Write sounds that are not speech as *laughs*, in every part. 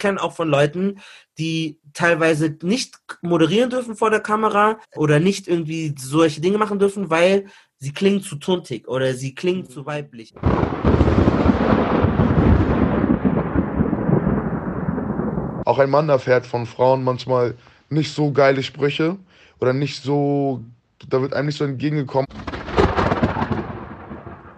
kenne auch von Leuten, die teilweise nicht moderieren dürfen vor der Kamera oder nicht irgendwie solche Dinge machen dürfen, weil sie klingen zu tuntig oder sie klingen zu weiblich. Auch ein Mann erfährt von Frauen manchmal nicht so geile Sprüche oder nicht so, da wird einem nicht so entgegengekommen.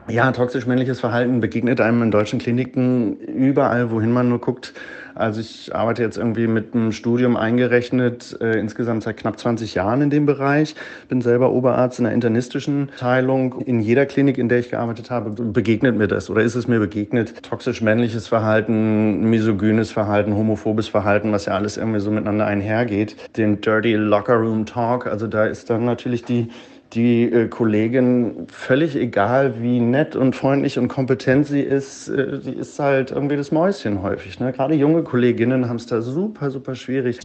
Ja, toxisch-männliches Verhalten begegnet einem in deutschen Kliniken überall, wohin man nur guckt. Also ich arbeite jetzt irgendwie mit einem Studium eingerechnet, äh, insgesamt seit knapp 20 Jahren in dem Bereich. Bin selber Oberarzt in der internistischen Teilung. In jeder Klinik, in der ich gearbeitet habe, begegnet mir das oder ist es mir begegnet. Toxisch-männliches Verhalten, misogynes Verhalten, homophobes Verhalten, was ja alles irgendwie so miteinander einhergeht. Den Dirty Locker Room Talk, also da ist dann natürlich die die äh, Kollegin, völlig egal, wie nett und freundlich und kompetent sie ist, äh, die ist halt irgendwie das Mäuschen häufig. Ne? Gerade junge Kolleginnen haben es da super, super schwierig.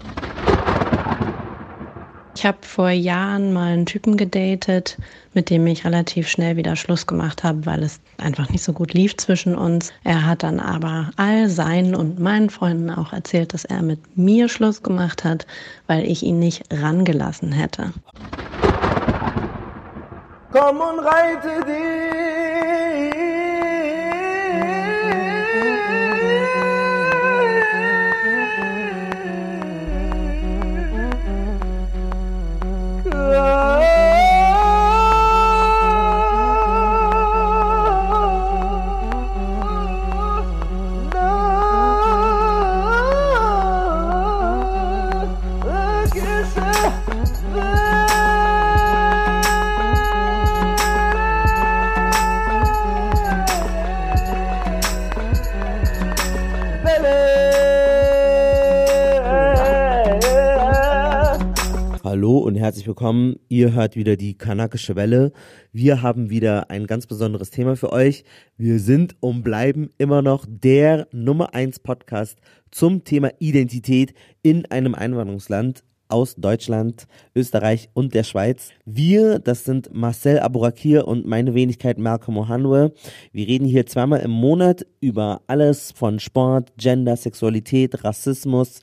Ich habe vor Jahren mal einen Typen gedatet, mit dem ich relativ schnell wieder Schluss gemacht habe, weil es einfach nicht so gut lief zwischen uns. Er hat dann aber all seinen und meinen Freunden auch erzählt, dass er mit mir Schluss gemacht hat, weil ich ihn nicht rangelassen hätte. Komm und reite dich. Hallo und herzlich willkommen. Ihr hört wieder die kanakische Welle. Wir haben wieder ein ganz besonderes Thema für euch. Wir sind und bleiben immer noch der Nummer 1 Podcast zum Thema Identität in einem Einwanderungsland aus Deutschland, Österreich und der Schweiz. Wir, das sind Marcel Aburakir und meine Wenigkeit Malcolm Ohanwe. Wir reden hier zweimal im Monat über alles von Sport, Gender, Sexualität, Rassismus,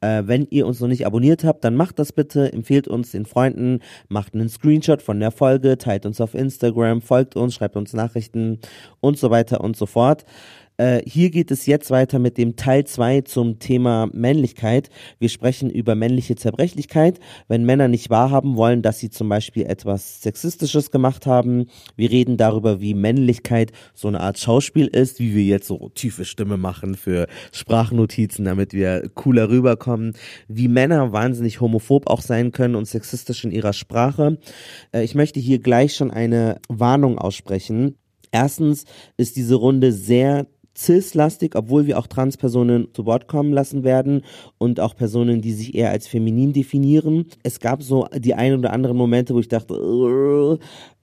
äh, wenn ihr uns noch nicht abonniert habt, dann macht das bitte, empfehlt uns den Freunden, macht einen Screenshot von der Folge, teilt uns auf Instagram, folgt uns, schreibt uns Nachrichten und so weiter und so fort. Äh, hier geht es jetzt weiter mit dem Teil 2 zum Thema Männlichkeit. Wir sprechen über männliche Zerbrechlichkeit, wenn Männer nicht wahrhaben wollen, dass sie zum Beispiel etwas Sexistisches gemacht haben. Wir reden darüber, wie Männlichkeit so eine Art Schauspiel ist, wie wir jetzt so tiefe Stimme machen für Sprachnotizen, damit wir cooler rüberkommen, wie Männer wahnsinnig homophob auch sein können und sexistisch in ihrer Sprache. Äh, ich möchte hier gleich schon eine Warnung aussprechen. Erstens ist diese Runde sehr cis-lastig, obwohl wir auch Transpersonen zu Wort kommen lassen werden und auch Personen, die sich eher als feminin definieren. Es gab so die ein oder anderen Momente, wo ich dachte,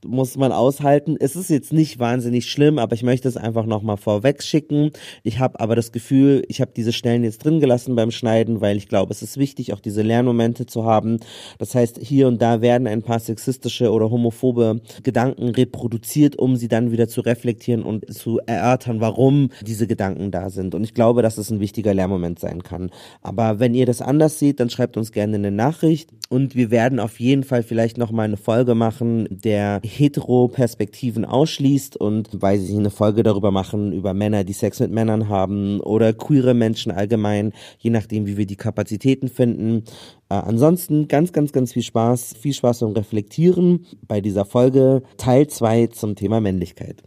muss man aushalten. Es ist jetzt nicht wahnsinnig schlimm, aber ich möchte es einfach nochmal vorweg schicken. Ich habe aber das Gefühl, ich habe diese Stellen jetzt drin gelassen beim Schneiden, weil ich glaube, es ist wichtig, auch diese Lernmomente zu haben. Das heißt, hier und da werden ein paar sexistische oder homophobe Gedanken reproduziert, um sie dann wieder zu reflektieren und zu erörtern, warum diese Gedanken da sind. Und ich glaube, dass es ein wichtiger Lernmoment sein kann. Aber wenn ihr das anders seht, dann schreibt uns gerne eine Nachricht und wir werden auf jeden Fall vielleicht nochmal eine Folge machen, der Hetero-Perspektiven ausschließt und weiß ich nicht, eine Folge darüber machen, über Männer, die Sex mit Männern haben oder queere Menschen allgemein, je nachdem, wie wir die Kapazitäten finden. Äh, ansonsten ganz, ganz, ganz viel Spaß, viel Spaß beim Reflektieren bei dieser Folge Teil 2 zum Thema Männlichkeit.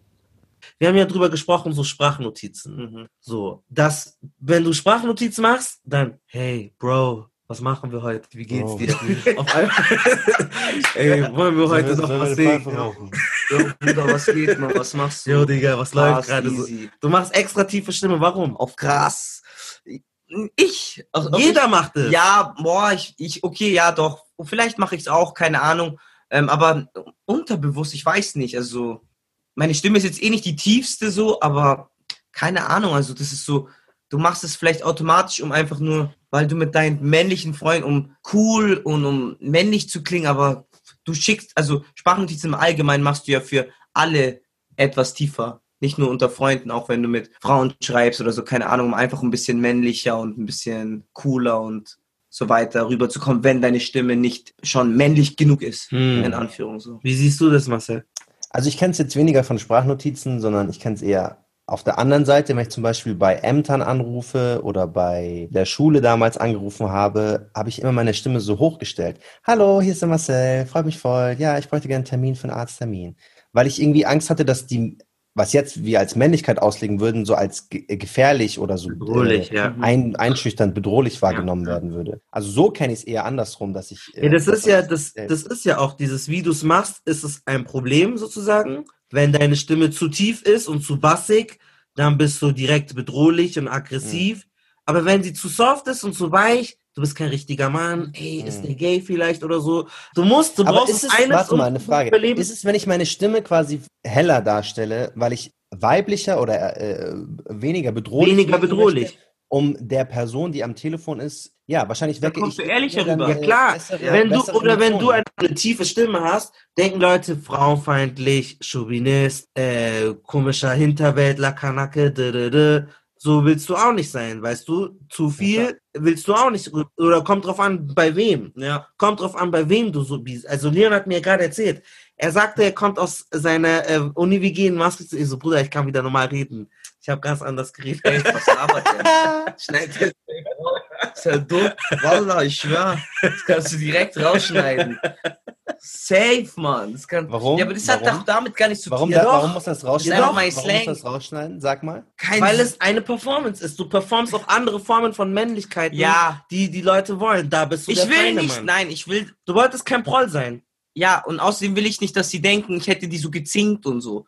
Wir haben ja drüber gesprochen, so Sprachnotizen. Mhm. So, dass, wenn du Sprachnotizen machst, dann, hey, Bro, was machen wir heute? Wie geht's oh, dir? *laughs* Auf einmal, *laughs* ey, wollen wir heute noch was sehen? Jo, Bruder, was geht, man? Was machst du? Jo, Digga, was läuft gerade so? Du machst extra tiefe Stimme, warum? Auf krass. Ich, also, jeder ich, macht es. Ja, boah, ich, ich, okay, ja, doch. Vielleicht mache ich es auch, keine Ahnung. Ähm, aber unterbewusst, ich weiß nicht. Also, meine Stimme ist jetzt eh nicht die tiefste so, aber keine Ahnung. Also, das ist so, du machst es vielleicht automatisch, um einfach nur weil du mit deinen männlichen Freunden, um cool und um männlich zu klingen, aber du schickst, also Sprachnotizen im Allgemeinen machst du ja für alle etwas tiefer. Nicht nur unter Freunden, auch wenn du mit Frauen schreibst oder so, keine Ahnung, um einfach ein bisschen männlicher und ein bisschen cooler und so weiter rüberzukommen, wenn deine Stimme nicht schon männlich genug ist, Hm. in Anführung so. Wie siehst du das, Marcel? Also ich kenne es jetzt weniger von Sprachnotizen, sondern ich kenne es eher auf der anderen Seite, wenn ich zum Beispiel bei Ämtern anrufe oder bei der Schule damals angerufen habe, habe ich immer meine Stimme so hochgestellt. Hallo, hier ist der Marcel, freut mich voll. Ja, ich bräuchte gerne einen Termin für einen Arzttermin. Weil ich irgendwie Angst hatte, dass die, was jetzt wir als Männlichkeit auslegen würden, so als ge äh, gefährlich oder so Bedrohlich, äh, ja. ein, einschüchternd bedrohlich wahrgenommen Ja. werden würde. Also so kenne ich es eher andersrum, dass ich. äh, Ja, das ist ja, das, äh, das ist ja auch dieses, wie du es machst, ist es ein Problem sozusagen. Wenn deine Stimme zu tief ist und zu bassig, dann bist du direkt bedrohlich und aggressiv. Aber wenn sie zu soft ist und zu weich, du bist kein richtiger Mann, ey, ist Mhm. der gay vielleicht oder so. Du musst, du Aber brauchst ist es, eines, warte mal, eine Frage. überleben. Ist es, wenn ich meine Stimme quasi heller darstelle, weil ich weiblicher oder äh, weniger bedrohlich weniger bedrohlich. möchte, um der Person, die am Telefon ist, ja, wahrscheinlich Da wecke kommst ich du ehrlicher dann, rüber. Ja klar, bessere- wenn du oder wenn du eine, eine tiefe Stimme hast, denken Leute frauenfeindlich, Chauvinist, äh, komischer Hinterwäldler, Kanake, d -d -d. so willst du auch nicht sein, weißt du? Zu viel willst du auch nicht oder kommt drauf an bei wem. Ja. Kommt drauf an bei wem du so bist. Also Leon hat mir gerade erzählt, er sagte, er kommt aus seiner äh, Uni-WG in Maastricht. Ich so, Bruder, ich kann wieder normal reden. Ich habe ganz anders geredet. Ey, was labert der? Schneid das. Ist ja dumm. Wallah, ich schwör. Das kannst du direkt rausschneiden. Safe, Mann. Das kann, Warum? Ja, aber das hat Warum? doch damit gar nichts zu Warum, tun. da, warum muss das rausschneiden? doch, warum Slang. muss das rausschneiden? Sag mal. Kein Weil es eine Performance ist. Du performst auf andere Formen von Männlichkeit, Ja. die die Leute wollen. Da bist du Ich der will feine nicht, Mann. nein, ich will, Du wolltest kein Proll sein. ja, und außerdem will ich nicht, dass sie denken, ich hätte die so gezinkt und so.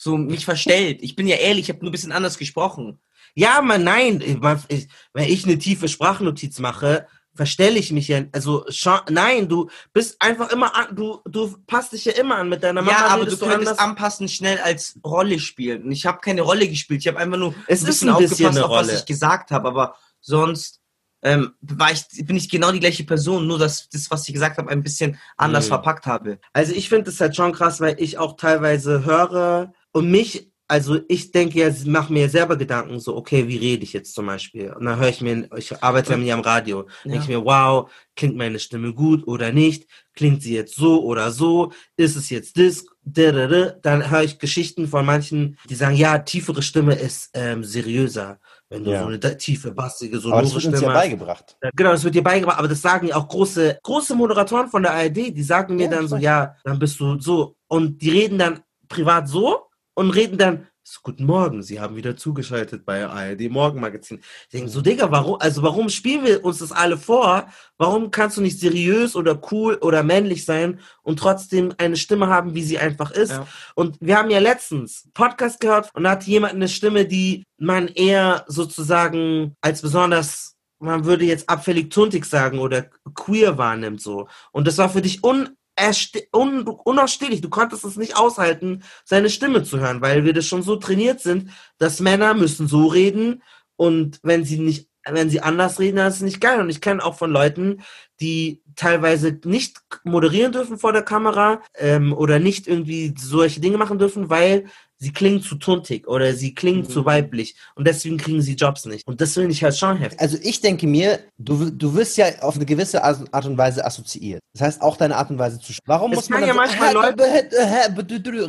So mich verstellt. Ich bin ja ehrlich, ich habe nur ein bisschen anders gesprochen. Ja, man, nein. Ich- Wenn ich eine tiefe Sprachnotiz mache, verstelle ich mich ja. Also, nein, du bist einfach immer an, du, du passt dich ja immer an mit deiner Mama. ja, aber du redest könntest anpassen schnell als Rolle spielen. Und ich habe keine Rolle gespielt. Ich habe einfach nur Es ein ist bisschen ein bisschen aufgepasst, auf was ich gesagt habe. Aber sonst ähm, war ich, bin ich genau die gleiche Person, nur dass das, was ich gesagt habe, ein bisschen anders Mhm. verpackt habe. Also ich finde es halt schon krass, weil ich auch teilweise höre und mich, also ich denke ja, mache mir selber Gedanken so, okay, wie rede ich jetzt zum Beispiel? Und dann höre ich mir, ich arbeite ja am Radio, Ja. denke ich mir, wow, klingt meine Stimme gut oder nicht? Klingt sie jetzt so oder so? Ist es jetzt das? Dann höre ich Geschichten von manchen, die sagen, ja, tiefere Stimme ist ähm, seriöser. Wenn du Ja. so eine tiefe, bassige, Aber das wird uns Stimme ja hast. beigebracht. Ja, Genau, das wird dir beigebracht, aber das sagen ja auch große, große Moderatoren von der ARD, die sagen mir Ja, dann so, weiß. ja, dann bist du so. Und die reden dann privat so und reden dann, so, guten Morgen, Sie haben wieder zugeschaltet bei ARD Morgenmagazin. Ich denke so, Digga, warum, also warum spielen wir uns das alle vor? Warum kannst du nicht seriös oder cool oder männlich sein und trotzdem eine Stimme haben, wie sie einfach ist? Ja. Und wir haben ja letztens Podcast gehört und da hat jemand eine Stimme, die man eher sozusagen als besonders, man würde jetzt abfällig tuntig sagen oder queer wahrnimmt so. Und das war für dich un un unausstehlich. Du konntest es nicht aushalten, seine Stimme zu hören, weil wir das schon so trainiert sind, dass Männer müssen so reden und wenn sie nicht, wenn sie anders reden, dann ist es nicht geil. Und ich kenne auch von Leuten, die teilweise nicht moderieren dürfen vor der Kamera ähm, oder nicht irgendwie solche Dinge machen dürfen, weil sie klingen zu tuntig oder sie klingen Mhm. zu weiblich und deswegen kriegen sie Jobs nicht. Und das finde ich halt schon heftig. Also ich denke mir, du, du wirst ja auf eine gewisse Art und Weise assoziiert. Das heißt, auch deine Art und Weise zu sprechen. Warum Es muss man kann ja manchmal Leute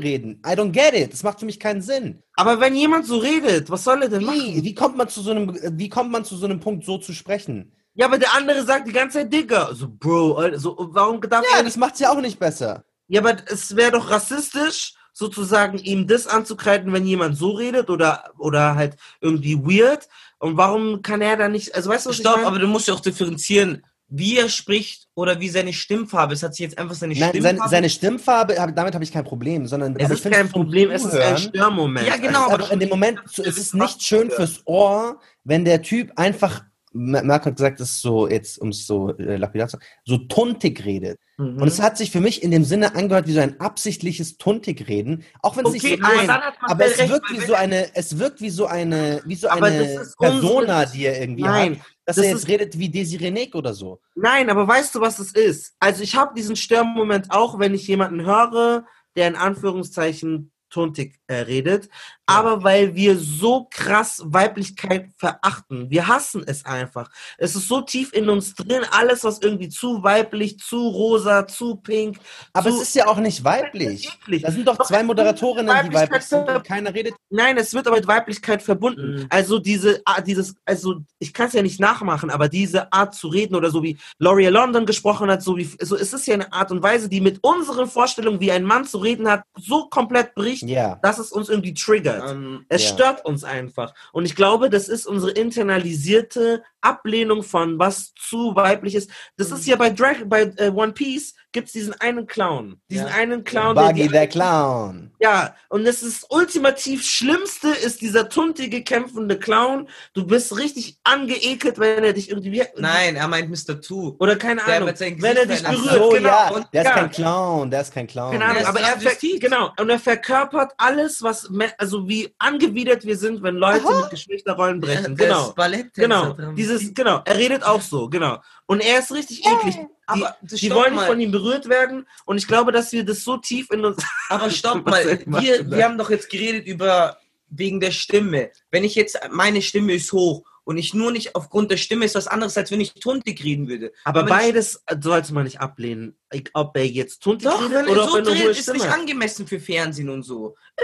reden? I don't get it. Das macht für mich keinen Sinn. Aber wenn jemand so redet, was soll er denn Wie, machen? wie kommt man zu so einem, wie kommt man zu so einem Punkt, so zu sprechen? Ja, aber der andere sagt die ganze Zeit Digger. So, Bro, also, warum darf Ja, das macht's ja auch nicht besser. Ja, aber es wäre doch rassistisch, sozusagen ihm das anzukreiden, wenn jemand so redet oder, oder halt irgendwie weird. Und warum kann er da nicht, also weißt du, was Stopp, ich aber du musst ja auch differenzieren, wie er spricht oder wie seine Stimmfarbe ist. Hat sich jetzt einfach seine Nein, Stimmfarbe... seine, seine Stimmfarbe, damit habe ich kein Problem, sondern Es ist kein Problem, es ist ein Störmoment. Ja, genau, aber aber in dem Moment, so, es ist nicht schön fürs Ohr, wenn der Typ einfach, Marc hat gesagt, das ist so, jetzt, um es so äh, lapidar zu sagen, so tuntig redet. Mhm. Und es hat sich für mich in dem Sinne angehört wie so ein absichtliches Tuntig-Reden, auch wenn es Okay, nicht so aber man Aber es recht, wirkt wie so eine, es wirkt wie so eine, wie so Aber eine Persona, die er irgendwie Nein, hat, dass das er jetzt ist- redet wie Desiree oder so. Nein, aber weißt du, was es ist? Also ich habe diesen Störmoment auch, wenn ich jemanden höre, der in Anführungszeichen tuntig äh, redet. Aber weil wir so krass Weiblichkeit verachten. Wir hassen es einfach. Es ist so tief in uns drin, alles, was irgendwie zu weiblich, zu rosa, zu pink. Aber zu es ist ja auch nicht weiblich. Eklig. Da sind doch zwei Moderatorinnen, die weiblich sind und keiner redet. Nein, es wird aber mit Weiblichkeit verbunden. Mhm. Also diese Art, dieses, also ich kann es ja nicht nachmachen, aber diese Art zu reden oder so wie Laurie London gesprochen hat, so wie, so es ist ja eine Art und Weise, die mit unseren Vorstellungen, wie ein Mann zu reden hat, so komplett bricht, Ja. dass es uns irgendwie triggert. Ähm, Es Ja. stört uns einfach. Und ich glaube, das ist unsere internalisierte Ablehnung von was zu weiblich ist. Das ist ja bei Drag, bei äh, One Piece gibt's diesen einen Clown. Diesen Ja. einen Clown, der Buggy die the Clown. ja, und das ist ultimativ Schlimmste ist dieser tuntige, kämpfende Clown. Du bist richtig angeekelt, wenn er dich irgendwie. nein, er meint Mr. Two. Oder keine Der Ahnung. Wenn er dich berührt, so, genau. ja. Und, Der ist ja. kein Clown, der ist kein Clown. Keine Ahnung, Der aber er, genau, und er verkörpert alles, was, me- also wie angewidert wir sind, wenn Leute mit Geschlechterrollen brechen. Der genau. ist Balletttänzer, Genau, dieses, genau, er redet auch so, genau. Und er ist richtig eklig. Die, Aber die stopp wollen nicht von ihm berührt werden und ich glaube, dass wir das so tief in uns. *laughs* Aber stopp *laughs* mal, wir, wir haben doch jetzt geredet über wegen der Stimme. Wenn ich jetzt, meine Stimme ist hoch und ich nur nicht aufgrund der Stimme ist was anderes, als wenn ich tuntig reden würde. Aber wenn ich- beides sollte man nicht ablehnen. Ich- Ob er jetzt tuntig Doch, redet oder er ob so er eine hohe redet, ist Stimme nicht angemessen für Fernsehen und so. Äh,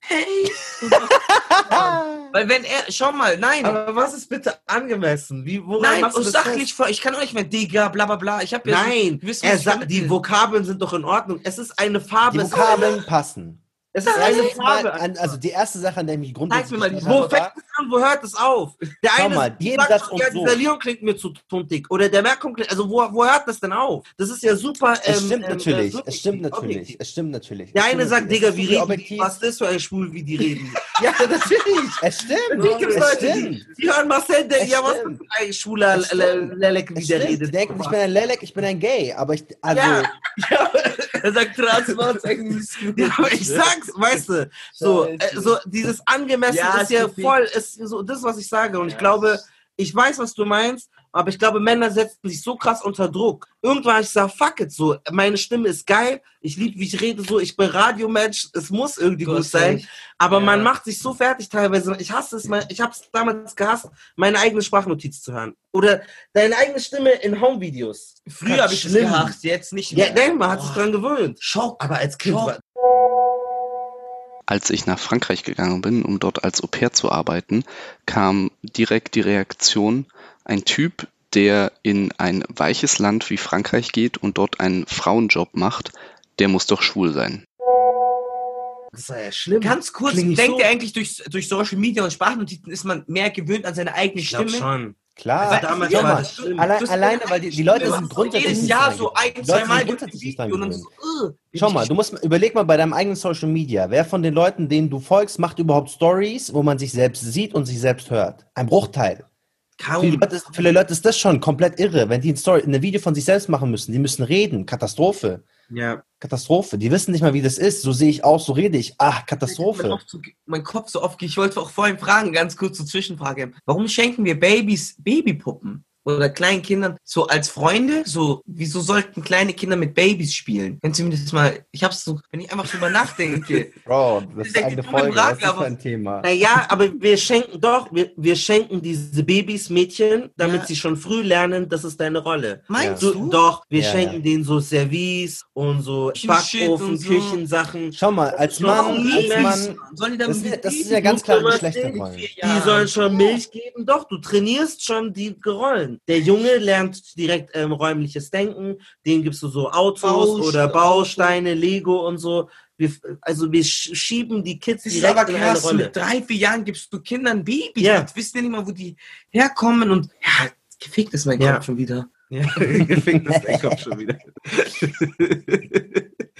hey. *laughs* Weil wenn er, schau mal, nein. Aber was ist bitte angemessen? Wie, woran Nein, machst du und das sachlich vor. Ich kann auch nicht mehr Digga, bla bla bla. Ich habe ja Nein, so, wisst, er sagt, die. Vokabeln sind doch in Ordnung. Es ist eine Farbe. Die Vokabeln *laughs* passen. Es ist eine Farbe. an, also die erste Sache, an der ich mich Zeig grundsätzlich mir mal die Wo fängt es an? Wo hört es auf? Der Schau eine mal, sagt jeden schon, Satz und ja, so. dieser Leon klingt mir zu tuntig. Oder der Merkung klingt, also wo, wo hört das denn auf? Das ist ja super. Es ähm, stimmt ähm, natürlich, äh, es stimmt natürlich, objektiv. es stimmt natürlich. Der Es eine sagt, natürlich. Digga, Es wie reden die? objektiv. Was ist das für ein Schwul, wie die reden? *laughs* ja, natürlich. Es stimmt, Natürlich gibt's es Leute, stimmt. die, die hören Marcel, denken, Es ja, was ist ein schwuler Es. Lelek, wie Es der redet? Die denken, ich bin ein Lelek, ich bin ein Gay, aber ich, also, ja, *laughs* Er sagt Transmann, eigentlich ja, aber ich sag's, weißt du, so, äh, so dieses angemessen Ja, ist ist ja voll, ist so das, was ich sage. Und ich Ja. glaube, ich weiß, was du meinst, aber ich glaube, Männer setzen sich so krass unter Druck. Irgendwann habe ich gesagt, fuck it, so, meine Stimme ist geil, ich liebe, wie ich rede, so, ich bin Radiomensch, es muss irgendwie Du gut sein. recht. Aber Ja. man macht sich so fertig teilweise. Ich hasse es, mal- ich habe es damals gehasst, meine eigene Sprachnotiz zu hören. Oder deine eigene Stimme in Homevideos. Früher habe ich es gehasst, jetzt nicht Ja, mehr. nein, man hat sich dran gewöhnt. Schock. Aber als Kind Schock. Als ich nach Frankreich gegangen bin, um dort als Au pair zu arbeiten, kam direkt die Reaktion, ein Typ, der in ein weiches Land wie Frankreich geht und dort einen Frauenjob macht, der muss doch schwul sein. das war ja schlimm. Ganz kurz, denkt so- ihr eigentlich, durch, durch Social Media und Sprachnotizen ist man mehr gewöhnt an seine eigene ich glaube Stimme? schon. Klar. Also damals Schau war mal, das schlimm. allein, Das alleine, eine weil die, die Leute sind grundsätzlich Jedes Jahr so ein, Leute zwei Mal grundsätzlich nicht und so, uh, Schau mal, du musst überleg mal bei deinem eigenen Social Media, wer von den Leuten, denen du folgst, macht überhaupt Stories, wo man sich selbst sieht und sich selbst hört? Ein Bruchteil. Kaum. Leute, ist- für die Leute ist das schon komplett irre, wenn die ein Story, ein Video von sich selbst machen müssen. Die müssen reden. Katastrophe. Ja. Katastrophe. Die wissen nicht mal, wie das ist. So sehe ich aus, so rede ich. Ach, Mein, Katastrophe. Kopf so, mein Kopf so oft, ich wollte auch vorhin fragen, ganz kurz zur Zwischenfrage. Warum schenken wir Babys Babypuppen? Oder kleinen Kindern so als Freunde? So, wieso sollten kleine Kinder mit Babys spielen? Wenn Sie mir das mal, ich hab's so, wenn ich einfach drüber nachdenke. *laughs* Bro, das ist eine Folge. Frage, ist das aber- ein Thema? Naja, aber wir schenken doch, wir, wir schenken diese Babys Mädchen, damit Ja. sie schon früh lernen, das ist deine Rolle. Meinst Du, du? doch, wir Ja, schenken ja. denen so Service und so Backofen, und so. Küchensachen. Schau mal, als Mann, als? Mann, Sollen die das, damit ist- das ist ja ganz klare Du Geschlechterrollen. Die sollen schon Milch geben. Doch, du trainierst schon die Rollen. Der Junge lernt direkt ähm, räumliches Denken. Dem gibst du so Autos Bausteine. oder Bausteine, Lego und so. Wir, also wir sch- schieben die Kids Das ist direkt aber in eine Rolle. mit drei, vier Jahren gibst du Kindern Babys. Ja. Jetzt wissen ja nicht mal, wo die herkommen und ja, gefickt ist mein Ja. Kopf schon wieder. Ja, *laughs* gefickt ist dein Kopf schon wieder.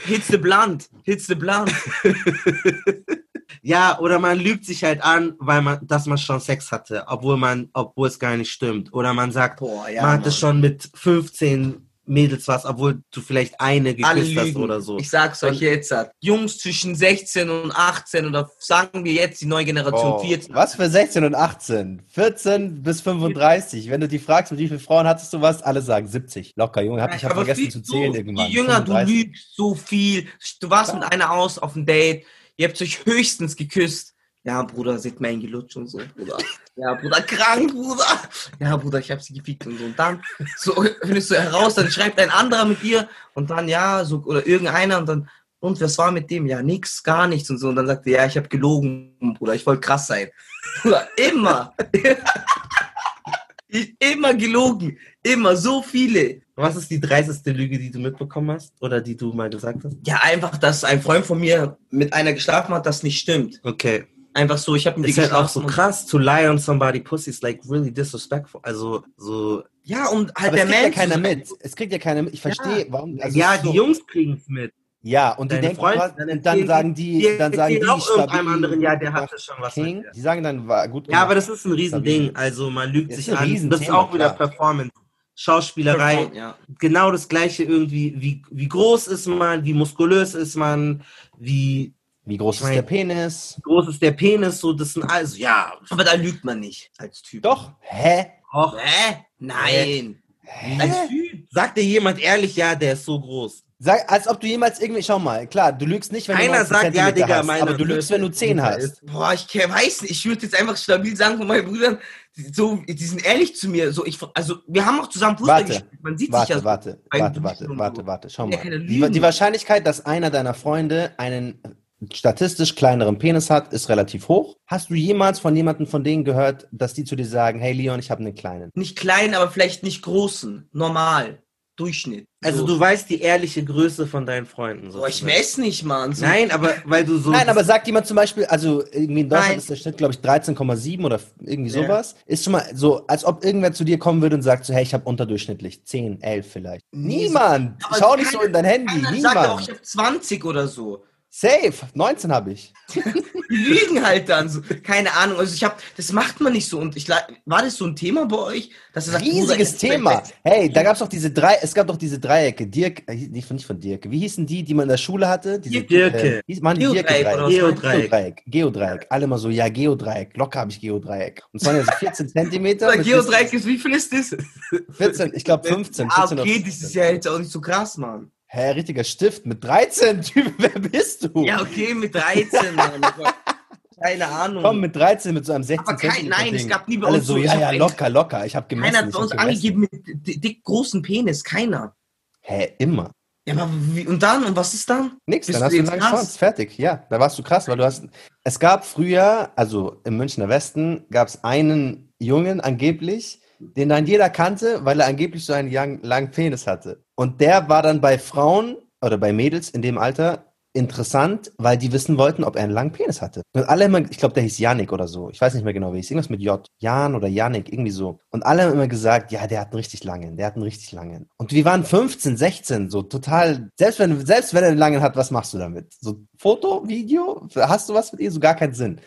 Hits the blunt, hits the blunt. *laughs* Ja, oder man lügt sich halt an, weil man, dass man schon Sex hatte, obwohl man, obwohl es gar nicht stimmt. Oder man sagt, Boah, ja. man hatte Mann. schon mit 15 Mädels was, obwohl du vielleicht eine geküsst hast oder so. Ich sag's euch jetzt. hat. Jungs zwischen 16 und 18 oder sagen wir jetzt die neue Generation Oh, 14. was für 16 und 18? 14 bis 35. Wenn du die fragst, mit wie vielen Frauen hattest du was, alle sagen 70. Locker, Junge. Hab, ich habe vergessen zu zählen du, irgendwann. Je jünger 35. du lügst, so viel. Du warst mit einer aus auf ein Date, ihr habt euch höchstens geküsst. Ja, Bruder, sie hat mir einen gelutscht und so, Bruder. Ja, Bruder, krank, Bruder. Ja, Bruder, ich hab sie gefickt und so. Und dann, so, findest du heraus, dann schreibt ein anderer mit ihr und dann, ja, so, oder irgendeiner und dann, und was war mit dem? Ja, nix, gar nichts und so. Und dann sagte er, ja, ich habe gelogen, Bruder, ich wollte krass sein. Bruder, immer. *laughs* ich, immer gelogen. Immer, so viele. Was ist die dreisteste Lüge, die du mitbekommen hast? Oder die du mal gesagt hast? Ja, einfach, dass ein Freund von mir mit einer geschlafen hat, das nicht stimmt. Okay. Einfach so, ich habe mit Ist halt auch so krass, to lie on somebody pussy is like really disrespectful. Also so. Ja, und halt Aber der es kriegt ja Mensch. keiner mit. Es kriegt ja keiner mit. Ich verstehe, warum. also ja, es die so- Jungs kriegen's mit. Ja, und die Deine denken, Freunde, was- dann und dann sagen die- die, dann sagen die, auch irgendeinem stabil, anderen, ja, der hatte schon was King. mit dir. Die sagen dann, war gut Ja, aber gemacht. das ist ein Riesending. Also man lügt Das sich an. Das ist auch wieder klar. Performance. Schauspielerei. Ja. Genau das gleiche irgendwie. Wie, wie groß ist man? Wie muskulös ist man? Wie Wie groß Ich ist mein- der Penis? groß ist der Penis? So, das sind also, ja. Aber da lügt man nicht als Typ. Doch. Hä? Och, Hä? Nein. als Typ. Sagt dir jemand ehrlich, ja, der ist so groß. Sag, als ob du jemals irgendwie, schau mal, klar, du lügst nicht, wenn du Keiner 19 sagt, ja, Digga, hast, meine aber du lügst, wenn du 10 Größe hast. Boah, ich weiß nicht. Ich würde jetzt einfach stabil sagen von meinen Brüdern, die, so, die sind ehrlich zu mir. So, ich, also, wir haben auch zusammen Fußball Warte, gespielt. Man sieht sich ja Warte, so. warte, warte, warte, warte, warte, schau mal. Die, die Wahrscheinlichkeit, dass einer deiner Freunde einen statistisch kleineren Penis hat, ist relativ hoch. Hast du jemals von jemandem von denen gehört, dass die zu dir sagen, hey Leon, ich habe einen kleinen? Nicht klein, aber vielleicht nicht großen. Normal. Durchschnitt. Also so. du weißt die ehrliche Größe von deinen Freunden. Boah, ich sozusagen. mess nicht, Mann. So, Nein, aber weil du so. Nein, aber sagt jemand zum Beispiel, also irgendwie in Deutschland Nein. ist der Schnitt, glaube ich, 13,7 oder irgendwie Ja. sowas. Ist schon mal so, als ob irgendwer zu dir kommen würde und sagt so, hey, ich habe unterdurchschnittlich 10, 11 vielleicht. Niemand! Schau nicht so in dein Handy, Keiner sagt auch, niemand. ich habe 20 oder so. Safe, 19 habe ich. Die lügen halt dann so. Keine Ahnung. Also ich habe, das macht man nicht so. Und ich war das so ein Thema bei euch, dass ihr sagt, Riesiges Thema. Hey, da gab's doch diese drei, es gab doch diese Dreiecke. Dirk, äh, nicht von, nicht von Dirk. Wie hießen die, die man in der Schule hatte? Diese, Dirke. Äh, hieß, man Geodreieck Geodreieck. Geodreieck. Geodreieck. Alle mal so, ja, Geodreieck. Locker habe ich Geodreieck. Und es waren ja so 14 *laughs* Zentimeter. Geodreieck ist, wie viel ist das? 14, ich glaube 15. Ah, 14 oder okay, 15. das ist ja jetzt auch nicht so krass, Mann. Hä, richtiger Stift mit 13, *laughs* Typ, wer bist du? Ja, okay, mit 13, Mann. Keine Ahnung. Komm, mit 13, mit so einem 16 Aber kein- nein, es gab nie bei Alle uns so, so- ich ja, ja, locker, locker. Ich habe gemessen. Keiner hat bei uns angegeben mit di- dick großen Penis. Keiner. Hä, immer. Ja, aber wie, und dann? Und was ist dann? Nix, Bist dann hast du einen langen? Schwanz. Fertig, ja. Da warst du krass, weil du hast. Es gab früher, also im Münchner Westen, gab es einen Jungen angeblich, den dann jeder kannte, weil er angeblich so einen lang- langen Penis hatte. Und der war dann bei Frauen oder bei Mädels in dem Alter interessant, weil die wissen wollten, ob er einen langen Penis hatte. Und alle immer, ich glaube, der hieß Janik oder so. Ich weiß nicht mehr genau, wie hieß. Irgendwas mit J. Jan oder Janik, irgendwie so. Und alle haben immer gesagt, ja, der hat einen richtig langen, der hat einen richtig langen. Und wir waren 15, 16, so total, selbst wenn, selbst wenn er einen langen hat, was machst du damit? So Foto, Video? Hast du was mit ihr? So gar keinen Sinn.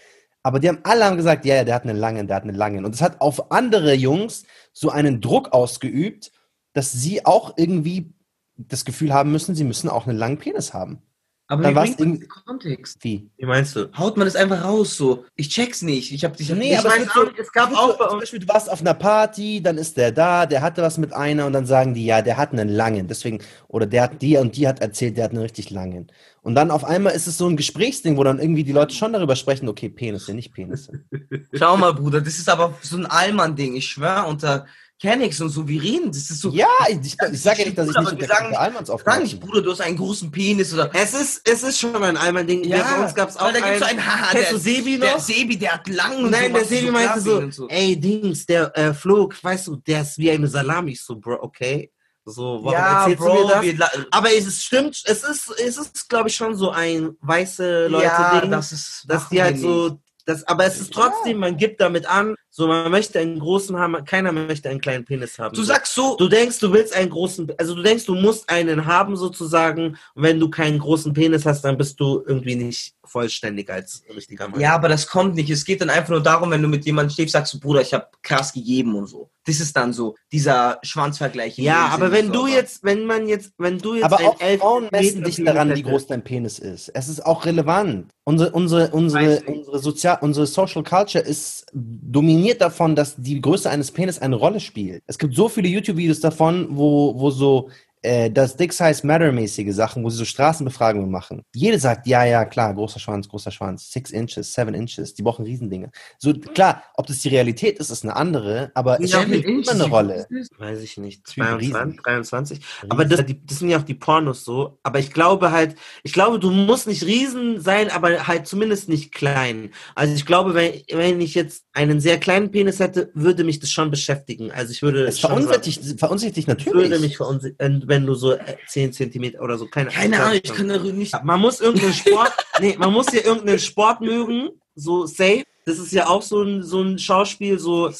Aber die haben alle haben gesagt, ja, ja, der hat einen langen, der hat einen langen. Und es hat auf andere Jungs so einen Druck ausgeübt, dass sie auch irgendwie das Gefühl haben müssen, sie müssen auch einen langen Penis haben. Aber Dann wie bringt Kontext? Wie? Wie meinst du? Haut man das einfach raus so? Ich check's nicht. Ich hab dich. Nee, ich aber weiß es, so, nicht, es gab auch so, bei zum uns. Beispiel, du warst auf einer Party, dann ist der da, der hatte was mit einer und dann sagen die, ja, der hat einen langen, deswegen, oder der hat die und die hat erzählt, der hat einen richtig langen. Und dann auf einmal ist es so ein Gesprächsding, wo dann irgendwie die Leute schon darüber sprechen, okay, Penisse, nicht Penisse. *laughs* Schau mal, Bruder, das ist aber so ein Allmann-Ding. Ich schwör, unter Kennex und so, wir reden. Das ist so. ja, ich, ich, ich sage ja nicht, dass ich nicht sagen- Peter Allmanns Sag aufgewachsen nicht. Bruder, du hast einen großen Penis oder. Es ist, es ist schon ein Allmann-Ding. Ja, bei uns gab es auch weil da gibt's so einen. Haha, Kennst der, du Sebi Der noch? Sebi, der hat lang Nein, so, der Sebi meinte krass so, und ey, Dings, der äh, Flug, weißt du, der ist wie eine Salami. Ich so, Bro, okay. So, warum ja, erzählst Bro, du mir das? Aber es ist, stimmt, es ist, es ist, glaube ich, schon so ein weiße Leute-Ding, ja, dass, das ist. dass die halt wir so, nicht. das, aber es ist trotzdem, man gibt damit an, so, man möchte einen großen haben, keiner möchte einen kleinen Penis haben. Du sagst so. Du denkst, du willst einen großen, also du denkst, du musst einen haben sozusagen. Und wenn du keinen großen Penis hast, dann bist du irgendwie nicht vollständig als richtiger Mann. Ja, aber das kommt nicht. Es geht dann einfach nur darum, wenn du mit jemandem stehst, sagst du, Bruder, ich habe krass gegeben und so. Das ist dann so, dieser Schwanzvergleich. Ja, aber wenn so, du aber- jetzt, wenn man jetzt, wenn du jetzt Aber auch elf Frauen messen dich Penis daran, wie groß dein Penis ist. Es ist auch relevant. Unsere, unsere, unsere, unsere, Sozial unsere Social Culture ist dominiert davon, dass die Größe eines Penis eine Rolle spielt. Es gibt so viele YouTube-Videos davon, wo, wo so äh, das Dick Size Matter-mäßige Sachen, wo sie so Straßenbefragungen machen. Jede sagt, ja, ja, klar, großer Schwanz, großer Schwanz, six inches, seven inches, die brauchen Riesendinge. So, klar, ob das die Realität ist, ist eine andere, aber es spielt immer eine Rolle. Weiß ich nicht, Typ Riesen. 22, 23. Aber das, das sind ja auch die Pornos so. Aber ich glaube halt, ich glaube, du musst nicht riesen sein, aber halt zumindest nicht klein. Also ich glaube, wenn, wenn ich jetzt einen sehr kleinen Penis hätte, würde mich das schon beschäftigen. Also ich würde Es verunsichert, verunsichert dich sagen, würde mich natürlich. verunsichern, wenn du so äh, 10 Zentimeter oder so, keine, Keine Ahnung, ich kann darüber nicht. Man muss irgendeinen Sport, *laughs* nee, man muss ja irgendeinen Sport mögen, so safe. Das ist ja auch so ein, so ein Schauspiel, so,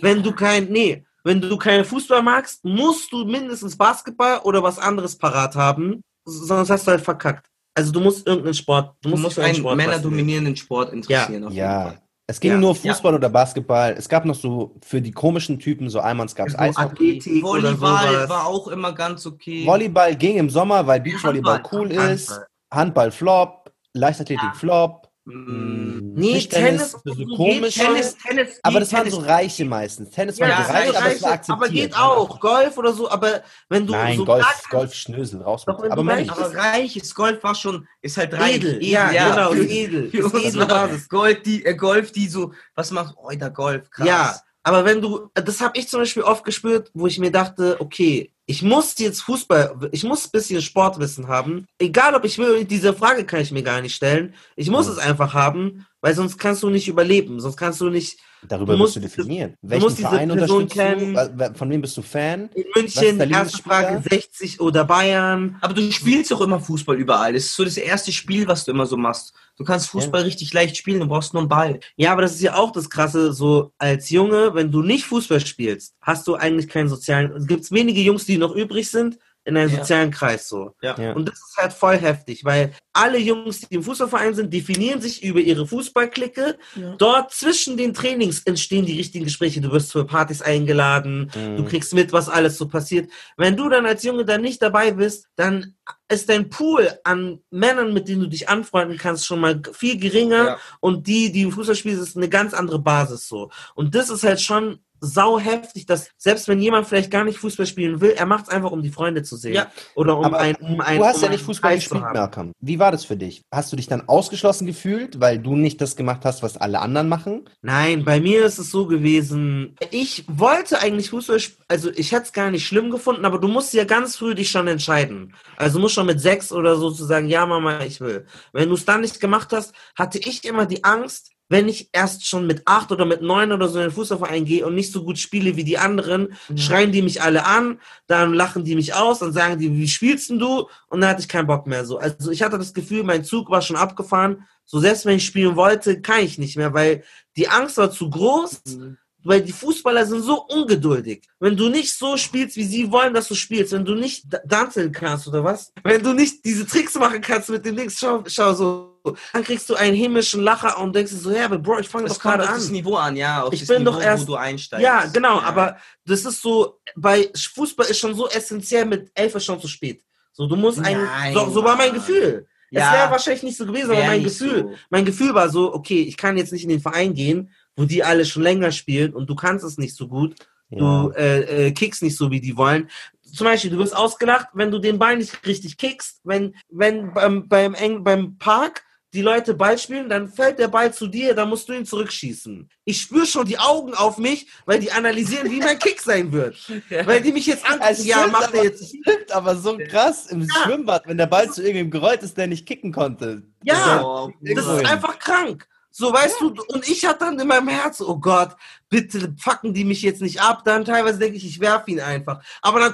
wenn du kein, nee, wenn du keinen Fußball magst, musst du mindestens Basketball oder was anderes parat haben, sonst hast du halt verkackt. Also du musst irgendeinen Sport, du Du musst, musst dich für einen einen Sport männerdominierenden Sport interessieren. auf jeden Ja. Es ging Ja. nur Fußball oder Basketball. Es gab noch so, für die komischen Typen, so einmal gab es So Eishockey. Athletik Volleyball war auch immer ganz okay. Volleyball ging im Sommer, weil Beachvolleyball Handball, cool Handball. ist. Handball Flop, Leichtathletik Flop. Mm, Nee, Tischtennis, Tennis, so so komisch. Tennis, Tennis, Aber das waren Tennis so Reiche meistens. Tennis Ja, waren das so reich, aber es war akzeptiert. aber geht auch. Golf oder so, aber wenn du Nein, so Golf, gar- Golf Schnösel, raus mit. Aber reich Aber reiches Golf war schon, ist halt reich. edel, ja, genau, ist edel, Für uns edle war Basis. Gold, die, äh, Golf, die so, was macht, oh, der Golf, krass. Ja, aber wenn du, das habe ich zum Beispiel oft gespürt, wo ich mir dachte, okay, ich muss jetzt Fußball, ich muss ein bisschen Sportwissen haben. Egal ob ich will, diese Frage kann ich mir gar nicht stellen. Ich muss Mhm. es einfach haben, weil sonst kannst du nicht überleben, sonst kannst du nicht Darüber du musst du musst- definieren. du Welchen musst diese Verein Person unterstützt du? kennen. Wa- Von wem bist du Fan? in München, erste Frage Lieblingsspieler? 60 oder Bayern. Aber du spielst doch immer Fußball überall. Das ist so das erste Spiel, was du immer so machst. Du kannst Fußball richtig leicht spielen, du brauchst nur einen Ball. Ja, aber das ist ja auch das Krasse, so als Junge, wenn du nicht Fußball spielst, hast du eigentlich keinen sozialen, es gibt wenige Jungs, die noch übrig sind, in einem Ja. sozialen Kreis so. Ja. Und das ist halt voll heftig, weil alle Jungs, die im Fußballverein sind, definieren sich über ihre Fußballklicke. Ja. Dort zwischen den Trainings entstehen die richtigen Gespräche. Du wirst für Partys eingeladen, Mhm. du kriegst mit, was alles so passiert. Wenn du dann als Junge dann nicht dabei bist, dann ist dein Pool an Männern, mit denen du dich anfreunden kannst, schon mal viel geringer. Ja. Und die, die im Fußball spielen, ist eine ganz andere Basis so. Und das ist halt schon sau heftig, dass selbst wenn jemand vielleicht gar nicht Fußball spielen will, er macht es einfach, um die Freunde zu sehen. Ja. Oder um Aber ein, um ein, du hast um ja nicht Fußball gespielt. Malcolm. Wie war das für dich? Hast du dich dann ausgeschlossen gefühlt, weil du nicht das gemacht hast, was alle anderen machen? Nein, bei mir ist es so gewesen. Ich wollte eigentlich Fußball, also ich hätte es gar nicht schlimm gefunden, aber du musst ja ganz früh dich schon entscheiden. Also du musst schon mit sechs oder so zu sagen, ja Mama, ich will. Wenn du es dann nicht gemacht hast, hatte ich immer die Angst, wenn ich erst schon mit acht oder mit neun oder so in den Fußballverein gehe und nicht so gut spiele wie die anderen, schreien die mich alle an, dann lachen die mich aus, dann sagen die, wie spielst denn du? Und dann hatte ich keinen Bock mehr so. Also ich hatte das Gefühl, mein Zug war schon abgefahren. So selbst wenn ich spielen wollte, kann ich nicht mehr, weil die Angst war zu groß, weil die Fußballer sind so ungeduldig. Wenn du nicht so spielst, wie sie wollen, dass du spielst, wenn du nicht tanzen kannst oder was, wenn du nicht diese Tricks machen kannst mit dem Dings, schau, schau so, dann kriegst du einen himmlischen Lacher und denkst so, ja, aber Bro, ich fange doch gerade an. das Niveau an, ja. Auf Ich bin Niveau, doch erst- wo du einsteigst. Ja, genau, aber das ist so, bei Fußball ist schon so essentiell, mit elf ist schon zu spät. So, du musst Nein, eigentlich, so, so war mein. Gefühl. Ja. Es wäre wahrscheinlich nicht so gewesen, aber mein Gefühl, so. mein Gefühl war so, okay, ich kann jetzt nicht in den Verein gehen, wo die alle schon länger spielen und du kannst es nicht so gut. Du äh, äh, kickst nicht so, wie die wollen. Zum Beispiel, du wirst ausgelacht, wenn du den Ball nicht richtig kickst. Wenn, wenn beim, beim, beim Park die Leute Ball spielen, dann fällt der Ball zu dir, dann musst du ihn zurückschießen. Ich spüre schon die Augen auf mich, weil die analysieren, wie mein Kick sein wird. *laughs* Weil die mich jetzt angucken, Es ja, macht aber, er jetzt. stimmt aber so krass im Schwimmbad, wenn der Ball zu irgendwem gerollt ist, der nicht kicken konnte. Ja, Oh, Das ist hin. einfach krank. So, weißt du, und ich hatte dann in meinem Herz, oh Gott, bitte fucken die mich jetzt nicht ab. Dann teilweise denke ich, ich werf ihn einfach. Aber dann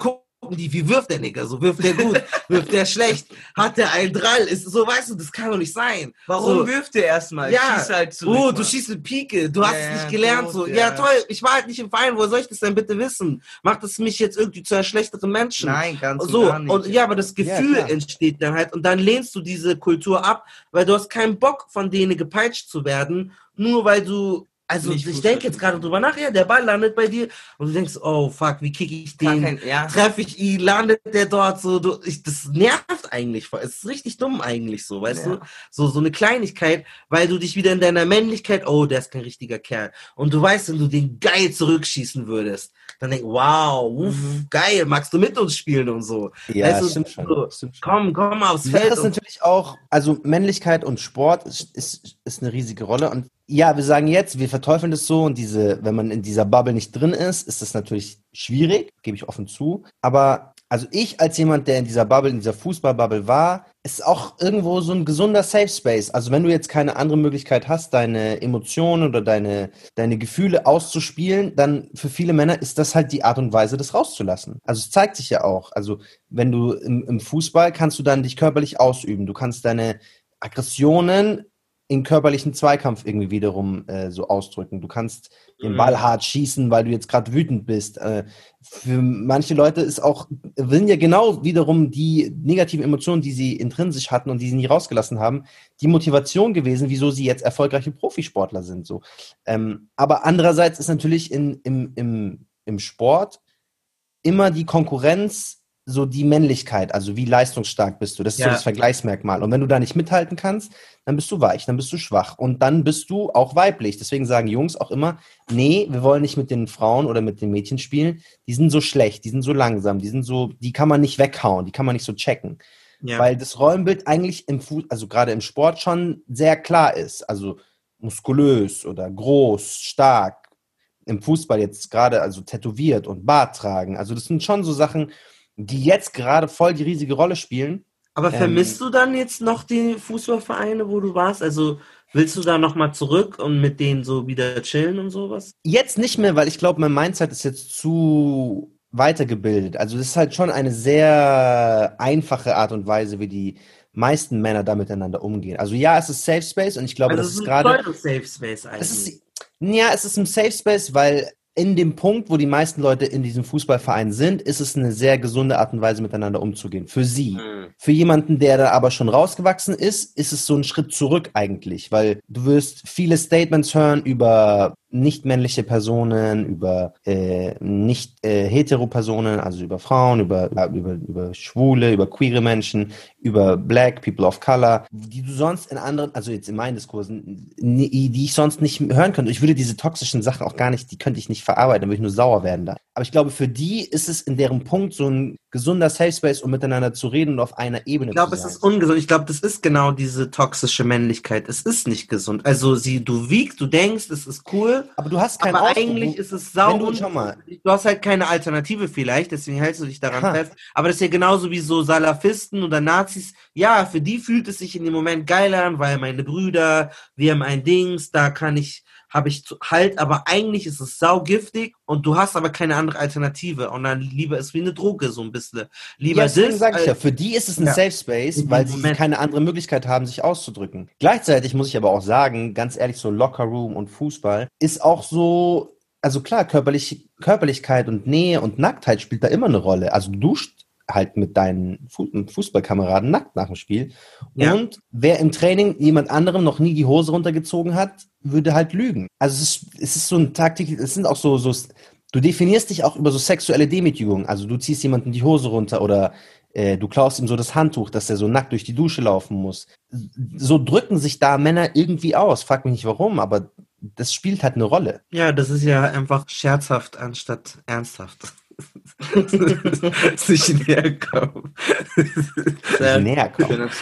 gucken die, wie wirft der Nigger? So, wirft der gut? *laughs* wirft der schlecht? Hat der einen Drall? Ist, so, weißt du, das kann doch nicht sein. Warum so, wirft der erstmal? Ja. Schieß halt zurück, Oh, du schießt mit Pike, du hast Ja, es ja, nicht gelernt. gut, So, ja. ja. toll, ich war halt nicht im Verein, wo soll ich das denn bitte wissen? Macht es mich jetzt irgendwie zu einem schlechteren Menschen? Nein, ganz so, gar nicht. und ja, aber das Gefühl klar. entsteht dann halt und dann lehnst du diese Kultur ab, weil du hast keinen Bock von denen gepeitscht zu werden, nur weil du also Nicht ich denke jetzt gerade drüber nach, ja, der Ball landet bei dir und du denkst, oh fuck, wie kicke ich den? kein, ja. Treffe ich ihn, landet der dort so, du, ich, das nervt eigentlich, voll. es ist richtig dumm eigentlich so, weißt Ja. du, so, so eine Kleinigkeit, weil du dich wieder in deiner Männlichkeit, oh, der ist kein richtiger Kerl und du weißt, wenn du den geil zurückschießen würdest, dann denk, wow, uff, Mhm. geil, magst du mit uns spielen und so, Ja, Weißt du, stimmt schon. so, Stimmt schon. komm, komm aufs Feld ist und natürlich auch, also Männlichkeit und Sport ist, ist, ist eine riesige Rolle. Und ja, wir sagen jetzt, wir verteufeln das so und diese, wenn man in dieser Bubble nicht drin ist, ist das natürlich schwierig, gebe ich offen zu. Aber also ich als jemand, der in dieser Bubble, in dieser Fußballbubble war, ist auch irgendwo so ein gesunder Safe Space. Also wenn du jetzt keine andere Möglichkeit hast, deine Emotionen oder deine, deine Gefühle auszuspielen, dann für viele Männer ist das halt die Art und Weise, das rauszulassen. Also es zeigt sich ja auch. Also wenn du im, im Fußball kannst du dann dich körperlich ausüben. Du kannst deine Aggressionen in körperlichen Zweikampf irgendwie wiederum äh, so ausdrücken. Du kannst den Mhm. Ball hart schießen, weil du jetzt gerade wütend bist. Äh, für manche Leute ist auch, sind ja genau wiederum die negativen Emotionen, die sie intrinsisch hatten und die sie nie rausgelassen haben, die Motivation gewesen, wieso sie jetzt erfolgreiche Profisportler sind. So. Ähm, aber andererseits ist natürlich in, im, im, im Sport immer die Konkurrenz so die Männlichkeit, also wie leistungsstark bist du. Das ist so Ja. das Vergleichsmerkmal. Und wenn du da nicht mithalten kannst, dann bist du weich, dann bist du schwach und dann bist du auch weiblich. Deswegen sagen Jungs auch immer, nee, wir wollen nicht mit den Frauen oder mit den Mädchen spielen. Die sind so schlecht, die sind so langsam, die sind so, die kann man nicht weghauen, die kann man nicht so checken. ja. Weil das Rollenbild eigentlich im Fu also gerade im Sport schon sehr klar ist. Also muskulös oder groß, stark. Im Fußball jetzt gerade also tätowiert und Bart tragen. Also das sind schon so Sachen, die jetzt gerade voll die riesige Rolle spielen. Aber Ähm, vermisst du dann jetzt noch die Fußballvereine, wo du warst? Also willst du da nochmal zurück und mit denen so wieder chillen und sowas? Jetzt nicht mehr, weil ich glaube, mein Mindset ist jetzt zu weitergebildet. Also das ist halt schon eine sehr einfache Art und Weise, wie die meisten Männer da miteinander umgehen. Also ja, es ist Safe Space und ich glaube, also das es ist ein gerade Pseudo-Safe Space eigentlich. Es ist, ja, es ist ein Safe Space, weil in dem Punkt, wo die meisten Leute in diesem Fußballverein sind, ist es eine sehr gesunde Art und Weise, miteinander umzugehen. Für sie. Mhm. Für jemanden, der da aber schon rausgewachsen ist, ist es so ein Schritt zurück eigentlich, weil du wirst viele Statements hören über nicht männliche Personen, über äh, nicht äh, hetero Personen, also über Frauen, über, über, über Schwule, über queere Menschen, über Black, People of Color, die du sonst in anderen, also jetzt in meinen Diskursen, die ich sonst nicht hören könnte. Ich würde diese toxischen Sachen auch gar nicht, die könnte ich nicht verarbeiten, dann würde ich nur sauer werden da. Aber ich glaube, für die ist es in deren Punkt so ein gesunder Safe Space, um miteinander zu reden und auf einer Ebene Ich glaube, zu es sein. ist ungesund. Ich glaube, das ist genau diese toxische Männlichkeit. Es ist nicht gesund. Also sie, du wiegst, du denkst, es ist cool, aber du hast keinen aber Ausdruck. eigentlich ist es sau wenn du, ungesund. schau mal, Du hast halt keine Alternative vielleicht, deswegen hältst du dich daran Ha. fest. Aber das ist ja genauso wie so Salafisten oder Nazis. Ja, für die fühlt es sich in dem Moment geil an, weil meine Brüder, wir haben ein Dings, da kann ich, habe ich halt, aber eigentlich ist es saugiftig und du hast aber keine andere Alternative. Und dann lieber ist wie eine Droge, so ein bisschen. Lieber Ja, deswegen sage ich ja, für die ist es ein Ja. Safe Space, weil sie Moment. keine andere Möglichkeit haben, sich auszudrücken. Gleichzeitig muss ich aber auch sagen, ganz ehrlich, so Locker Room und Fußball ist auch so, also klar, körperlich, Körperlichkeit und Nähe und Nacktheit spielt da immer eine Rolle. Also du duscht halt mit deinen Fu Fußballkameraden nackt nach dem Spiel. Ja. Und wer im Training jemand anderem noch nie die Hose runtergezogen hat, würde halt lügen. Also es ist, es ist so ein Taktik, es sind auch so, so, du definierst dich auch über so sexuelle Demütigung. Also du ziehst jemanden die Hose runter oder äh, du klaust ihm so das Handtuch, dass er so nackt durch die Dusche laufen muss. So drücken sich da Männer irgendwie aus. Frag mich nicht warum, aber das spielt halt eine Rolle. Ja, das ist ja einfach scherzhaft anstatt ernsthaft. *laughs* Sich näher kommen. Sich näher kommen. *laughs*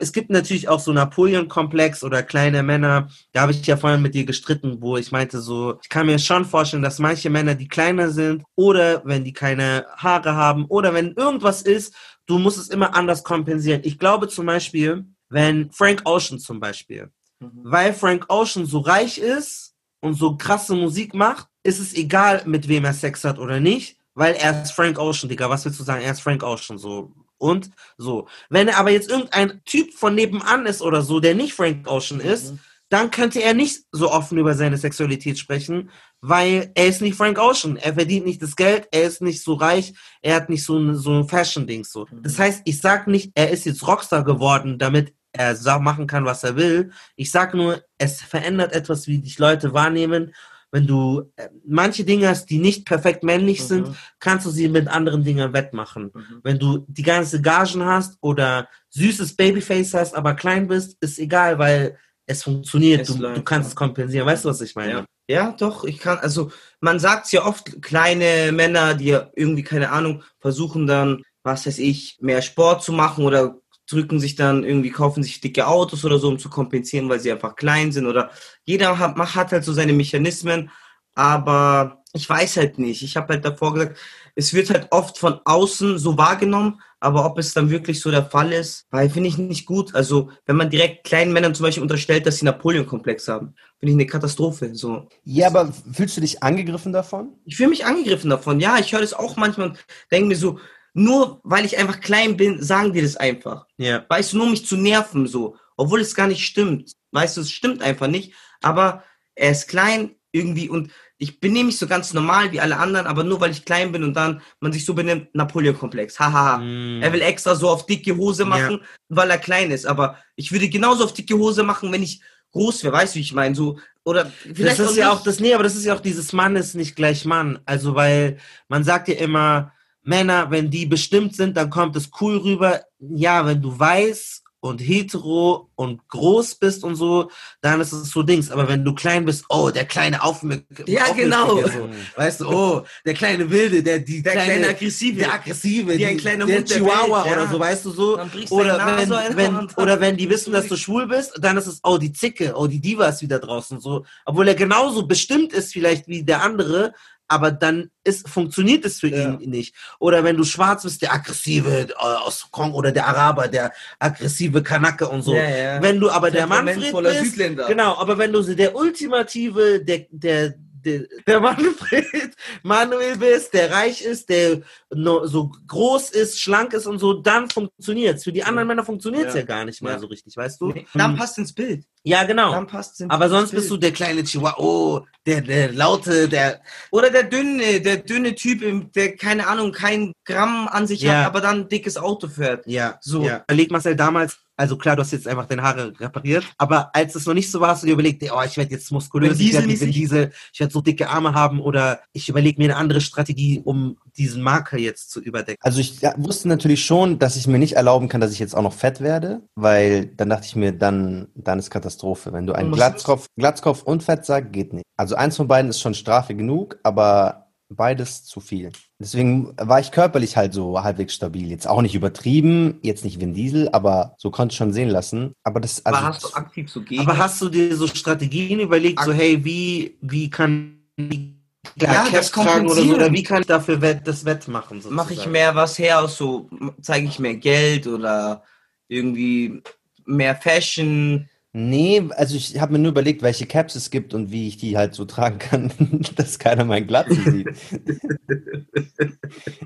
Es gibt natürlich auch so Napoleon-Komplex oder kleine Männer. Da habe ich ja vorhin mit dir gestritten, wo ich meinte so, ich kann mir schon vorstellen, dass manche Männer, die kleiner sind oder wenn die keine Haare haben oder wenn irgendwas ist, du musst es immer anders kompensieren. Ich glaube zum Beispiel, wenn Frank Ocean zum Beispiel, weil Frank Ocean so reich ist und so krasse Musik macht, ist es egal, mit wem er Sex hat oder nicht, weil er ist Frank Ocean, Digga. Was willst du sagen? Er ist Frank Ocean, so. Und so. Wenn er aber jetzt irgendein Typ von nebenan ist oder so, der nicht Frank Ocean ist, dann könnte er nicht so offen über seine Sexualität sprechen, weil er ist nicht Frank Ocean. Er verdient nicht das Geld, er ist nicht so reich, er hat nicht so ein, so ein Fashion-Ding so. Das heißt, ich sag nicht, er ist jetzt Rockstar geworden, damit er machen kann, was er will. Ich sag nur, es verändert etwas, wie dich Leute wahrnehmen. Wenn du äh, manche Dinge hast, die nicht perfekt männlich sind, Mhm. kannst du sie mit anderen Dingen wettmachen. Mhm. Wenn du die ganze Gagen hast oder süßes Babyface hast, aber klein bist, ist egal, weil es funktioniert. Es du, du kannst es kompensieren. Weißt du, was ich meine? Ja. ja, doch, ich kann, also man sagt ja oft, kleine Männer, die ja irgendwie, keine Ahnung, versuchen dann, was weiß ich, mehr Sport zu machen oder drücken sich dann irgendwie, kaufen sich dicke Autos oder so, um zu kompensieren, weil sie einfach klein sind oder jeder hat, hat halt so seine Mechanismen, aber ich weiß halt nicht. Ich habe halt davor gesagt, es wird halt oft von außen so wahrgenommen, aber ob es dann wirklich so der Fall ist, weil finde ich nicht gut. Also wenn man direkt kleinen Männern zum Beispiel unterstellt, dass sie Napoleon-Komplex haben, finde ich eine Katastrophe. So, Ja, aber fühlst du dich angegriffen davon? ich fühle mich angegriffen davon. Ja, ich höre das auch manchmal und denke mir so, nur weil ich einfach klein bin, sagen die das einfach. Ja. Weißt du, nur um mich zu nerven so, obwohl es gar nicht stimmt. Weißt du, es stimmt einfach nicht. Aber er ist klein irgendwie und ich benehme mich so ganz normal wie alle anderen, aber nur weil ich klein bin und dann man sich so benimmt, Napoleon-Komplex. Hahaha. Mm. Er will extra so auf dicke Hose machen, weil er klein ist. Aber ich würde genauso auf dicke Hose machen, wenn ich groß wäre. Weißt du, wie ich meine? So, oder vielleicht das ist ja nicht. auch das, nee, aber das ist ja auch dieses Mann ist nicht gleich Mann. Also, weil man sagt ja immer, Männer, wenn die bestimmt sind, dann kommt es cool rüber. Ja, wenn du weiß und hetero und groß bist und so, dann ist es so Dings. Aber wenn du klein bist, oh, der kleine Aufmück Ja, genau. So. Weißt du, oh, der kleine Wilde, der, die der kleine, kleine Aggressive. der aggressive, die- kleiner der der Chihuahua Welt, ja. oder so, weißt du so. Oder wenn, Nase wenn, dann- oder wenn die wissen, dass du schwul bist, dann ist es, oh, die Zicke, oh, die Diva ist wieder draußen, so. Obwohl er genauso bestimmt ist vielleicht wie der andere, aber dann ist, funktioniert es für ihn nicht. Oder wenn du schwarz bist, der aggressive äh, aus Kong oder der Araber, der aggressive Kanake und so. Ja, ja. Wenn du aber der Manfred bist, genau, aber wenn du der ultimative, der, der, der, der Manfred Manuel bist, der reich ist, der so groß ist, schlank ist und so, dann funktioniert's. Für die anderen Männer funktioniert's ja. Ja. gar nicht mal Ja. so richtig, weißt du? Nee, Dann passt ins Bild. Ja, genau. Dann passt ins Aber sonst ins bist du Bild. der kleine Chihuahua, oh, der, der laute, der, Oder der dünne, der dünne Typ, der keine Ahnung, kein Gramm an sich Ja. hat, aber dann ein dickes Auto fährt. Ja, So. Überleg Marcel damals, also klar, du hast jetzt einfach deine Haare repariert, aber als es noch nicht so war, hast du dir überlegt, oh, ich werde jetzt muskulös, ich werde Vin Diesel, ich werde so dicke Arme haben oder ich überlege mir eine andere Strategie, um diesen Marker jetzt zu überdecken. Also ich ja, wusste natürlich schon, dass ich mir nicht erlauben kann, dass ich jetzt auch noch fett werde, weil dann dachte ich mir, dann, dann ist Katastrophe. Wenn du einen muss- Glatzkopf, Glatzkopf und Fett sagst, geht nicht. Also eins von beiden ist schon Strafe genug, aber beides zu viel. Deswegen war ich körperlich halt so halbwegs stabil. Jetzt auch nicht übertrieben, jetzt nicht Vin Diesel, aber so konnte ich schon sehen lassen. Aber das, also, aber hast du aktiv so gegen? Aber hast du dir so Strategien überlegt, so hey, wie, wie kann ich Ja, Caps das tragen oder so, oder wie kann ich dafür wett, das wettmachen? mache ich mehr was her aus so, zeige ich mehr Geld oder irgendwie mehr Fashion. Nee, also ich habe mir nur überlegt, welche Caps es gibt und wie ich die halt so tragen kann, *laughs* dass keiner meinen Glatzen sieht.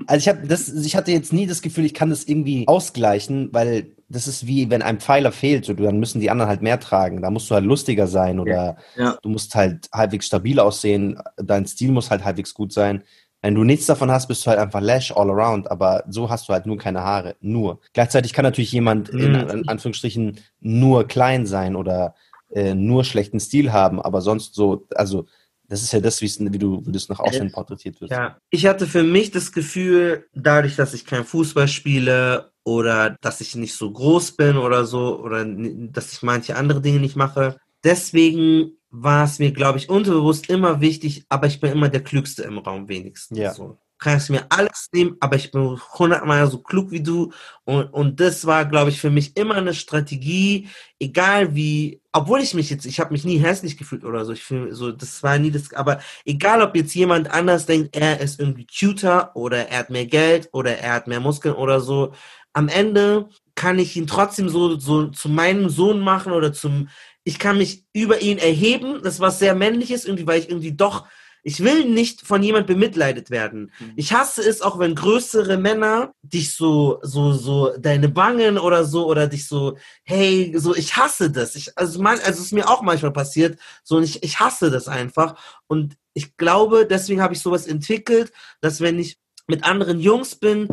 Also ich habe das, ich hatte jetzt nie das Gefühl, ich kann das irgendwie ausgleichen, weil das ist wie wenn ein Pfeiler fehlt, so, dann müssen die anderen halt mehr tragen. Da musst du halt lustiger sein oder Ja. du musst halt halbwegs stabil aussehen. Dein Stil muss halt halbwegs gut sein. Wenn du nichts davon hast, bist du halt einfach Lash all around, aber so hast du halt nur keine Haare. Nur. Gleichzeitig kann natürlich jemand in, Mhm. in Anführungsstrichen nur klein sein oder äh, nur schlechten Stil haben, aber sonst so, also das ist ja das, wie du, wie du es nach außen porträtiert wird. Ja, ich hatte für mich das Gefühl, dadurch, dass ich kein Fußball spiele oder dass ich nicht so groß bin oder so oder dass ich manche andere Dinge nicht mache, deswegen war es mir, glaube ich, unterbewusst immer wichtig, aber ich bin immer der Klügste im Raum wenigstens. Ja. So. Kannst mir alles nehmen, aber ich bin hundertmal so klug wie du. Und, und das war, glaube ich, für mich immer eine Strategie, egal wie, obwohl ich mich jetzt, ich habe mich nie hässlich gefühlt oder so, ich fühle so, das war nie das, aber egal ob jetzt jemand anders denkt, er ist irgendwie cuter oder er hat mehr Geld oder er hat mehr Muskeln oder so, am Ende kann ich ihn trotzdem so, so zu meinem Sohn machen oder zum, ich kann mich über ihn erheben, das was sehr männliches irgendwie, weil ich irgendwie doch, ich will nicht von jemand bemitleidet werden. Ich hasse es auch, wenn größere Männer dich so, so, so, deine Bangen oder so, oder dich so, hey, so, ich hasse das. Ich, also, man, also, es ist mir auch manchmal passiert, so, und ich, ich hasse das einfach. Und ich glaube, deswegen habe ich sowas entwickelt, dass wenn ich mit anderen Jungs bin,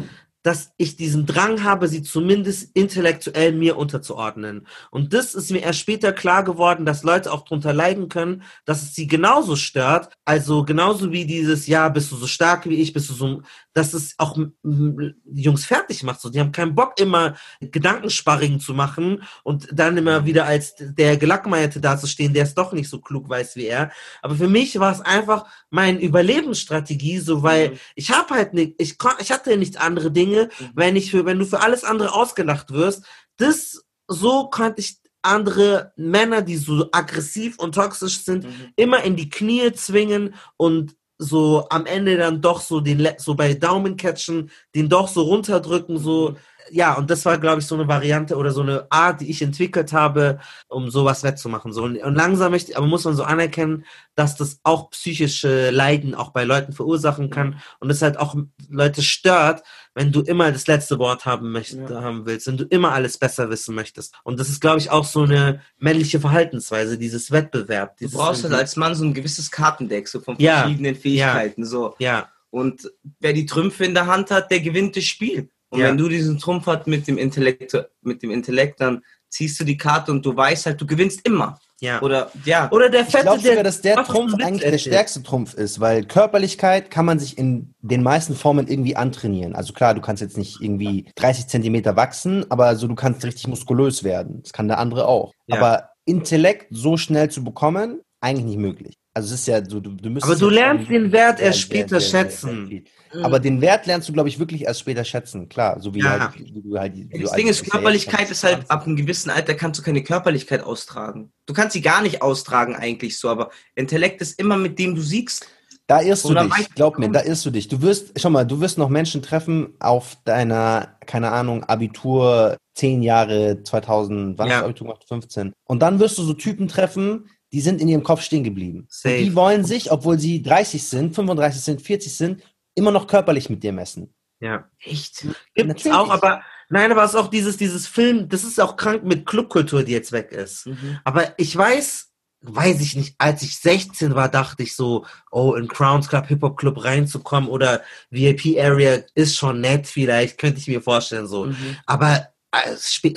dass ich diesen Drang habe, sie zumindest intellektuell mir unterzuordnen. Und das ist mir erst später klar geworden, dass Leute auch drunter leiden können, dass es sie genauso stört. Also genauso wie dieses, ja, bist du so stark wie ich, bist du so, dass es auch die Jungs fertig macht. So, die haben keinen Bock, immer Gedankensparring zu machen und dann immer wieder als der Gelackmeierte dazustehen, der es doch nicht so klug weiß wie er. Aber für mich war es einfach meine Überlebensstrategie, so weil mhm. ich habe halt nicht, ich, ich hatte nicht andere Dinge, mhm. wenn ich für, wenn du für alles andere ausgelacht wirst. Das so konnte ich andere Männer, die so aggressiv und toxisch sind, mhm. immer in die Knie zwingen und so am Ende dann doch so den so bei Daumen catchen, den doch so runterdrücken, so mhm. Ja, und das war, glaube ich, so eine Variante oder so eine Art, die ich entwickelt habe, um sowas wettzumachen. So. Und, und langsam möchte, aber muss man so anerkennen, dass das auch psychische Leiden auch bei Leuten verursachen kann und es halt auch Leute stört, wenn du immer das letzte Wort haben möchtest, ja. haben willst, wenn du immer alles besser wissen möchtest. Und das ist, glaube ich, auch so eine männliche Verhaltensweise, dieses Wettbewerb. Dieses du brauchst halt als Mann so ein gewisses Kartendeck, so von verschiedenen ja. Fähigkeiten, ja. so. Ja. Und wer die Trümpfe in der Hand hat, der gewinnt das Spiel. Und wenn du diesen Trumpf hast mit dem Intellekt, mit dem Intellekt, dann ziehst du die Karte und du weißt halt, du gewinnst immer. Ja. Oder, ja. Oder der Fette, ich glaube sogar, dass der Trumpf eigentlich der stärkste Trumpf ist, weil Körperlichkeit kann man sich in den meisten Formen irgendwie antrainieren. Also klar, du kannst jetzt nicht irgendwie 30 Zentimeter wachsen, aber so du kannst richtig muskulös werden. Das kann der andere auch. Ja. Aber Intellekt so schnell zu bekommen, eigentlich nicht möglich. Also es ist ja so, du, du müsstest. Aber du lernst den Wert erst später schätzen. Aber den Wert lernst du, glaube ich, wirklich erst später schätzen. Klar, so wie, ja. halt, wie du halt. Wie das Ding ist, Körperlichkeit ist halt, ab einem gewissen Alter kannst du keine Körperlichkeit austragen. Du kannst sie gar nicht austragen, eigentlich so, aber Intellekt ist immer mit dem du siegst. Da irrst du dich, glaub mir, da irrst du dich. Du wirst, schau mal, du wirst noch Menschen treffen auf deiner, keine Ahnung, Abitur, zehn Jahre, 2000, wann ja. hast du Abitur gemacht? 15. Und dann wirst du so Typen treffen, die sind in ihrem Kopf stehen geblieben. Die wollen sich, obwohl sie 30 sind, 35 sind, 40 sind, immer noch körperlich mit dir messen. Ja. Echt? Gibt's auch, aber nein, aber es ist auch dieses, dieses Film, das ist auch krank mit Clubkultur, die jetzt weg ist. Mhm. Aber ich weiß, weiß ich nicht, als ich 16 war, dachte ich so, oh, in Crowns Club, Hip-Hop Club reinzukommen oder VIP Area ist schon nett, vielleicht, könnte ich mir vorstellen, so. Mhm. Aber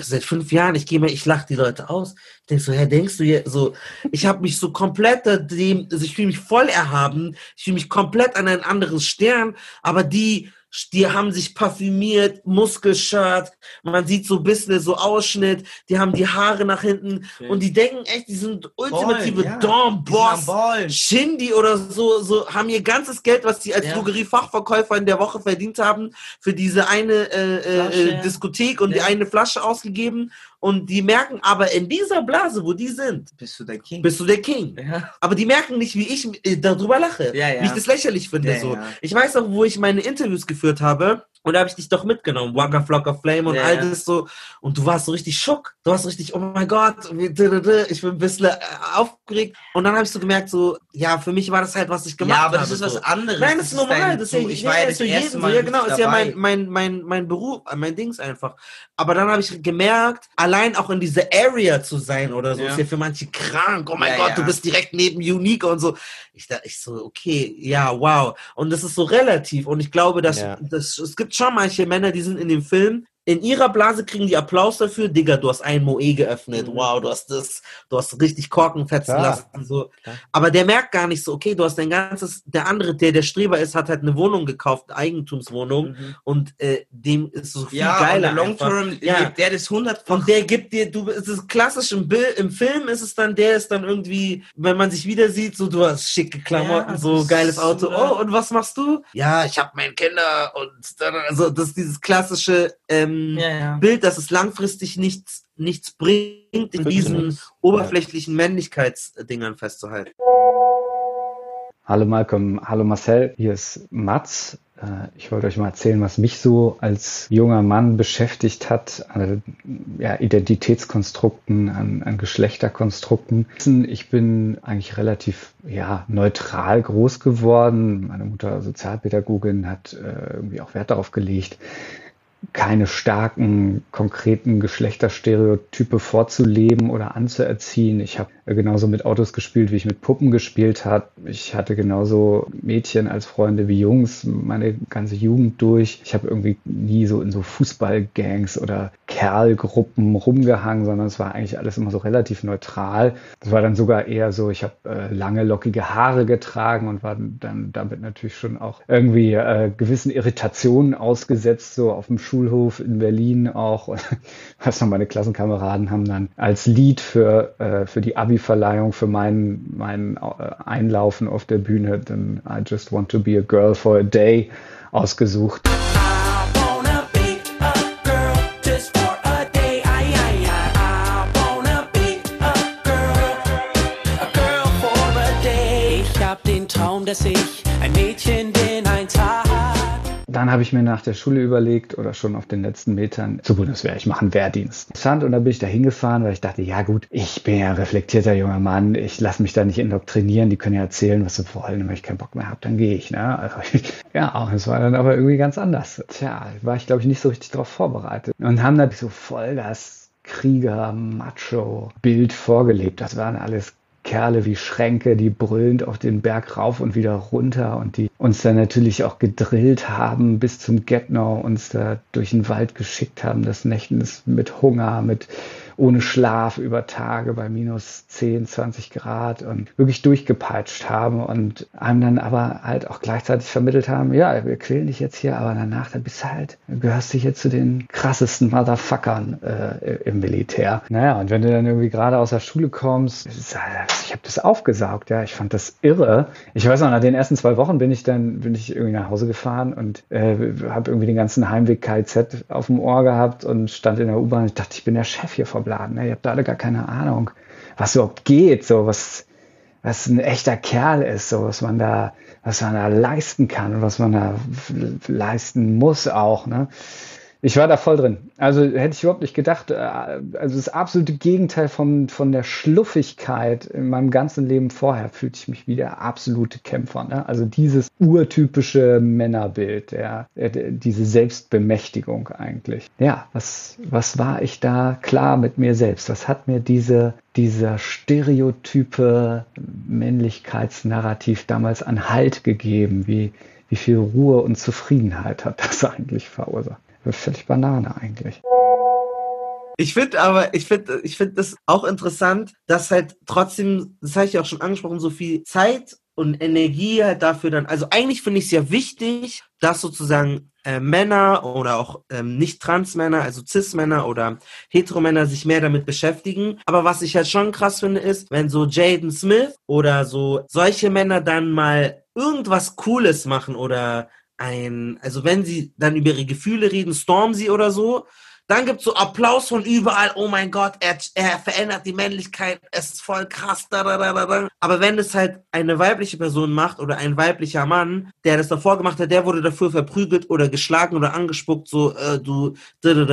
seit fünf Jahren, ich gehe mal, ich lache die Leute aus. Ich denke so, hä, denkst du hier so, ich habe mich so komplett dem, also ich fühle mich voll erhaben, ich fühle mich komplett an ein anderes Stern, aber die die haben sich parfümiert, Muskelshirt, man sieht so ein bisschen so Ausschnitt, die haben die Haare nach hinten okay. und die denken echt, die sind ultimative ja. Dom-Boss, Shindy oder so, so, haben ihr ganzes Geld, was sie als ja. Drogeriefachverkäufer in der Woche verdient haben, für diese eine äh, äh, Diskothek und ja. die eine Flasche ausgegeben und die merken aber in dieser Blase, wo die sind, bist du der King. Bist du der King. Ja. Aber die merken nicht, wie ich äh, darüber lache, ja, ja. wie ich das lächerlich finde. so. Ich weiß auch, wo ich meine Interviews geführt habe. Und da habe ich dich doch mitgenommen, Waka Flocka Flame und all das so. Und du warst so richtig schock. Du warst richtig, oh mein Gott, ich bin ein bisschen äh, aufgeregt. Und dann habe ich so gemerkt, so, ja, für mich war das halt, was ich gemacht habe. Ja, aber das ist so. was anderes. Nein, das, ist normal. Das ist, ich war ja das für jeden Mal Ja, genau, ist ja mein, mein, mein, mein Beruf, mein Dings einfach. Aber dann habe ich gemerkt, allein auch in dieser Area zu sein oder so, ja. ist ja für manche krank. Oh mein ja, Gott, ja. du bist direkt neben Unique und so. Ich dachte, ich so, okay, ja, wow. Und das ist so relativ. Und ich glaube, dass, dass es gibt schon manche Männer, die sind in dem Film in ihrer Blase kriegen die Applaus dafür, Digga, du hast ein Moe geöffnet, mhm. wow, du hast das, du hast richtig Korken fetzen Klar. lassen, so. Aber der merkt gar nicht so, okay, du hast dein ganzes, der andere, der der Streber ist, hat halt eine Wohnung gekauft, Eigentumswohnung mhm. und äh, dem ist so viel ja, geiler. Long Term, ja. der ist 100 Und der gibt dir, du, es ist klassisch im, Bild, im Film ist es dann, der ist dann irgendwie, wenn man sich wieder sieht, so, du hast schicke Klamotten, ja, so geiles Auto, oh, und was machst du? Ja, ich habe meine Kinder und dann, also, das ist dieses klassische, ähm, ja, ja. Bild, dass es langfristig nichts, nichts bringt, in diesen oberflächlichen Männlichkeitsdingern festzuhalten. Hallo Malcolm, hallo Marcel, hier ist Mats. Äh, ich wollte euch mal erzählen, was mich so als junger Mann beschäftigt hat an ja, Identitätskonstrukten, an, an, Geschlechterkonstrukten. Ich bin eigentlich relativ ja, neutral groß geworden. Meine Mutter Sozialpädagogin hat äh, irgendwie auch Wert darauf gelegt, keine starken, konkreten Geschlechterstereotype vorzuleben oder anzuerziehen. Ich habe genauso mit Autos gespielt, wie ich mit Puppen gespielt habe. Ich hatte genauso Mädchen als Freunde wie Jungs meine ganze Jugend durch. Ich habe irgendwie nie so in so Fußballgangs oder Kerlgruppen rumgehangen, sondern es war eigentlich alles immer so relativ neutral. Das war dann sogar eher so, ich habe äh, lange, lockige Haare getragen und war dann damit natürlich schon auch irgendwie äh, gewissen Irritationen ausgesetzt, so auf dem Schulhof in Berlin auch. *laughs* Was meine Klassenkameraden haben dann als Lied für, äh, für die Abi-Verleihung, für meinen, meinen äh, Einlaufen auf der Bühne, dann I Just Want to Be a Girl for a Day ausgesucht. dass ich Dann habe ich mir nach der Schule überlegt oder schon auf den letzten Metern zur Bundeswehr, ich mache einen Wehrdienst. Und dann bin ich da hingefahren, weil ich dachte, ja gut, ich bin ja ein reflektierter junger Mann, ich lasse mich da nicht indoktrinieren, die können ja erzählen, was sie wollen, wenn ich keinen Bock mehr habe, dann gehe ich. Ne? Also, *laughs* ja, es war dann aber irgendwie ganz anders. Tja, war ich glaube ich nicht so richtig darauf vorbereitet. Und haben dann so voll das Krieger, Macho-Bild vorgelebt. Das waren alles Kerle wie Schränke, die brüllend auf den Berg rauf und wieder runter und die uns dann natürlich auch gedrillt haben bis zum Getno, uns da durch den Wald geschickt haben, das Nächtens mit Hunger, mit ohne Schlaf über Tage bei minus 10, 20 Grad und wirklich durchgepeitscht haben und einem dann aber halt auch gleichzeitig vermittelt haben, ja, wir quälen dich jetzt hier, aber danach, dann bist du halt, gehörst du hier zu den krassesten Motherfuckern äh, im Militär. Naja, und wenn du dann irgendwie gerade aus der Schule kommst, halt, ich habe das aufgesaugt, ja, ich fand das irre. Ich weiß noch, nach den ersten zwei Wochen bin ich dann, bin ich irgendwie nach Hause gefahren und äh, habe irgendwie den ganzen Heimweg KZ auf dem Ohr gehabt und stand in der U-Bahn. Ich dachte, ich bin der Chef hier vom Laden. Ne? Ihr habt alle gar keine Ahnung, was überhaupt geht, so was, was ein echter Kerl ist, so was man da, was man da leisten kann und was man da leisten muss auch. Ne? Ich war da voll drin. Also hätte ich überhaupt nicht gedacht. Äh, also das absolute Gegenteil von, von der Schluffigkeit in meinem ganzen Leben vorher fühlte ich mich wie der absolute Kämpfer. Ne? Also dieses urtypische Männerbild, der, der, diese Selbstbemächtigung eigentlich. Ja, was, was war ich da klar mit mir selbst? Was hat mir diese, dieser stereotype Männlichkeitsnarrativ damals an Halt gegeben? Wie, wie viel Ruhe und Zufriedenheit hat das *laughs* eigentlich verursacht? Völlig Banane eigentlich. Ich finde aber, ich finde, ich finde das auch interessant, dass halt trotzdem, das habe ich ja auch schon angesprochen, so viel Zeit und Energie halt dafür dann, also eigentlich finde ich es ja wichtig, dass sozusagen äh, Männer oder auch ähm, nicht Trans-Männer, also Cis-Männer oder Heteromänner sich mehr damit beschäftigen. Aber was ich halt schon krass finde, ist, wenn so Jaden Smith oder so solche Männer dann mal irgendwas Cooles machen oder ein, also wenn sie dann über ihre Gefühle reden, Stormzy oder so, dann gibt's so Applaus von überall, oh mein Gott, er, er verändert die Männlichkeit, es ist voll krass. Da, da, da. Aber wenn es halt eine weibliche Person macht oder ein weiblicher Mann, der das davor gemacht hat, der wurde dafür verprügelt oder geschlagen oder angespuckt, so äh, du.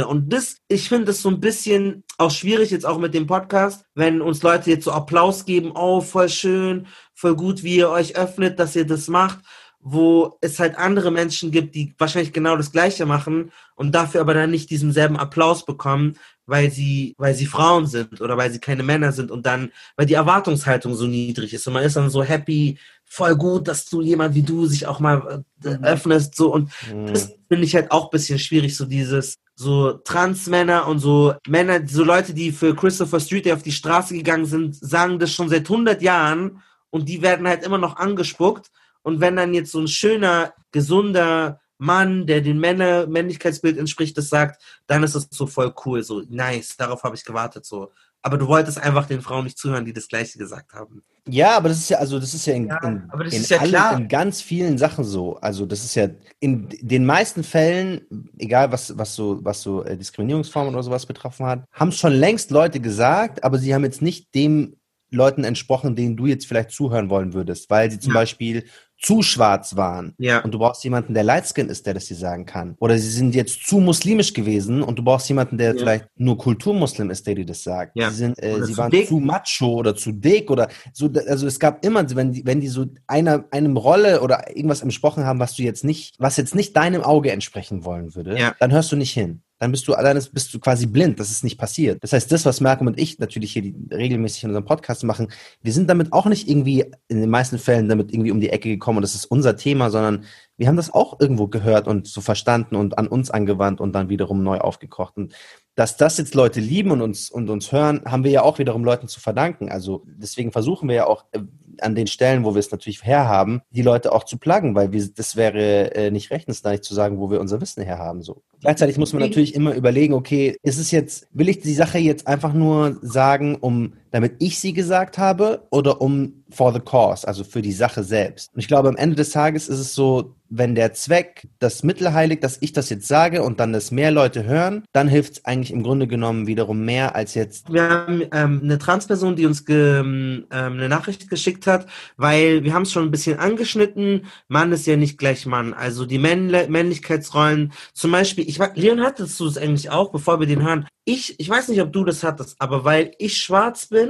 Und das, ich finde das so ein bisschen auch schwierig jetzt auch mit dem Podcast, wenn uns Leute jetzt so Applaus geben, oh voll schön, voll gut, wie ihr euch öffnet, dass ihr das macht wo es halt andere Menschen gibt, die wahrscheinlich genau das Gleiche machen und dafür aber dann nicht diesen selben Applaus bekommen, weil sie, weil sie Frauen sind oder weil sie keine Männer sind und dann, weil die Erwartungshaltung so niedrig ist und man ist dann so happy, voll gut, dass du jemand wie du sich auch mal äh, mhm. öffnest, so und mhm. das finde ich halt auch bisschen schwierig, so dieses, so Transmänner und so Männer, so Leute, die für Christopher Street auf die Straße gegangen sind, sagen das schon seit 100 Jahren und die werden halt immer noch angespuckt und wenn dann jetzt so ein schöner, gesunder Mann, der dem Männer Männlichkeitsbild entspricht, das sagt, dann ist es so voll cool, so nice, darauf habe ich gewartet, so. Aber du wolltest einfach den Frauen nicht zuhören, die das Gleiche gesagt haben. Ja, aber das ist ja, also das ist ja in, ja, in, in, ja allen, in, ganz vielen Sachen so. Also das ist ja in den meisten Fällen, egal was, was so, was so äh, Diskriminierungsformen oder sowas betroffen hat, haben es schon längst Leute gesagt, aber sie haben jetzt nicht dem Leuten entsprochen, denen du jetzt vielleicht zuhören wollen würdest, weil sie zum ja. Beispiel zu schwarz waren. Ja. Und du brauchst jemanden, der lightskin ist, der das dir sagen kann. Oder sie sind jetzt zu muslimisch gewesen und du brauchst jemanden, der Ja. vielleicht nur Kulturmuslim ist, der dir das sagt. Ja. Sie, sind, äh, sie waren dick. zu macho oder zu dick oder so. Also es gab immer, wenn die, wenn die so einer, einem Rolle oder irgendwas entsprochen haben, was du jetzt nicht, was jetzt nicht deinem Auge entsprechen wollen würde, Ja. dann hörst du nicht hin. Dann bist du alleine, bist du quasi blind, das ist nicht passiert. Das heißt, das, was Malcolm und ich natürlich hier regelmäßig in unserem Podcast machen, wir sind damit auch nicht irgendwie in den meisten Fällen damit irgendwie um die Ecke gekommen und das ist unser Thema, sondern wir haben das auch irgendwo gehört und so verstanden und an uns angewandt und dann wiederum neu aufgekocht. Und dass das jetzt Leute lieben und uns, und uns hören, haben wir ja auch wiederum Leuten zu verdanken. Also deswegen versuchen wir ja auch äh, an den Stellen, wo wir es natürlich herhaben, die Leute auch zu pluggen, weil wir, das wäre äh, nicht rechnensneidig zu sagen, wo wir unser Wissen herhaben. So. Gleichzeitig muss man natürlich immer überlegen, okay, ist es jetzt, will ich die Sache jetzt einfach nur sagen, um damit ich sie gesagt habe oder um for the cause, also für die Sache selbst. Und ich glaube, am Ende des Tages ist es so, wenn der Zweck das Mittel heiligt, dass ich das jetzt sage und dann das mehr Leute hören, dann hilft es eigentlich im Grunde genommen wiederum mehr als jetzt. Wir haben ähm, eine Transperson, die uns ge, ähm, eine Nachricht geschickt hat, weil wir haben es schon ein bisschen angeschnitten. Mann ist ja nicht gleich Mann. Also die Männle Männlichkeitsrollen, zum Beispiel, ich Leon hattest du es eigentlich auch, bevor wir den hören. Ich, ich weiß nicht, ob du das hattest, aber weil ich schwarz bin,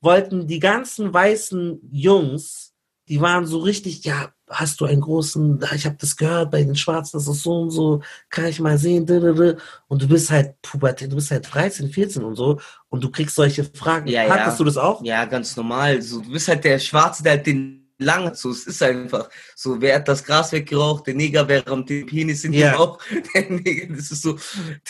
wollten die ganzen weißen Jungs, die waren so richtig, ja, hast du einen großen, ich habe das gehört bei den Schwarzen, das ist so und so, kann ich mal sehen, und du bist halt Pubertät, du bist halt 13, 14 und so und du kriegst solche Fragen. Ja, Hattest ja. du das auch? Ja, ganz normal. So, du bist halt der Schwarze, der halt den lang hat. So, es ist einfach so, wer hat das Gras weggeraucht? Der Neger, wer rammt den Penis in Ja. den Bauch? *laughs* Der Neger, das ist so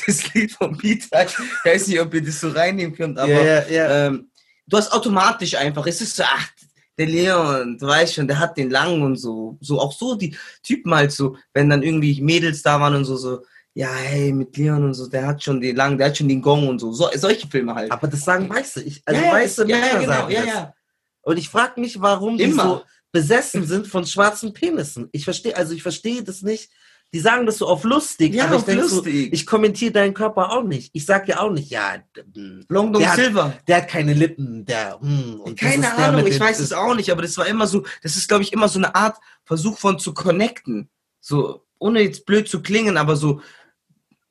das Lied von Peter. Ich weiß nicht, ob ihr das so reinnehmen könnt, aber ja, ja. ähm, du hast automatisch einfach, es ist so, ach, der Leon, du weißt schon, der hat den langen und so, so auch so die Typen halt so, wenn dann irgendwie Mädels da waren und so, so, ja, hey, mit Leon und so, der hat schon den langen, der hat schon den Gong und so, so solche Filme halt. aber das sagen Weiße. Ich, also ja, weiße ja, Männer ja, genau, sagen ja, ja. Und ich frage mich, warum die Immer. so besessen sind von schwarzen Penissen. Ich verstehe, also ich verstehe das nicht. Die sagen das so auf lustig, Ja, aber ich denke so, lustig. ich kommentiere deinen Körper auch nicht. Ich sag ja auch nicht, ja, hm, Long Dong Der hat- Silver. der hat keine Lippen, der, hm, und Keine Ahnung, ich weiß es auch nicht, aber das war immer so, das ist, glaube ich, immer so eine Art Versuch von zu connecten. So, ohne jetzt blöd zu klingen, aber so,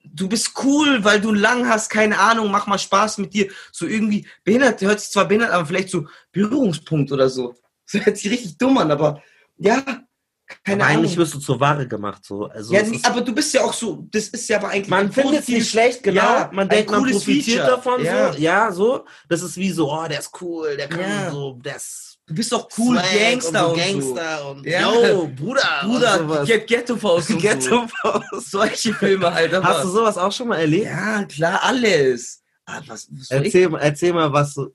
du bist cool, weil du lang hast, keine Ahnung, mach mal Spaß mit dir. So irgendwie behindert, hört sich zwar behindert, aber vielleicht so Berührungspunkt oder so. *laughs* So hört sich richtig dumm an, aber ja, keine aber Ahnung. eigentlich wirst du zur Ware gemacht, so. Also ja, ist- aber du bist ja auch so, das ist ja aber eigentlich man findet es nicht schlecht, genau. Ja, man denkt, man profitiert Feature. davon, Ja. so. Ja, so. Das ist wie so, oh, der ist cool, der kann Ja. so, der ist Du bist doch cool, Swag Gangster und, und, so so. Gangster und, Ja. yo, Bruder, Bruder, und. Get Ghetto Faust und Ghetto so. Solche Filme halt. Hast du sowas auch schon mal erlebt? Ja, klar, alles. Ah, was, was? Erzähl, mal- erzähl mal, was so.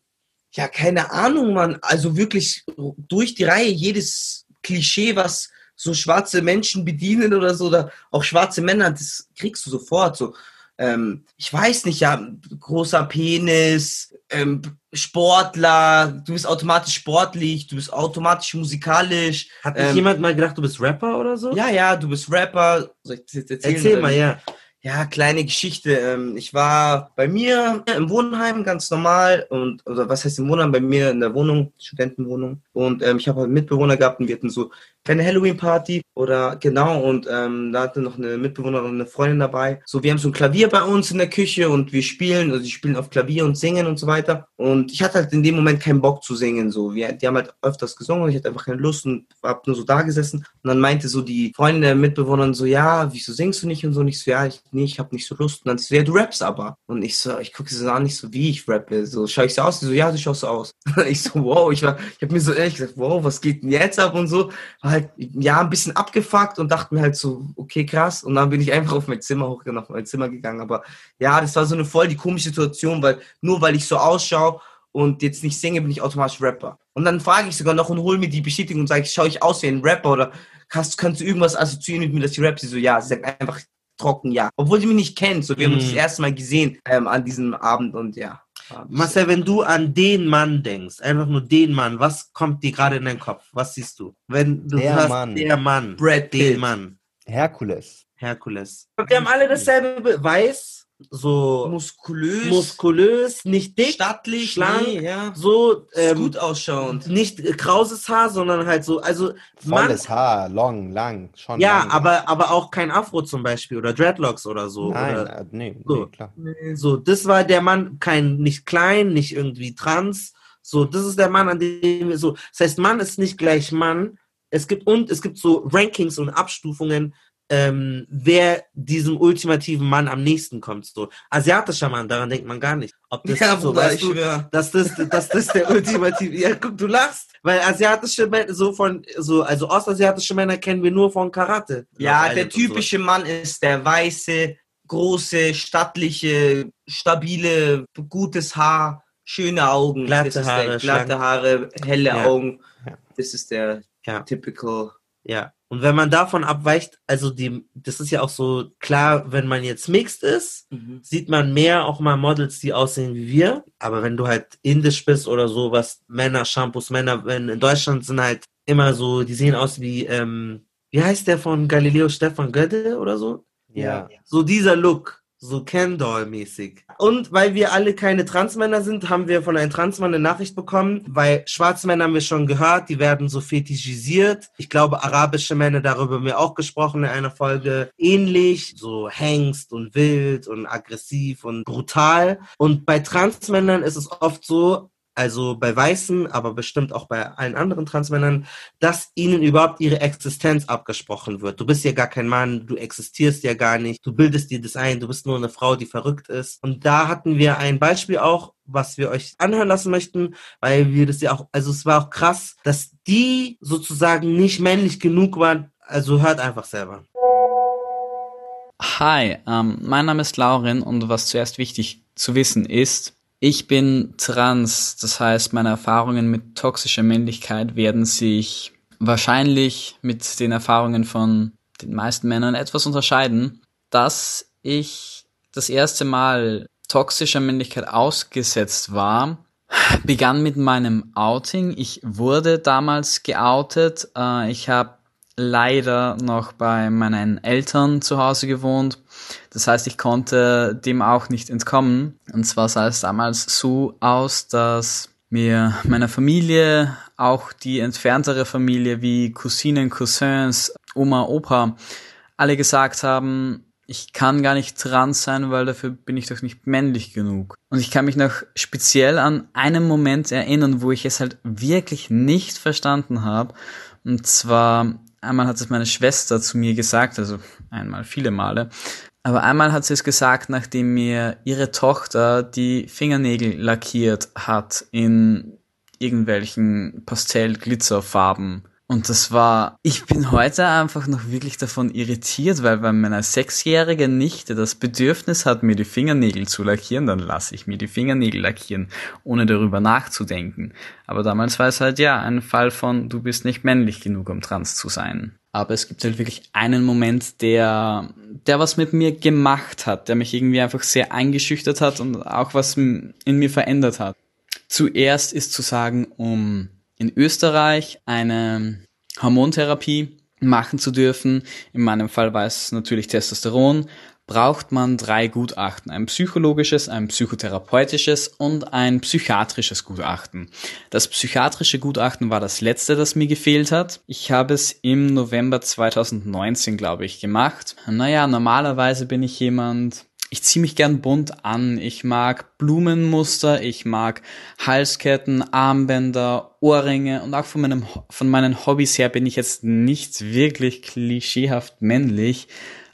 Ja, keine Ahnung, Mann. Also wirklich durch die Reihe jedes Klischee, was so schwarze Menschen bedienen oder so, oder auch schwarze Männer, das kriegst du sofort. So, ähm, ich weiß nicht, ja, großer Penis, ähm, Sportler, du bist automatisch sportlich, du bist automatisch musikalisch. Hat nicht Ähm, jemand mal gedacht, du bist Rapper oder so? Ja, ja, du bist Rapper. Soll ich das jetzt erzählen? Erzähl mal, ja. Ja, kleine Geschichte. Ähm, ich war bei mir im Wohnheim ganz normal und oder was heißt im Wohnheim? Bei mir in der Wohnung, Studentenwohnung. Und ähm, ich habe halt Mitbewohner gehabt und wir hatten so keine Halloween-Party oder genau und ähm, da hatte noch eine Mitbewohnerin, eine Freundin dabei. So, wir haben so ein Klavier bei uns in der Küche und wir spielen, also die spielen auf Klavier und singen und so weiter. Und ich hatte halt in dem Moment keinen Bock zu singen. So, wir, die haben halt öfters gesungen und ich hatte einfach keine Lust und hab nur so da gesessen. Und dann meinte so die Freundin der Mitbewohnerin so, ja, wieso singst du nicht und so? Und ich so, ja, ich, nee, ich hab nicht so Lust. Und dann so, ja, du rappst aber. Und ich so, ich gucke sie an, nicht so, wie ich rappe. So, schau ich so aus? Die so, ja, du schaust so aus. *laughs* ich so, wow, ich war, ich habe mir so ehrlich gesagt, wow, was geht denn jetzt ab und so. War halt, ja, ein bisschen abgefuckt und dachte mir halt so, okay, krass. Und dann bin ich *laughs* einfach auf mein Zimmer hochgegangen, auf mein Zimmer gegangen. Aber ja, das war so eine voll die komische Situation, weil nur weil ich so ausschaue und jetzt nicht singe, bin ich automatisch Rapper. Und dann frage ich sogar noch und hole mir die Bestätigung und sage, schaue ich aus wie ein Rapper oder kannst, kannst du irgendwas assoziieren mit mir, dass ich rap? Sie so, ja, sie sagt einfach trocken ja. Obwohl sie mich nicht kennt. So, wir haben uns Mhm. das erste Mal gesehen ähm, an diesem Abend und ja. Marcel, wenn du an den Mann denkst, einfach nur den Mann, was kommt dir gerade in den Kopf? Was siehst du? Wenn du Der hörst, Mann. der Mann, Brad den Pitt. Mann, Herkules. Herkules. Wir haben alle dasselbe, Be- weiß, so Muskulös, muskulös, nicht dick, stattlich, schlank, nee, ja. so ähm, gut ausschauend. nicht äh, krauses Haar, sondern halt so, also Volles Haar, long, lang, schon ja, lang. aber aber auch kein Afro zum Beispiel oder Dreadlocks oder so. Nein, oder, äh, nee, so. nee, klar. so, das war der Mann, kein nicht klein, nicht irgendwie trans. So, das ist der Mann, an dem wir so. Das heißt, Mann ist nicht gleich Mann. Es gibt und es gibt so Rankings und Abstufungen, ähm, wer diesem ultimativen Mann am nächsten kommt. So asiatischer Mann, daran denkt man gar nicht. Ob das *laughs* Ja, so, weißt du, schwör. dass das, dass das der *laughs* ultimative. Ja, guck, du lachst, weil asiatische Männer so von so also ostasiatische Männer kennen wir nur von Karate. Ja, der und so. typische Mann ist der weiße, große, stattliche, stabile, gutes Haar, schöne Augen. Glatte Haare, der, glatte. Haare, helle Ja. Augen. Ja. Das ist der Ja. typical. Ja. Und wenn man davon abweicht, also die, das ist ja auch so klar, wenn man jetzt mixed ist, sieht man mehr auch mal Models, die aussehen wie wir. Aber wenn du halt indisch bist oder so, was Männer, Shampoos, Männer, wenn in Deutschland sind halt immer so, die sehen aus wie, ähm, wie heißt der von Galileo Stefan Gödde oder so? Ja. So dieser Look, so Ken Doll-mäßig. Und weil wir alle keine Transmänner sind, haben wir von einem Transmann eine Nachricht bekommen, weil schwarze Männer haben wir schon gehört, die werden so fetischisiert. Ich glaube, arabische Männer, darüber haben wir auch gesprochen in einer Folge, ähnlich, so Hengst und wild und aggressiv und brutal. Und bei Transmännern ist es oft so, also bei Weißen, aber bestimmt auch bei allen anderen Transmännern, dass ihnen überhaupt ihre Existenz abgesprochen wird. Du bist ja gar kein Mann, du existierst ja gar nicht, du bildest dir das ein, du bist nur eine Frau, die verrückt ist. Und da hatten wir ein Beispiel auch, was wir euch anhören lassen möchten, weil wir das ja auch, also es war auch krass, dass die sozusagen nicht männlich genug waren. Also hört einfach selber. Hi, ähm, mein Name ist Lauren und was zuerst wichtig zu wissen ist, ich bin trans, das heißt, meine Erfahrungen mit toxischer Männlichkeit werden sich wahrscheinlich mit den Erfahrungen von den meisten Männern etwas unterscheiden. Dass ich das erste Mal toxischer Männlichkeit ausgesetzt war, begann mit meinem Outing. Ich wurde damals geoutet. Äh, ich habe leider noch bei meinen Eltern zu Hause gewohnt. Das heißt, ich konnte dem auch nicht entkommen. Und zwar sah es damals so aus, dass mir meiner Familie, auch die entferntere Familie wie Cousinen, Cousins, Oma, Opa, alle gesagt haben, ich kann gar nicht trans sein, weil dafür bin ich doch nicht männlich genug. Und ich kann mich noch speziell an einen Moment erinnern, wo ich es halt wirklich nicht verstanden habe. Und zwar einmal hat es meine Schwester zu mir gesagt, also einmal viele Male, aber einmal hat sie es gesagt, nachdem mir ihre Tochter die Fingernägel lackiert hat in irgendwelchen Pastell-Glitzerfarben. Und das war, ich bin heute einfach noch wirklich davon irritiert, weil wenn meine sechsjährige Nichte das Bedürfnis hat, mir die Fingernägel zu lackieren, dann lasse ich mir die Fingernägel lackieren, ohne darüber nachzudenken. Aber damals war es halt ja ein Fall von, du bist nicht männlich genug, um trans zu sein. Aber es gibt halt wirklich einen Moment, der, der was mit mir gemacht hat, der mich irgendwie einfach sehr eingeschüchtert hat und auch was in mir verändert hat. Zuerst ist zu sagen, um in Österreich eine Hormontherapie machen zu dürfen, in meinem Fall war es natürlich Testosteron, braucht man drei Gutachten. Ein psychologisches, ein psychotherapeutisches und ein psychiatrisches Gutachten. Das psychiatrische Gutachten war das letzte, das mir gefehlt hat. Ich habe es im November 2019, glaube ich, gemacht. Naja, normalerweise bin ich jemand, ich ziehe mich gern bunt an. Ich mag Blumenmuster, ich mag Halsketten, Armbänder, Ohrringe und auch von, meinem, von meinen Hobbys her bin ich jetzt nicht wirklich klischeehaft männlich.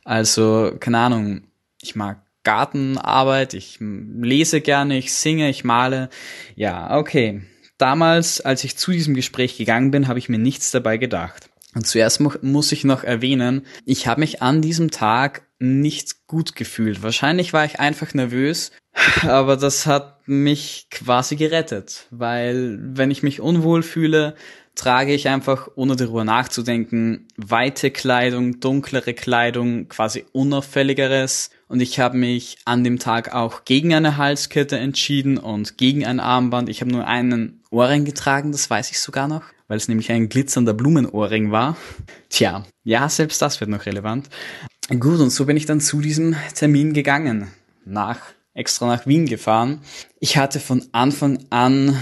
Also, keine Ahnung, ich mag Gartenarbeit, ich lese gerne, ich singe, ich male. Ja, okay. Damals, als ich zu diesem Gespräch gegangen bin, habe ich mir nichts dabei gedacht. Und zuerst mu muss ich noch erwähnen, ich habe mich an diesem Tag nicht gut gefühlt. Wahrscheinlich war ich einfach nervös, *laughs* aber das hat mich quasi gerettet, weil wenn ich mich unwohl fühle, trage ich einfach, ohne darüber nachzudenken, weite Kleidung, dunklere Kleidung, quasi unauffälligeres. Und ich habe mich an dem Tag auch gegen eine Halskette entschieden und gegen ein Armband. Ich habe nur einen Ohrring getragen, das weiß ich sogar noch, weil es nämlich ein glitzernder Blumenohrring war. Tja, ja, selbst das wird noch relevant. Gut, und so bin ich dann zu diesem Termin gegangen. nach extra nach Wien gefahren. Ich hatte von Anfang an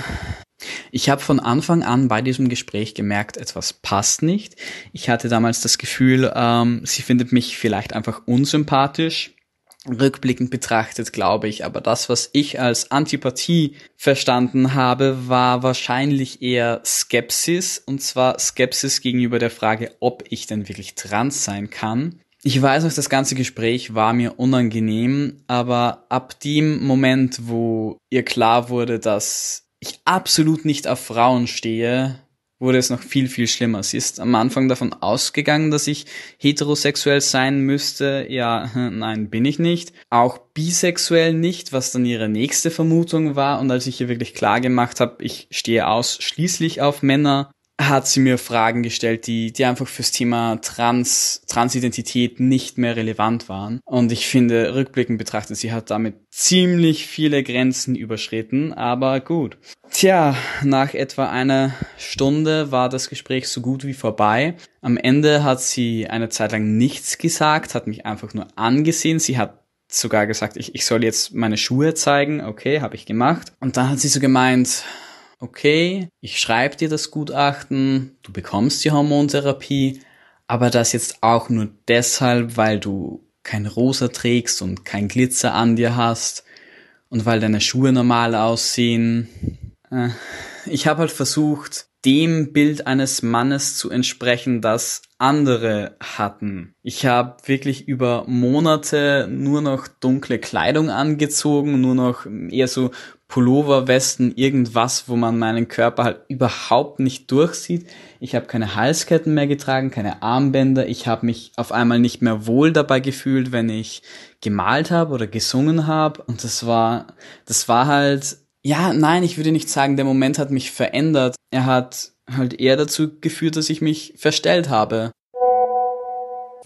ich habe von Anfang an bei diesem Gespräch gemerkt, etwas passt nicht. Ich hatte damals das Gefühl, ähm, sie findet mich vielleicht einfach unsympathisch. Rückblickend betrachtet glaube ich, aber das, was ich als Antipathie verstanden habe, war wahrscheinlich eher Skepsis, und zwar Skepsis gegenüber der Frage, ob ich denn wirklich trans sein kann. Ich weiß noch, das ganze Gespräch war mir unangenehm, aber ab dem Moment, wo ihr klar wurde, dass ich absolut nicht auf Frauen stehe, wurde es noch viel, viel schlimmer. Sie ist am Anfang davon ausgegangen, dass ich heterosexuell sein müsste. Ja, *laughs* nein, bin ich nicht. Auch bisexuell nicht, was dann ihre nächste Vermutung war. Und als ich ihr wirklich klar gemacht habe, ich stehe ausschließlich auf Männer, hat sie mir Fragen gestellt, die, die einfach fürs Thema Trans, Transidentität nicht mehr relevant waren. Und ich finde, rückblickend betrachtet, sie hat damit ziemlich viele Grenzen überschritten, aber gut. Tja, nach etwa einer Stunde war das Gespräch so gut wie vorbei. Am Ende hat sie eine Zeit lang nichts gesagt, hat mich einfach nur angesehen. Sie hat sogar gesagt, ich, ich soll jetzt meine Schuhe zeigen. Okay, habe ich gemacht. Und dann hat sie so gemeint, okay, ich schreibe dir das Gutachten, du bekommst die Hormontherapie, aber das jetzt auch nur deshalb, weil du kein Rosa trägst und kein Glitzer an dir hast und weil deine Schuhe normal aussehen. Äh, ich habe halt versucht, dem Bild eines Mannes zu entsprechen, das andere hatten. Ich habe wirklich über Monate nur noch dunkle Kleidung angezogen, nur noch eher so Pullover, Westen, irgendwas, wo man meinen Körper halt überhaupt nicht durchsieht. Ich habe keine Halsketten mehr getragen, keine Armbänder. Ich habe mich auf einmal nicht mehr wohl dabei gefühlt, wenn ich gemalt habe oder gesungen habe. Und das war, das war halt, ja, nein, ich würde nicht sagen, der Moment hat mich verändert. Er hat halt eher dazu geführt, dass ich mich verstellt habe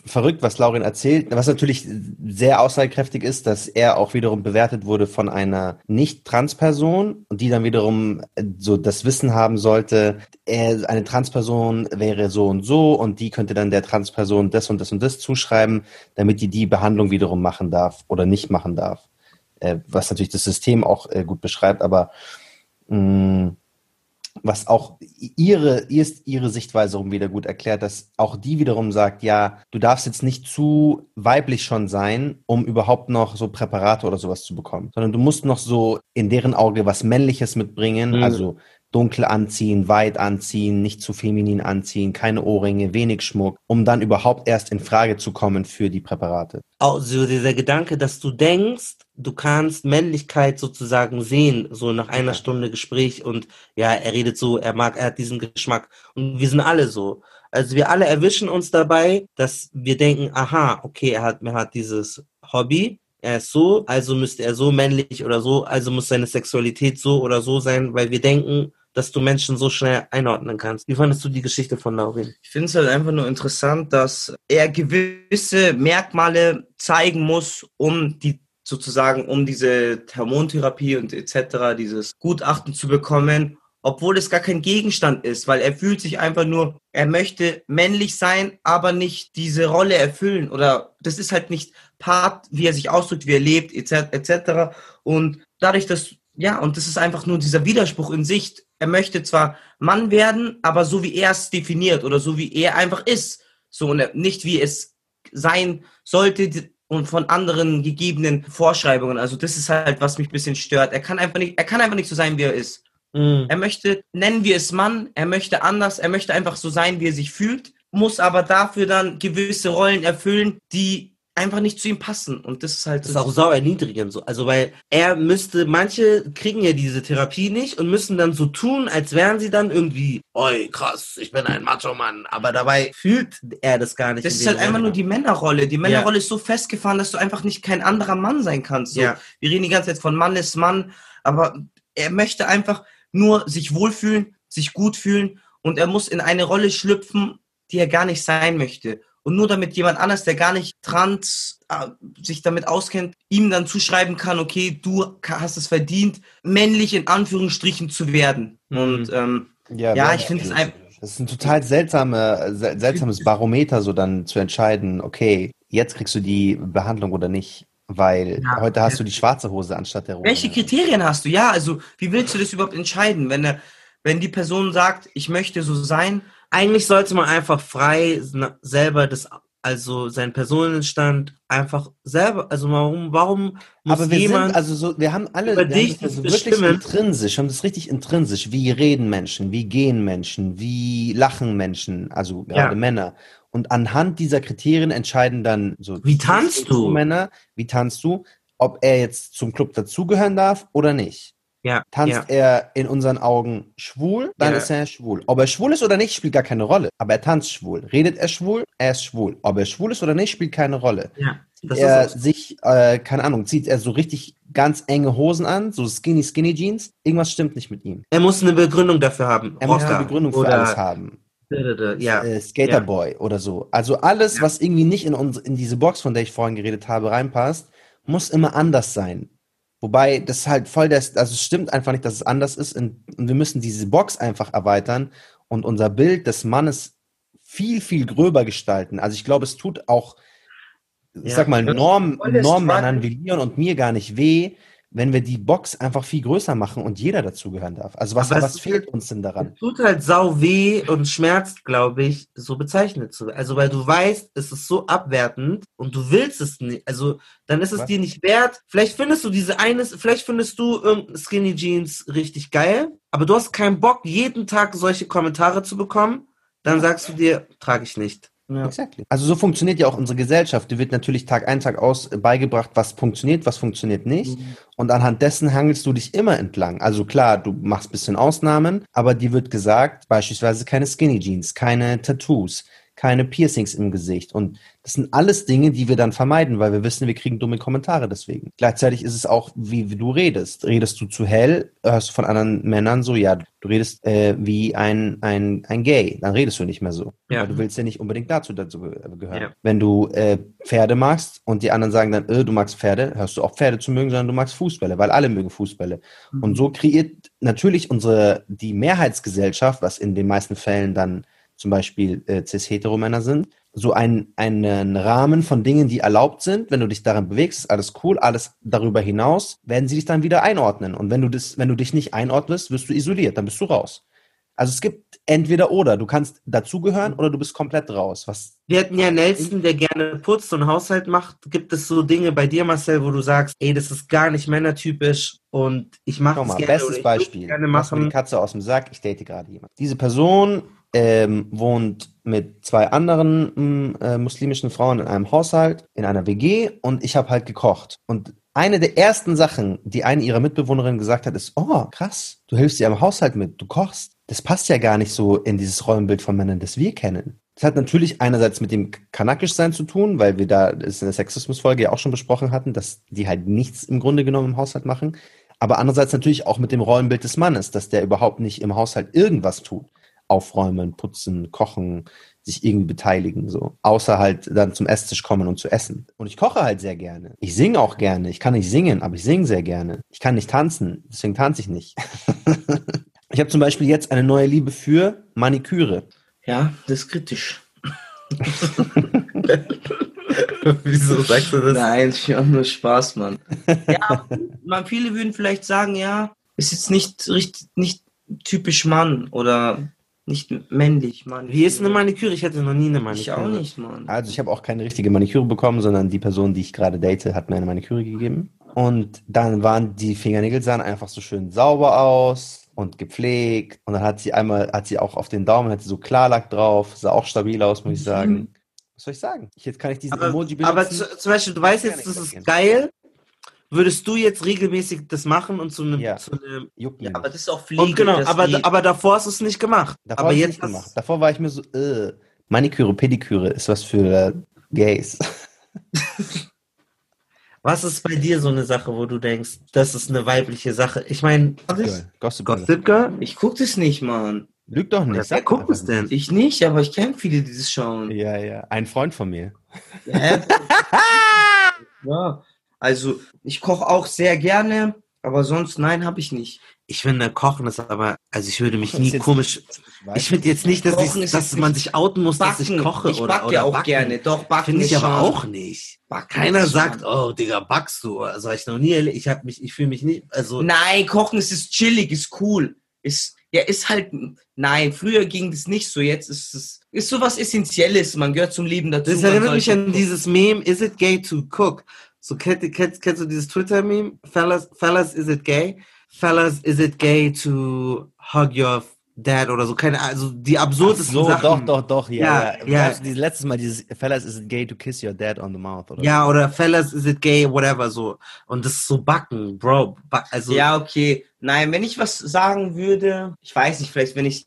verrückt, was Laurin erzählt. Was natürlich sehr aussagekräftig ist, dass er auch wiederum bewertet wurde von einer Nicht-Trans-Person die dann wiederum so das Wissen haben sollte, er, eine Trans-Person wäre so und so und die könnte dann der Trans-Person das und das und das zuschreiben, damit die die Behandlung wiederum machen darf oder nicht machen darf. Äh, was natürlich das System auch äh, gut beschreibt, aber mh, mm, was auch ihre, ihre Sichtweise um wieder gut erklärt, dass auch die wiederum sagt, ja, du darfst jetzt nicht zu weiblich schon sein, um überhaupt noch so Präparate oder sowas zu bekommen, sondern du musst noch so in deren Auge was Männliches mitbringen, mhm. also dunkel anziehen, weit anziehen, nicht zu feminin anziehen, keine Ohrringe, wenig Schmuck, um dann überhaupt erst in Frage zu kommen für die Präparate. Also dieser Gedanke, dass du denkst, du kannst Männlichkeit sozusagen sehen, so nach einer Stunde Gespräch und ja, er redet so, er mag, er hat diesen Geschmack und wir sind alle so. Also wir alle erwischen uns dabei, dass wir denken, aha, okay, er hat, er hat dieses Hobby, er ist so, also müsste er so männlich oder so, also muss seine Sexualität so oder so sein, weil wir denken, dass du Menschen so schnell einordnen kannst. Wie fandest du die Geschichte von Laurin? Ich finde es halt einfach nur interessant, dass er gewisse Merkmale zeigen muss, um die sozusagen, um diese Hormontherapie und etc., dieses Gutachten zu bekommen, obwohl es gar kein Gegenstand ist, weil er fühlt sich einfach nur, er möchte männlich sein, aber nicht diese Rolle erfüllen oder das ist halt nicht Part, wie er sich ausdrückt, wie er lebt, etc. etc. Und dadurch, dass, ja, und das ist einfach nur dieser Widerspruch in Sicht. Er möchte zwar Mann werden, aber so wie er es definiert oder so wie er einfach ist. So und nicht wie es sein sollte und von anderen gegebenen Vorschreibungen. Also das ist halt, was mich ein bisschen stört. Er kann einfach nicht, er kann einfach nicht so sein, wie er ist. Mhm. Er möchte, nennen wir es Mann, er möchte anders, er möchte einfach so sein, wie er sich fühlt, muss aber dafür dann gewisse Rollen erfüllen, die einfach nicht zu ihm passen. Und das ist halt. Das ist auch sau erniedrigend so. Also, weil er müsste, manche kriegen ja diese Therapie nicht und müssen dann so tun, als wären sie dann irgendwie, oi, krass, ich bin ein Macho-Mann. Aber dabei fühlt er das gar nicht. Das ist halt einfach nur die Männerrolle. Die Männerrolle ja. ist so festgefahren, dass du einfach nicht kein anderer Mann sein kannst. So, ja. Wir reden die ganze Zeit von Mann ist Mann, aber er möchte einfach nur sich wohlfühlen, sich gut fühlen und er muss in eine Rolle schlüpfen, die er gar nicht sein möchte. Und nur damit jemand anders, der gar nicht trans äh, sich damit auskennt, ihm dann zuschreiben kann, okay, du hast es verdient, männlich in Anführungsstrichen zu werden. Mhm. Und ähm, ja, ja ich finde es einfach. Das ist ein total seltsame, seltsames Barometer, so dann zu entscheiden, okay, jetzt kriegst du die Behandlung oder nicht. Weil Ja. heute hast du die schwarze Hose anstatt der roten. Welche Kriterien hast du? Ja, also wie willst du das überhaupt entscheiden, wenn, er, wenn die Person sagt, ich möchte so sein? Eigentlich sollte man einfach frei selber das, also seinen Personenstand einfach selber, also warum, warum muss Aber wir jemand, sind, also so, wir haben alle, wir haben das ja so das wirklich bestimmen? intrinsisch, haben das richtig intrinsisch. Wie reden Menschen, wie gehen Menschen, wie lachen Menschen, also gerade Ja. Männer. Und anhand dieser Kriterien entscheiden dann so. Wie tanzt du? Männer, wie tanzt du, ob er jetzt zum Club dazugehören darf oder nicht. Ja, Tanzt ja, er in unseren Augen schwul, dann Ja. ist er schwul. Ob er schwul ist oder nicht, spielt gar keine Rolle. Aber er tanzt schwul. Redet er schwul, er ist schwul. Ob er schwul ist oder nicht, spielt keine Rolle. ja, er sich, äh, keine Ahnung, zieht er so richtig ganz enge Hosen an, so skinny, skinny Jeans. Irgendwas stimmt nicht mit ihm. Er muss eine Begründung dafür haben. Er muss eine Begründung für alles haben. Ja, Äh, Skaterboy oder so. Also alles, Ja. was irgendwie nicht in, uns, in diese Box, von der ich vorhin geredet habe, reinpasst, muss immer anders sein. Wobei das halt voll das, also es stimmt einfach nicht, dass es anders ist und, wir müssen diese Box einfach erweitern und unser Bild des Mannes viel, viel gröber gestalten. Also ich glaube, es tut auch, ich Ja. sag mal, Norm, Normmännern wie Leon und mir gar nicht weh, wenn wir die Box einfach viel größer machen und jeder dazugehören darf. Also was, was fehlt uns denn daran? Es tut halt sau weh und schmerzt, glaube ich, so bezeichnet zu werden. Also, weil du weißt, es ist so abwertend und du willst es nicht. Also, dann ist es Was? dir nicht wert. Vielleicht findest du diese eines, vielleicht findest du irgendein Skinny Jeans richtig geil, aber du hast keinen Bock, jeden Tag solche Kommentare zu bekommen. Dann sagst du dir, trage ich nicht. Ja. Exactly. Also so funktioniert ja auch unsere Gesellschaft. Dir wird natürlich Tag ein, Tag aus beigebracht, was funktioniert, was funktioniert nicht. Und anhand dessen hangelst du dich immer entlang. Also klar, du machst ein bisschen Ausnahmen, aber dir wird gesagt, beispielsweise keine Skinny Jeans, keine Tattoos, keine Piercings im Gesicht. Und das sind alles Dinge, die wir dann vermeiden, weil wir wissen, wir kriegen dumme Kommentare deswegen. Gleichzeitig ist es auch, wie, wie du redest. Redest du zu hell, hörst du von anderen Männern so, ja, du redest äh, wie ein, ein, ein Gay, dann redest du nicht mehr so. Ja. Weil du willst ja nicht unbedingt dazu, dazu ge- gehören. Ja. Wenn du äh, Pferde magst und die anderen sagen dann, äh, du magst Pferde, hörst du auch Pferde zu mögen, sondern du magst Fußbälle, weil alle mögen Fußbälle. Und so kreiert natürlich unsere, die Mehrheitsgesellschaft, was in den meisten Fällen dann zum Beispiel äh, cis-hetero-Männer sind, so ein, einen Rahmen von Dingen, die erlaubt sind. Wenn du dich darin bewegst, ist alles cool. Alles darüber hinaus werden sie dich dann wieder einordnen. Und wenn du das, wenn du dich nicht einordnest, wirst du isoliert, dann bist du raus. Also es gibt entweder oder. Du kannst dazugehören oder du bist komplett raus. Was Wir hatten ja Nelson, der gerne putzt und Haushalt macht. Gibt es so Dinge bei dir, Marcel, wo du sagst, ey, das ist gar nicht männertypisch und ich mache mal, gerne bestes Beispiel. gerne machen. Katze aus dem Sack, ich date gerade jemanden. Diese Person ähm, wohnt mit zwei anderen mm, äh, muslimischen Frauen in einem Haushalt, in einer WG und ich habe halt gekocht. Und eine der ersten Sachen, die eine ihrer Mitbewohnerinnen gesagt hat, ist, oh, krass, du hilfst dir am Haushalt mit, du kochst. Das passt ja gar nicht so in dieses Rollenbild von Männern, das wir kennen. Das hat natürlich einerseits mit dem Kanakischsein zu tun, weil wir da das in der Sexismusfolge ja auch schon besprochen hatten, dass die halt nichts im Grunde genommen im Haushalt machen. Aber andererseits natürlich auch mit dem Rollenbild des Mannes, dass der überhaupt nicht im Haushalt irgendwas tut. Aufräumen, putzen, kochen, sich irgendwie beteiligen, so. Außer halt dann zum Esstisch kommen und zu essen. Und ich koche halt sehr gerne. Ich singe auch gerne. Ich kann nicht singen, aber ich singe sehr gerne. Ich kann nicht tanzen, deswegen tanze ich nicht. *laughs* ich habe zum Beispiel jetzt eine neue Liebe für Maniküre. Ja, das ist kritisch. *laughs* Wieso sagst du das? Nein, ich habe nur Spaß, Mann. ja, man, viele würden vielleicht sagen, ja, ist jetzt nicht richtig, nicht typisch Mann oder nicht männlich, Mann. Wie ist eine Maniküre? Ich hatte noch nie eine Maniküre. Ich auch nicht, Mann. Also ich habe auch keine richtige Maniküre bekommen, sondern die Person, die ich gerade date, hat mir eine Maniküre gegeben. Und dann waren die Fingernägel sahen einfach so schön sauber aus und gepflegt. Und dann hat sie einmal, hat sie auch auf den Daumen, hat sie so Klarlack drauf, sah auch stabil aus, muss ich sagen. Was soll ich sagen? Jetzt kann ich diesen Aber, Emoji aber benutzen. zu, zum Beispiel, du weißt jetzt, das ist geil. Würdest du jetzt regelmäßig das machen und zu einem, Ja. zu einem Juckt ja, aber das ist auch Pflege. Und genau, aber, die- aber davor hast du es nicht gemacht. Davor aber jetzt gemacht. Davor war ich mir so, äh, Maniküre, Pediküre ist was für äh, Gays. *laughs* Was ist bei dir so eine Sache, wo du denkst, das ist eine weibliche Sache? Ich meine, Gossip. Gossip Girl? Ich guck das nicht, Mann. Lüg doch nicht. Wer guckt es denn? Ich nicht, aber ich kenne viele, die das schauen. Ja, ja. Ein Freund von mir. *laughs* Ja, ja. Also ich koche auch sehr gerne. Aber sonst, nein, habe ich nicht. Ich finde, Kochen ist aber, also ich würde mich nie jetzt- komisch. Ich finde jetzt nicht, dass, ich, dass man sich outen muss, dass ich Backen. koche ich oder, ja auch backen. gerne. Doch, backen Finde ich ist aber schon- auch nicht. Backen Keiner sagt, schon- oh, Digga, backst du? Also ich noch nie erlebt. Ich habe mich, ich fühle mich nicht, also. Nein, Kochen ist, ist chillig, ist cool. Ist, ja, ist halt, nein, früher ging das nicht so, jetzt ist es, ist sowas Essentielles, man gehört zum Leben dazu. Das erinnert mich an dieses Meme, is it gay to cook? So, kennst, kennst, kennst du dieses Twitter-Meme? Fellas, fellas, is it gay? Fellas, is it gay to hug your dad oder so? Keine also die absurdesten so, Sachen. doch, doch, doch, ja. Ja, ja, Dieses letztes Mal dieses Fellas, is it gay to kiss your dad on the mouth? Oder Ja, oder fellas, is it gay, whatever, so. Und das ist so backen, Bro. Also, Ja, okay. Nein, wenn ich was sagen würde, ich weiß nicht, vielleicht wenn ich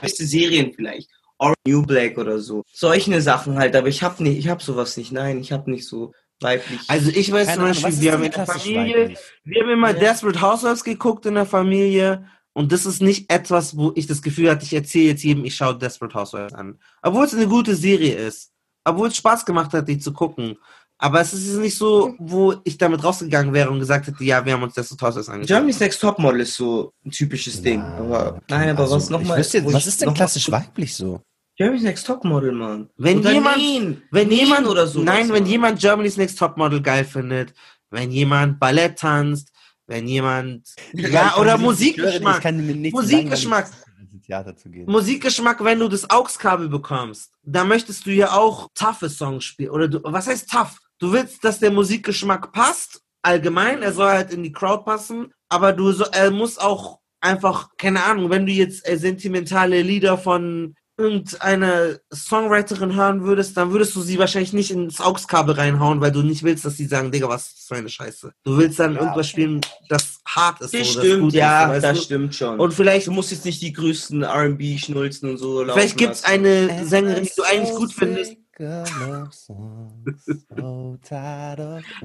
beste Serien vielleicht. Or New Black oder so. Solche Sachen halt, aber ich hab nicht, ich hab sowas nicht. Nein, ich hab nicht so weiblich. also ich weiß Keine zum Beispiel, wir haben in der Familie, weiblich? wir haben immer Ja. Desperate Housewives geguckt in der Familie. Und das ist nicht etwas, wo ich das Gefühl hatte, ich erzähle jetzt jedem, ich schaue Desperate Housewives an. Obwohl es eine gute Serie ist. Obwohl es Spaß gemacht hat, die zu gucken. Aber es ist nicht so, wo ich damit rausgegangen wäre und gesagt hätte, ja, wir haben uns Desperate Housewives angeschaut. Germany's Next Topmodel ist so ein typisches Ding. Aber, nein, aber Also, was nochmal. was ist denn klassisch weiblich so? Germany's Next Topmodel, Mann. Wenn Oder jemand, Neen. wenn Neen jemand oder so. nein, wenn jemand Germany's Next Topmodel geil findet, wenn jemand Ballett tanzt, wenn jemand, ja, oder Musikgeschmack. Ich kann mir nicht Musikgeschmack. ins Theater zu gehen. Musikgeschmack, wenn du das AUX-Kabel bekommst, da möchtest du ja auch toughe Songs spielen. Oder du, was heißt tough? Du willst, dass der Musikgeschmack passt, allgemein, er soll halt in die Crowd passen, aber du so, er muss auch einfach, keine Ahnung, wenn du jetzt äh, sentimentale Lieder von irgendeiner Songwriterin hören würdest, dann würdest du sie wahrscheinlich nicht ins AUX-Kabel reinhauen, weil du nicht willst, dass sie sagen, Digga, was ist das für eine Scheiße. Du willst dann irgendwas spielen, das hart ist. Das so, stimmt, gut ja, ist, das du? stimmt schon. Und vielleicht du musst jetzt nicht die größten R&B schnulzen und so laufen Vielleicht gibt es eine Sängerin, die du eigentlich gut findest. *laughs* Aber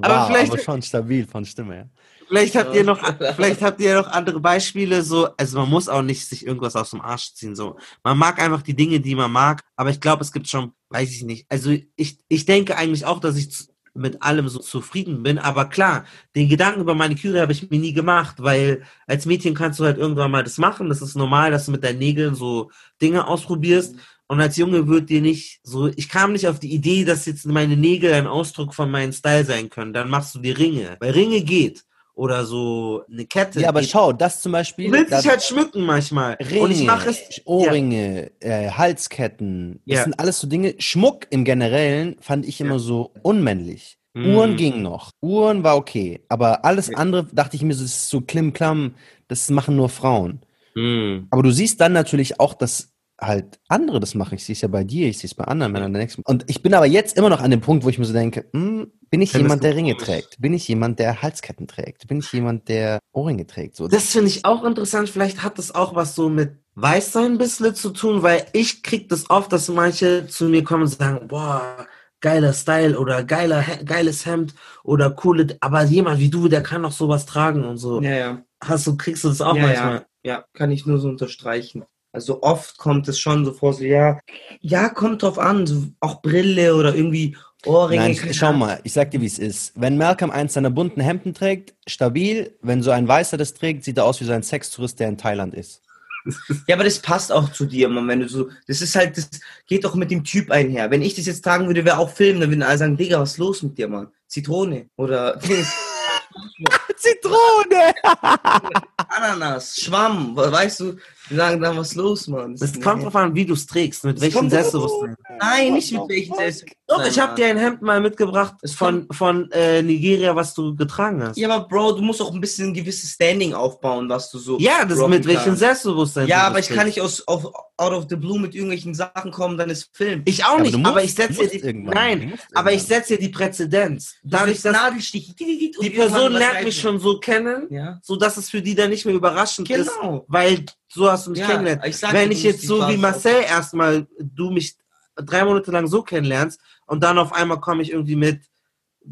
Aber vielleicht- aber schon stabil von Stimme, ja. Vielleicht habt ihr noch, vielleicht habt ihr noch andere Beispiele, so, also man muss auch nicht sich irgendwas aus dem Arsch ziehen, so. Man mag einfach die Dinge, die man mag, aber ich glaube, es gibt schon, weiß ich nicht. Also ich, ich denke eigentlich auch, dass ich mit allem so zufrieden bin, aber klar, den Gedanken über Maniküre habe ich mir nie gemacht, weil als Mädchen kannst du halt irgendwann mal das machen, das ist normal, dass du mit deinen Nägeln so Dinge ausprobierst. Und als Junge wird dir nicht so, ich kam nicht auf die Idee, dass jetzt meine Nägel ein Ausdruck von meinem Style sein können. Dann machst du die Ringe. Weil Ringe geht. Oder so eine Kette. Ja, aber geht. schau, das zum Beispiel. Du willst dich halt schmücken manchmal. Ringe, Und ich mache es. Ohrringe, äh, Halsketten, das Ja. sind alles so Dinge. Schmuck im Generellen fand ich immer so unmännlich. Mm. Uhren ging noch. Uhren war okay. Aber alles andere dachte ich mir, so, das ist so klimm-klamm, das machen nur Frauen. Mm. Aber du siehst dann natürlich auch, dass halt andere das machen. Ich sehe es ja bei dir, ich sehe es bei anderen Männern. der nächsten- Und ich bin aber jetzt immer noch an dem Punkt, wo ich mir so denke, hm, bin ich Findest jemand, der Ringe trägt? Bin ich jemand, der Halsketten trägt? Bin ich jemand, der Ohrringe trägt? So, Das finde ich auch interessant. Vielleicht hat das auch was so mit Weißsein ein bisschen zu tun, weil ich krieg das oft, dass manche zu mir kommen und sagen, boah, geiler Style oder geiler, geiles Hemd oder coole, aber jemand wie du, der kann doch sowas tragen und so. Ja, ja. Hast du, kriegst du das auch ja, manchmal? Ja, ja, kann ich nur so unterstreichen. Also oft kommt es schon so vor, so ja, ja, kommt drauf an, so auch Brille oder irgendwie Ohrringe. Nein, schau mal, ich sag dir, wie es ist. Wenn Malcolm eins seiner bunten Hemden trägt, stabil. Wenn so ein Weißer das trägt, sieht er aus wie so ein Sextourist, der in Thailand ist. *laughs* Ja, aber das passt auch zu dir, Mann, wenn du so, das ist halt, das geht doch mit dem Typ einher. Wenn ich das jetzt tragen würde, wäre auch Film, dann würden alle sagen, Digga, was ist los mit dir, Mann? Zitrone oder *laughs* Zitrone! *laughs* Ananas, Schwamm, weißt du, die sagen dann, was ist los, Mann? Es kommt drauf an, wie du es trägst, mit welchem Selbstbewusstsein. Nein, nicht mit welchen Selbstbewusstsein. Doch, ich habe dir ein Hemd mal mitgebracht Es von, von äh, Nigeria, was du getragen hast. Ja, aber Bro, du musst auch ein bisschen ein gewisses Standing aufbauen, was du so. Ja, das mit welchem. Selbstbewusstsein. Ja, du aber ich kann nicht aus auf, out of the blue mit irgendwelchen Sachen kommen, dann ist Film. Ich auch Aber nicht, du musst- aber ich setze musst die, nein, aber ich setze ja die Präzedenz. Dadurch, dass Nadelstich. die Person lernt mich schon so kennen, Ja. so dass es für die dann nicht mehr überraschend ist, Genau. weil so hast du mich Ja, kennengelernt. ich sag Wenn ich jetzt so wie Marcel erstmal du mich drei Monate lang so kennenlernst und dann auf einmal komme ich irgendwie mit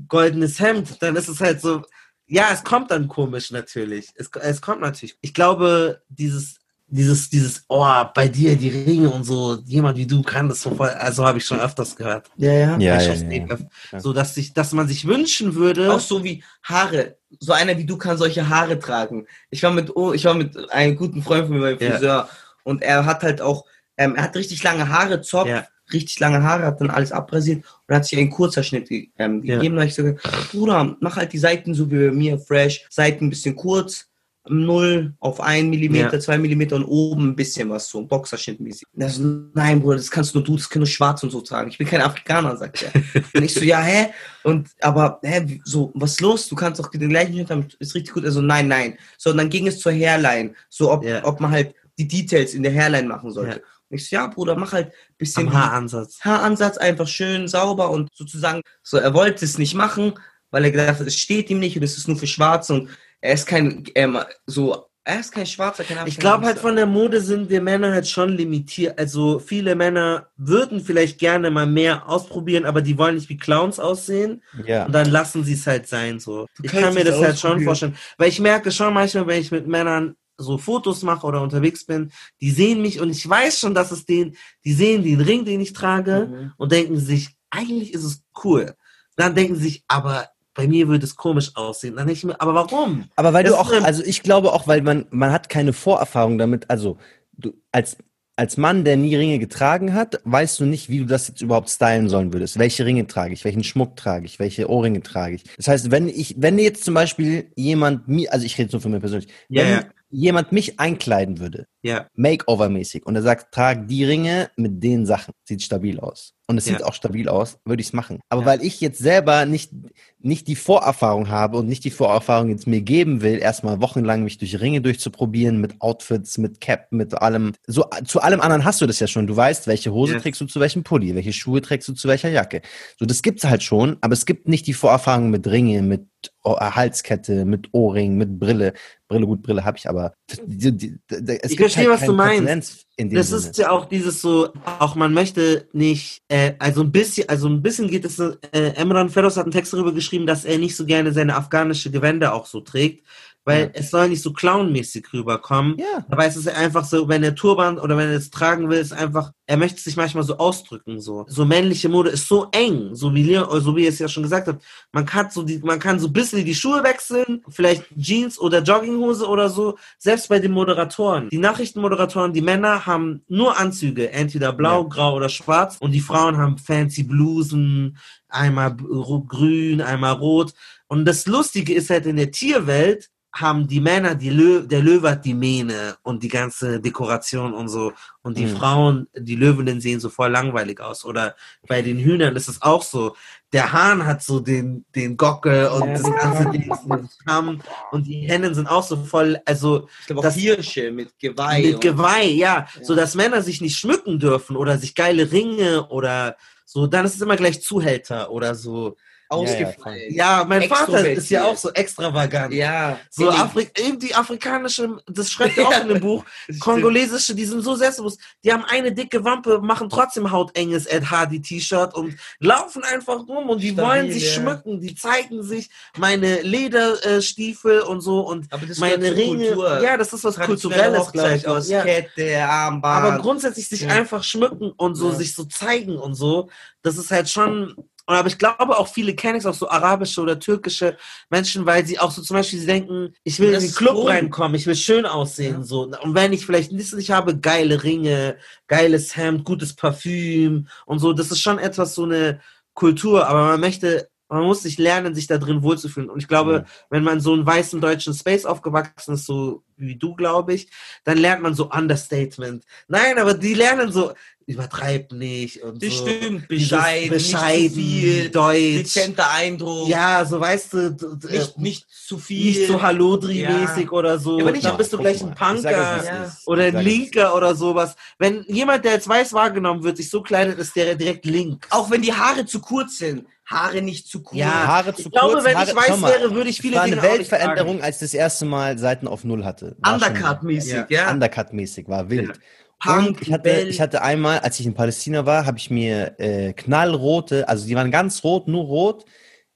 goldenes Hemd, dann ist es halt so, ja, es kommt dann komisch natürlich. Es, es kommt natürlich. Ich glaube, dieses dieses, dieses, oh, bei dir die Ringe und so, jemand wie du kann das so voll, also habe ich schon öfters gehört. Ja, ja. Ja, ja, ja, ja. So, dass sich, dass man sich wünschen würde. Auch so wie Haare. So einer wie du kann solche Haare tragen. Ich war mit, oh, ich war mit einem guten Freund von mir beim Ja. Friseur und er hat halt auch, ähm, er hat richtig lange Haare, Zopf, Ja. richtig lange Haare, hat dann alles abrasiert und hat sich einen Kurzerschnitt ge ähm, Ja. gegeben. Da hab ich so gesagt, Bruder, mach halt die Seiten so wie bei mir, fresh, Seiten ein bisschen kurz, 0 auf 1 Millimeter, Ja. 2 Millimeter und oben ein bisschen was, so Boxerschnittmäßig. Er so, nein, Bruder, das kannst nur du, das kann nur schwarz und so tragen. Ich bin kein Afrikaner, sagt er. und ich so, ja, hä? Und, aber, hä, so, was ist los? Du kannst doch den gleichen Schnitt haben, ist richtig gut. Also, nein, nein. So, und dann ging es zur Hairline. So, ob, Ja. ob man halt die Details in der Hairline machen sollte. Ja. Und ich so, ja, Bruder, mach halt ein bisschen am Haaransatz. Haaransatz einfach schön sauber und sozusagen, so, er wollte es nicht machen, weil er gedacht hat, es steht ihm nicht und es ist nur für Schwarze und er ist kein, ähm, so, er ist kein Schwarzer, kein Ich glaube halt von der Mode sind wir Männer halt schon limitiert. Also viele Männer würden vielleicht gerne mal mehr ausprobieren, aber die wollen nicht wie Clowns aussehen. Ja. Und dann lassen sie es halt sein so. Ich kannst kann mir das halt schon vorstellen. Weil ich merke schon manchmal, wenn ich mit Männern so Fotos mache oder unterwegs bin, die sehen mich und ich weiß schon, dass es den, die sehen den Ring, den ich trage Mhm. und denken sich, eigentlich ist es cool. Dann denken sie sich, aber bei mir würde es komisch aussehen. Dann ich mir, aber warum? Aber weil Das du auch, also ich glaube auch, weil man, man hat keine Vorerfahrung damit, also du als, als Mann, der nie Ringe getragen hat, weißt du nicht, wie du das jetzt überhaupt stylen sollen würdest. Welche Ringe trage ich, welchen Schmuck trage ich, welche Ohrringe trage ich. Das heißt, wenn ich, wenn jetzt zum Beispiel jemand mir, also ich rede nur für mich persönlich, Ja, wenn jemand mich einkleiden würde, Ja. Makeover-mäßig, und er sagt, trag die Ringe mit den Sachen, sieht stabil aus. Und es Ja. sieht auch stabil aus, würde ich es machen. Aber Ja. weil ich jetzt selber nicht, nicht die Vorerfahrung habe und nicht die Vorerfahrung jetzt mir geben will, erstmal wochenlang mich durch Ringe durchzuprobieren, mit Outfits, mit Cap, mit allem. So, zu allem anderen hast du das ja schon. Du weißt, welche Hose Yes. trägst du zu welchem Pulli, welche Schuhe trägst du zu welcher Jacke. So, das gibt's halt schon, aber es gibt nicht die Vorerfahrung mit Ringe, mit O- Halskette, mit Ohrring, mit Brille. Brille, gut, Brille habe ich, aber die, die, die, es Ich gibt verstehe, halt was du meinst. Das Sinne. ist ja auch dieses so, auch man möchte nicht, äh, also ein bisschen, also ein bisschen geht es, äh, Emran Feroz hat einen Text darüber geschrieben, dass er nicht so gerne seine afghanische Gewänder auch so trägt, weil Ja. es soll nicht so clownmäßig rüberkommen. Ja. Dabei ist es ja einfach so, wenn er Turban oder wenn er es tragen will, ist einfach, er möchte sich manchmal so ausdrücken, so. So männliche Mode ist so eng, so wie Leon, so wie ihr es ja schon gesagt habt. Man kann so die, man kann so ein bisschen die Schuhe wechseln, vielleicht Jeans oder Jogginghose oder so, selbst bei den Moderatoren. Die Nachrichtenmoderatoren, die Männer haben nur Anzüge, entweder blau, Ja. grau oder schwarz und die Frauen haben fancy Blusen, einmal grün, einmal rot. Und das Lustige ist halt in der Tierwelt, haben die Männer, die Lö der Löwe hat die Mähne und die ganze Dekoration und so. Und die Mhm. Frauen, die Löwinnen sehen so voll langweilig aus. Oder bei den Hühnern ist es auch so. Der Hahn hat so den, den Gockel und Ja. das ganze Ding. Und die Hennen sind auch so voll, also Ich glaube auch Das- Hirsche mit Geweih. mit Geweih, ja. Ja. So dass Männer sich nicht schmücken dürfen oder sich geile Ringe oder so. Dann ist es immer gleich Zuhälter oder so. Ausgefallen. Ja, mein Vater ist ja auch so extravagant. Ja. So Afrik eben die afrikanische, das schreibt *laughs* er auch in dem Buch, kongolesische, die sind so selbstbewusst, die haben eine dicke Wampe, machen trotzdem hautenges Ed Hardy T-Shirt und laufen einfach rum und die Stabil, wollen sich ja. schmücken, die zeigen sich meine Lederstiefel und so und Aber das meine Ringe. Kultur. Ja, das ist was Kulturelles, glaube ich. Aus Ja. Kette, Armband. Aber grundsätzlich sich Ja. einfach schmücken und so Ja. sich so zeigen und so, das ist halt schon. Aber ich glaube auch viele kenne ich auch so arabische oder türkische Menschen, weil sie auch so zum Beispiel sie denken, ich will Das in den Club cool. reinkommen, ich will schön aussehen Ja. so. Und wenn ich vielleicht nicht, nicht habe, geile Ringe, geiles Hemd, gutes Parfüm und so, das ist schon etwas so eine Kultur. Aber man möchte, man muss sich lernen, sich da drin wohlzufühlen. Und ich glaube, Ja. wenn man so einen weißen deutschen Space aufgewachsen ist, so wie du, glaube ich, dann lernt man so Understatement. Nein, aber die lernen so, übertreib nicht und das so. stimmt. Bescheiden, bescheiden, nicht zu viel, deutsch. dezenter Eindruck. Ja, so weißt du, d- Nicht, nicht zu viel. nicht so Hallodri-mäßig Ja. oder so. Ja, aber nicht- dann bist du gleich ein Punker es Ja. oder ein Linker oder sowas. Wenn jemand, der als weiß wahrgenommen wird, sich so kleidet, ist der direkt link. Auch wenn die Haare zu kurz sind. Haare nicht zu kurz. Ja, Haare zu Ich glaube, kurz, wenn Haare, ich weiß mal, wäre, würde ich viele war eine Dinge auch nicht Weltveränderung, als ich das erste Mal Seiten auf Null hatte. Undercut-mäßig, Ja. ja. Undercut-mäßig, war wild. Punk, ich hatte, Bell. ich hatte einmal, als ich in Palästina war, habe ich mir äh, knallrote, also die waren ganz rot, nur rot,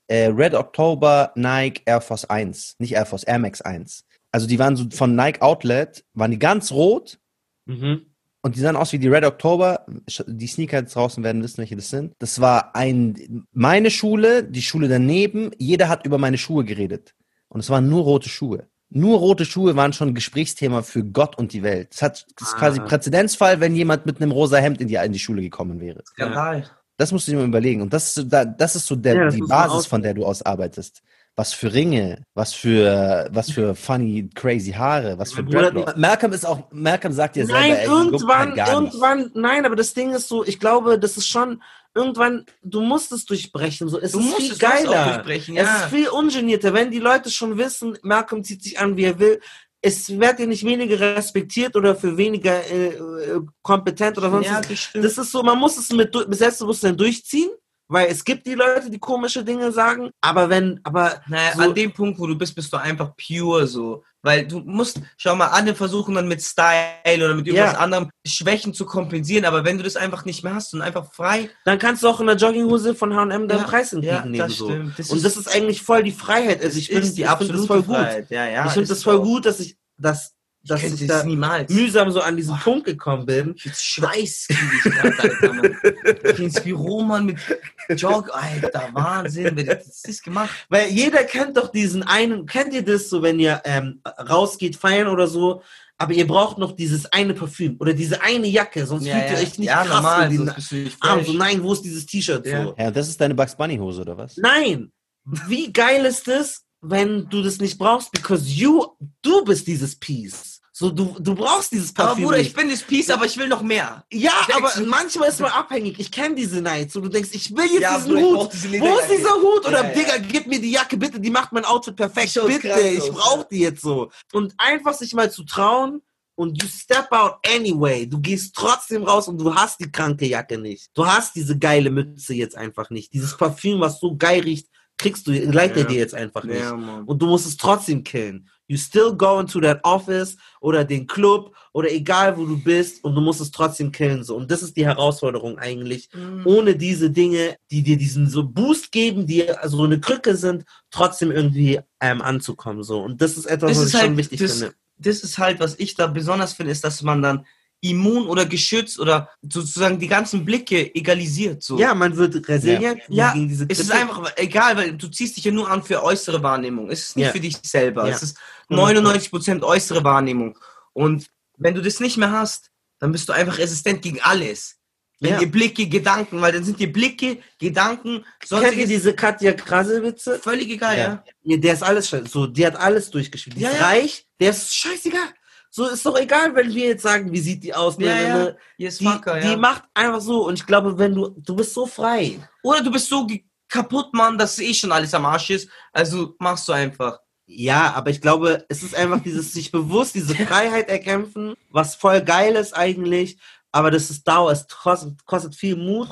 äh, Red October Nike Air Force 1, nicht Air Force, Air Max 1. Also die waren so von Nike Outlet, waren die ganz rot Mhm. Und die sahen aus wie die Red October. Die Sneaker draußen werden wissen, welche das sind. Das war ein, meine Schule, die Schule daneben. Jeder hat über meine Schuhe geredet. Und es waren nur rote Schuhe. Nur rote Schuhe waren schon Gesprächsthema für Gott und die Welt. Das, hat, das ist quasi Ah. Präzedenzfall, wenn jemand mit einem rosa Hemd in die, in die Schule gekommen wäre. Skandal. Das musst du dir mal überlegen. Und das ist so, da, das ist so der, Ja, das die Basis, von der du aus arbeitest. Was für Ringe, was für, was für funny, crazy Haare, was für Dreadlocks. Malcolm ist auch, Malcolm sagt dir selber, Nein, ey, irgendwann, halt gar nicht. irgendwann, nein, aber das Ding ist so, ich glaube, das ist schon, irgendwann, du musst es durchbrechen, so, es Du ist musst viel geiler. durchbrechen, Es ja. ist viel ungenierter, wenn die Leute schon wissen, Malcolm zieht sich an, wie er will, es wird dir nicht weniger respektiert oder für weniger äh, äh, kompetent oder sonst Ja, was. das ist so, man muss es mit Selbstbewusstsein durchziehen, weil es gibt die Leute, die komische Dinge sagen, aber wenn, aber Naja, so, an dem Punkt, wo du bist, bist du einfach pure so. Weil du musst, schau mal, alle versuchen dann mit Style oder mit irgendwas Ja. anderem Schwächen zu kompensieren, aber wenn du das einfach nicht mehr hast und einfach frei. dann kannst du auch in der Jogginghose von H&M deinen Ja, Preis ja, entgegennehmen. das so. stimmt. Das und ist- das ist eigentlich voll die Freiheit. Also ich das ist die ich find das absolute voll gut. Freiheit. Ja, ja, ich finde das voll auch. gut, dass ich, dass, dass ich es da niemals. mühsam so an diesen Punkt gekommen bin. Ich jetzt Schweiß kriege ich Alter, Mann. Ich ins Büro, Mann, mit Jog, Alter, Wahnsinn, wer hat das gemacht? Weil jeder kennt doch diesen einen, kennt ihr das so, wenn ihr ähm, rausgeht, feiern oder so, aber ihr braucht noch dieses eine Parfüm oder diese eine Jacke, sonst fühlt ihr euch nicht ja, krass normal, mit den nicht fresh. So, nein, wo ist dieses T-Shirt Ja. so? Ja, das ist deine Bugs Bunny Hose, oder was? Nein! Wie geil ist es, wenn du das nicht brauchst, because you, du bist dieses Piece. So, du, du brauchst dieses Aber Parfüm Bruder, nicht. ich bin das Peace, aber ich will noch mehr. Ja, aber Denkst du- manchmal ist man abhängig. Ich kenne diese Nights. Und du denkst, ich will jetzt Ja, diesen Bruder, ich Hut. diese Wo ist dieser Hut? Oder Ja, ja. Digga, gib mir die Jacke, bitte. Die macht mein Outfit perfekt. Schaut Bitte, krass ich brauche die jetzt so. Und einfach sich mal zu trauen und you step out anyway. Du gehst trotzdem raus und du hast die kranke Jacke nicht. Du hast diese geile Mütze jetzt einfach nicht. Dieses Parfüm, was so geil riecht, kriegst du, leitet er Ja. dir jetzt einfach nicht. Mann. Und du musst es trotzdem killen. You still go into that office oder den Club oder egal wo du bist und du musst es trotzdem killen. So. Und das ist die Herausforderung eigentlich. Mhm. Ohne diese Dinge, die dir diesen so Boost geben, die so eine Krücke sind, trotzdem irgendwie ähm, anzukommen. So. Und das ist etwas, Das was ist ich schon halt, wichtig das, finde. das ist halt, was ich da besonders finde, ist, dass man dann immun oder geschützt oder sozusagen die ganzen Blicke egalisiert. So. Ja, man wird resilient Ja, gegen diese es ist Kritik. einfach egal, weil du ziehst dich ja nur an für äußere Wahrnehmung. Es ist nicht Ja. für dich selber. Es ist 99% äußere Wahrnehmung. Und wenn du das nicht mehr hast, dann bist du einfach resistent gegen alles. Wenn Ja. die Blicke, Gedanken, weil dann sind die Blicke, Gedanken, Kennt ihr diese Katja Krasel-Witze? völlig egal, ja. Ja, der ist alles scheiße. So, die hat alles durchgespielt. Die Ja, ist reich, der ist scheißegal. So ist doch egal, wenn wir jetzt sagen, wie sieht die aus. Ja, ne, ja. ne, Yes, Die, fucker, die ja. macht einfach so. Und ich glaube, wenn du, du bist so frei. Oder du bist so kaputt, Mann, dass eh schon alles am Arsch ist. Also machst du einfach. Ja, aber ich glaube, es ist einfach dieses sich bewusst, diese *laughs* Freiheit erkämpfen, was voll geil ist eigentlich. Aber das ist Dauer, es kostet, kostet viel Mut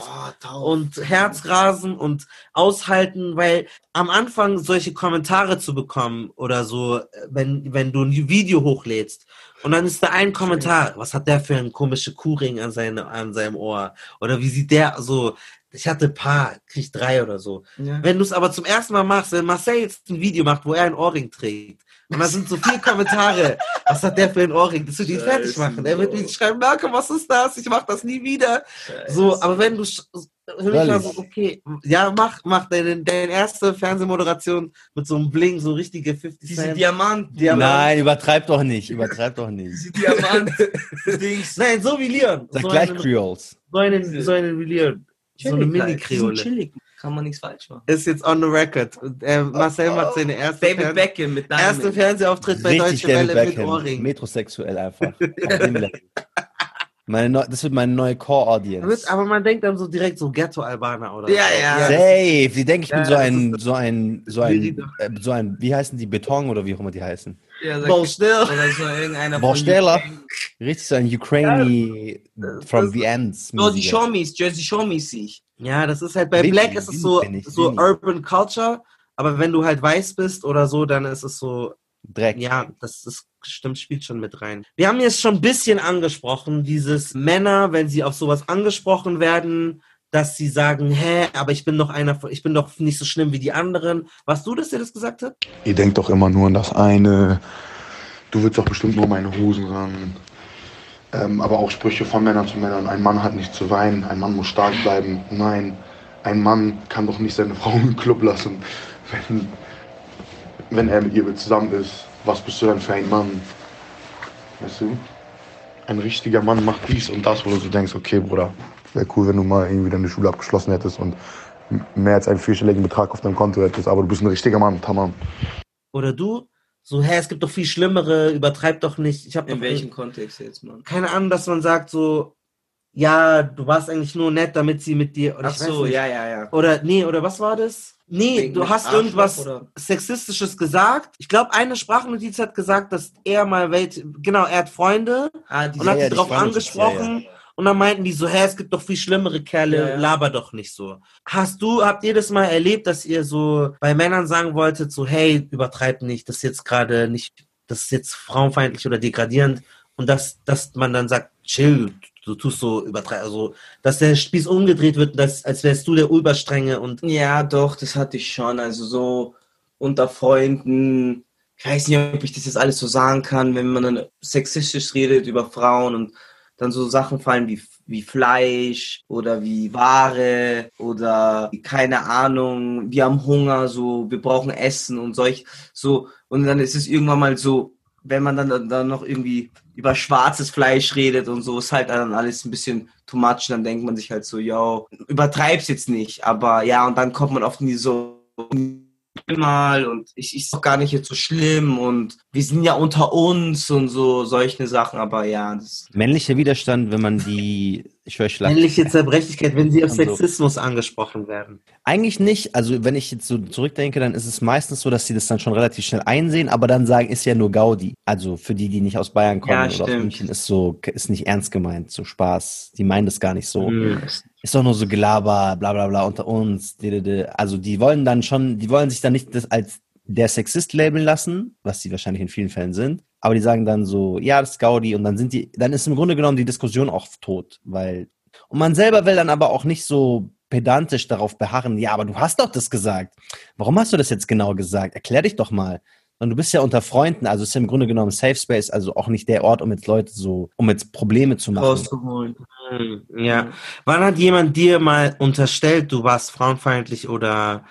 und Herzrasen und aushalten, weil am Anfang solche Kommentare zu bekommen oder so, äh, wenn, wenn du ein Video hochlädst und dann ist da ein Kommentar, was hat der für einen komische Kuhring an, seine, an seinem Ohr? Oder wie sieht der so? Ich hatte ein paar, krieg drei oder so. Ja. Wenn du es aber zum ersten Mal machst, wenn Marcel jetzt ein Video macht, wo er einen Ohrring trägt, und da sind so viele Kommentare, *laughs* was hat der für ein Ohrring? Das wird ihn fertig machen. Er wird mir schreiben, Marco, was ist das? Ich mach das nie wieder. So, aber wenn du für mich war so, okay, ja, mach, mach deine, deine erste Fernsehmoderation mit so einem Bling, so richtige 50 Diese Cent. Diamant, Diamant. Nein, übertreib doch nicht, übertreib doch nicht. diese Diamant-Dings. *laughs* Nein, so wie Leon. Sag so gleich einen, Creoles. so einen, so einen wie Leon. So eine Mini-Kreole. Kann man nichts falsch machen. Ist jetzt on the record. Äh, Marcel macht seine erste, David Fern Beckham mit erste. Fernsehauftritt bei Richtig Deutsche David Welle mit Beckham. Ohrring. Metrosexuell einfach. *laughs* Meine neu, das wird meine neue Core-Audience. Aber man denkt dann so direkt so Ghetto-Albaner oder Ja, so. ja. Safe. Die denken, ich bin Ja, so ein, so ein, so ein, äh, so ein, wie heißen die, Beton oder wie auch immer die heißen? Ja, still. Oder so irgendeiner. UK. Richtig so ein Ukraini from das- the ends. So, die. Shomies, Jersey Shomies sehe ich. Ja, das ist halt bei Black ist es so, ich, so. Urban Culture, aber wenn du halt weiß bist oder so, dann ist es so, Dreck. ja, das ist stimmt, spielt schon mit rein. Wir haben jetzt schon ein bisschen angesprochen, dieses Männer, wenn sie auf sowas angesprochen werden, dass sie sagen, hä, aber ich bin doch einer, ich bin doch nicht so schlimm wie die anderen. Warst du das, der das gesagt hat? Ihr denkt doch immer nur an das eine. Du willst doch bestimmt nur meine Hosen ran. Ähm, aber auch Sprüche von Männern zu Männern. Ein Mann hat nicht zu weinen, ein Mann muss stark bleiben. Nein, ein Mann kann doch nicht seine Frau im Club lassen, wenn, wenn er mit ihr zusammen ist. Was bist du denn für ein Mann? Weißt du? Ein richtiger Mann macht dies und das, wo du so denkst, okay, Bruder, wäre cool, wenn du mal irgendwie deine Schule abgeschlossen hättest und mehr als einen vierstelligen Betrag auf deinem Konto hättest, aber du bist ein richtiger Mann, tamam. Oder du, so, hä, es gibt doch viel schlimmere, übertreib doch nicht. Ich hab In welchem Kontext jetzt, Mann? keine Ahnung, dass man sagt so, ja, du warst eigentlich nur nett, damit sie mit dir. Oder Ach so, ja, ja, ja. Oder nee, oder was war das? Nee, Wegen du hast Arschloch, irgendwas oder? Sexistisches gesagt. Ich glaube, eine Sprachnotiz hat gesagt, dass er mal welche, genau, er hat Freunde Ah, und hat ja, sie drauf Sprachnotiz, ja, angesprochen. Und dann meinten die so, hä, es gibt doch viel schlimmere Kerle, Ja, ja. laber doch nicht so. Hast du, habt ihr das mal erlebt, dass ihr so bei Männern sagen wolltet, so, hey, übertreib nicht, das ist jetzt gerade nicht, das ist jetzt frauenfeindlich oder degradierend und dass, dass man dann sagt, chill, du tust so übertreib, also, dass der Spieß umgedreht wird, dass, als wärst du der Überstrenge und Ja, doch, das hatte ich schon. Also so unter Freunden. Ich weiß nicht, ob ich das jetzt alles so sagen kann, wenn man dann sexistisch redet über Frauen und dann so Sachen fallen wie, wie Fleisch oder wie Ware oder keine Ahnung, wir haben Hunger, so, wir brauchen Essen und solch, so. Und dann ist es irgendwann mal so, wenn man dann, dann noch irgendwie über schwarzes Fleisch redet und so, ist halt dann alles ein bisschen too much. Dann denkt man sich halt so, yo, übertreib's jetzt nicht. Aber ja, und dann kommt man oft in die so mal und ich ist doch gar nicht jetzt so schlimm und wir sind ja unter uns und so solche Sachen. Aber ja, Männlicher Widerstand, wenn man die, ich höre Schlag. männliche Zerbrechlichkeit, wenn sie auf Und so. Sexismus angesprochen werden. Eigentlich nicht. Also wenn ich jetzt so zurückdenke, dann ist es meistens so, dass sie das dann schon relativ schnell einsehen, aber dann sagen, ist ja nur Gaudi. Also für die, die nicht aus Bayern kommen Ja, oder aus. München, ist so, ist nicht ernst gemeint, so Spaß. Die meinen das gar nicht so. Mhm. Ist doch nur so Gelaber, bla bla bla unter uns. Also die wollen dann schon, die wollen sich dann nicht das als der Sexist labeln lassen, was sie wahrscheinlich in vielen Fällen sind. Aber die sagen dann so, ja, das ist Gaudi und dann sind die, dann ist im Grunde genommen die Diskussion auch tot, weil und man selber will dann aber auch nicht so pedantisch darauf beharren, ja, aber du hast doch das gesagt. Warum hast du das jetzt genau gesagt? Erklär dich doch mal. Und du bist ja unter Freunden, also ist ja im Grunde genommen Safe Space, also auch nicht der Ort, um jetzt Leute so, um jetzt Probleme zu machen. rauszuholen. Ja. Wann hat jemand dir mal unterstellt, du warst frauenfeindlich oder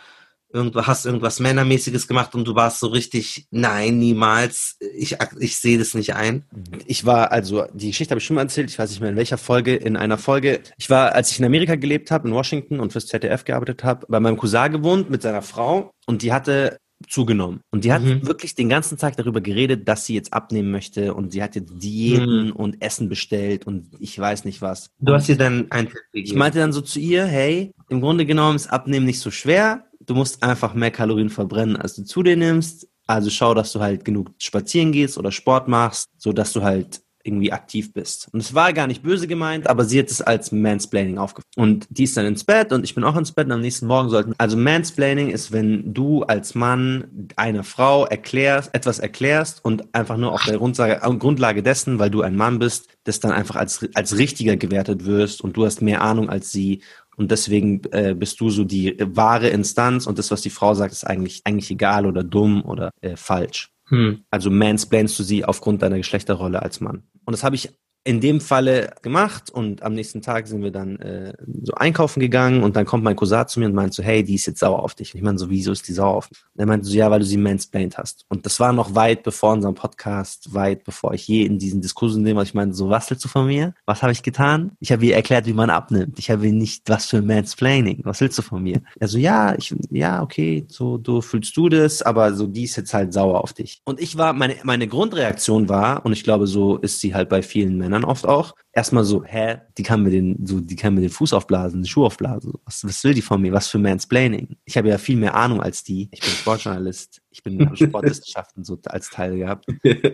irgendwo hast irgendwas Männermäßiges gemacht und du warst so richtig, nein, niemals, ich, ich sehe das nicht ein. Ich war, also die Geschichte habe ich schon mal erzählt, ich weiß nicht mehr in welcher Folge, in einer Folge. Ich war, als ich in Amerika gelebt habe, in Washington und fürs ZDF gearbeitet habe, bei meinem Cousin gewohnt mit seiner Frau und die hatte zugenommen. Und die hat Mhm. wirklich den ganzen Tag darüber geredet, dass sie jetzt abnehmen möchte und sie hat jetzt Diäten Mhm. und Essen bestellt und ich weiß nicht was. Du hast dir dann einen Tipp Ich gegeben. meinte dann so zu ihr, hey, im Grunde genommen ist Abnehmen nicht so schwer. Du musst einfach mehr Kalorien verbrennen, als du zu dir nimmst. Also schau, dass du halt genug spazieren gehst oder Sport machst, so dass du halt irgendwie aktiv bist. Und es war gar nicht böse gemeint, aber sie hat es als Mansplaining aufgefasst. Und die ist dann ins Bett und ich bin auch ins Bett und am nächsten Morgen sollten, also Mansplaining ist, wenn du als Mann einer Frau erklärst, etwas erklärst und einfach nur auf der Grundlage, Grundlage dessen, weil du ein Mann bist, das dann einfach als, als richtiger gewertet wirst und du hast mehr Ahnung als sie und deswegen äh, bist du so die wahre Instanz und das, was die Frau sagt, ist eigentlich, eigentlich egal oder dumm oder äh, falsch. Hm. Also mansplainst du sie aufgrund deiner Geschlechterrolle als Mann. Und das habe ich in dem Falle gemacht und am nächsten Tag sind wir dann äh, so einkaufen gegangen und dann kommt mein Cousin zu mir und meint so, hey, die ist jetzt sauer auf dich. Und ich meine so, wieso ist die sauer auf mich? Und er meinte so, ja, weil du sie mansplained hast. Und das war noch weit bevor unserem Podcast, weit bevor ich je in diesen Diskursen nehme. Ich meine so, was willst du von mir? Was habe ich getan? Ich habe ihr erklärt, wie man abnimmt. Ich habe ihr nicht, was für Mansplaining. Was willst du von mir? Er so, ja, ich, ja, okay, so, du fühlst du das, aber so, die ist jetzt halt sauer auf dich. Und ich war, meine, meine Grundreaktion war, und ich glaube, so ist sie halt bei vielen Männern oft auch, erstmal so, hä, die kann mir den, so, die kann mir den Fuß aufblasen, den Schuh aufblasen. Was, was will die von mir? Was für Mansplaining? Ich habe ja viel mehr Ahnung als die. Ich bin Sportjournalist. Ich bin Sportwissenschaften so als Teil gehabt.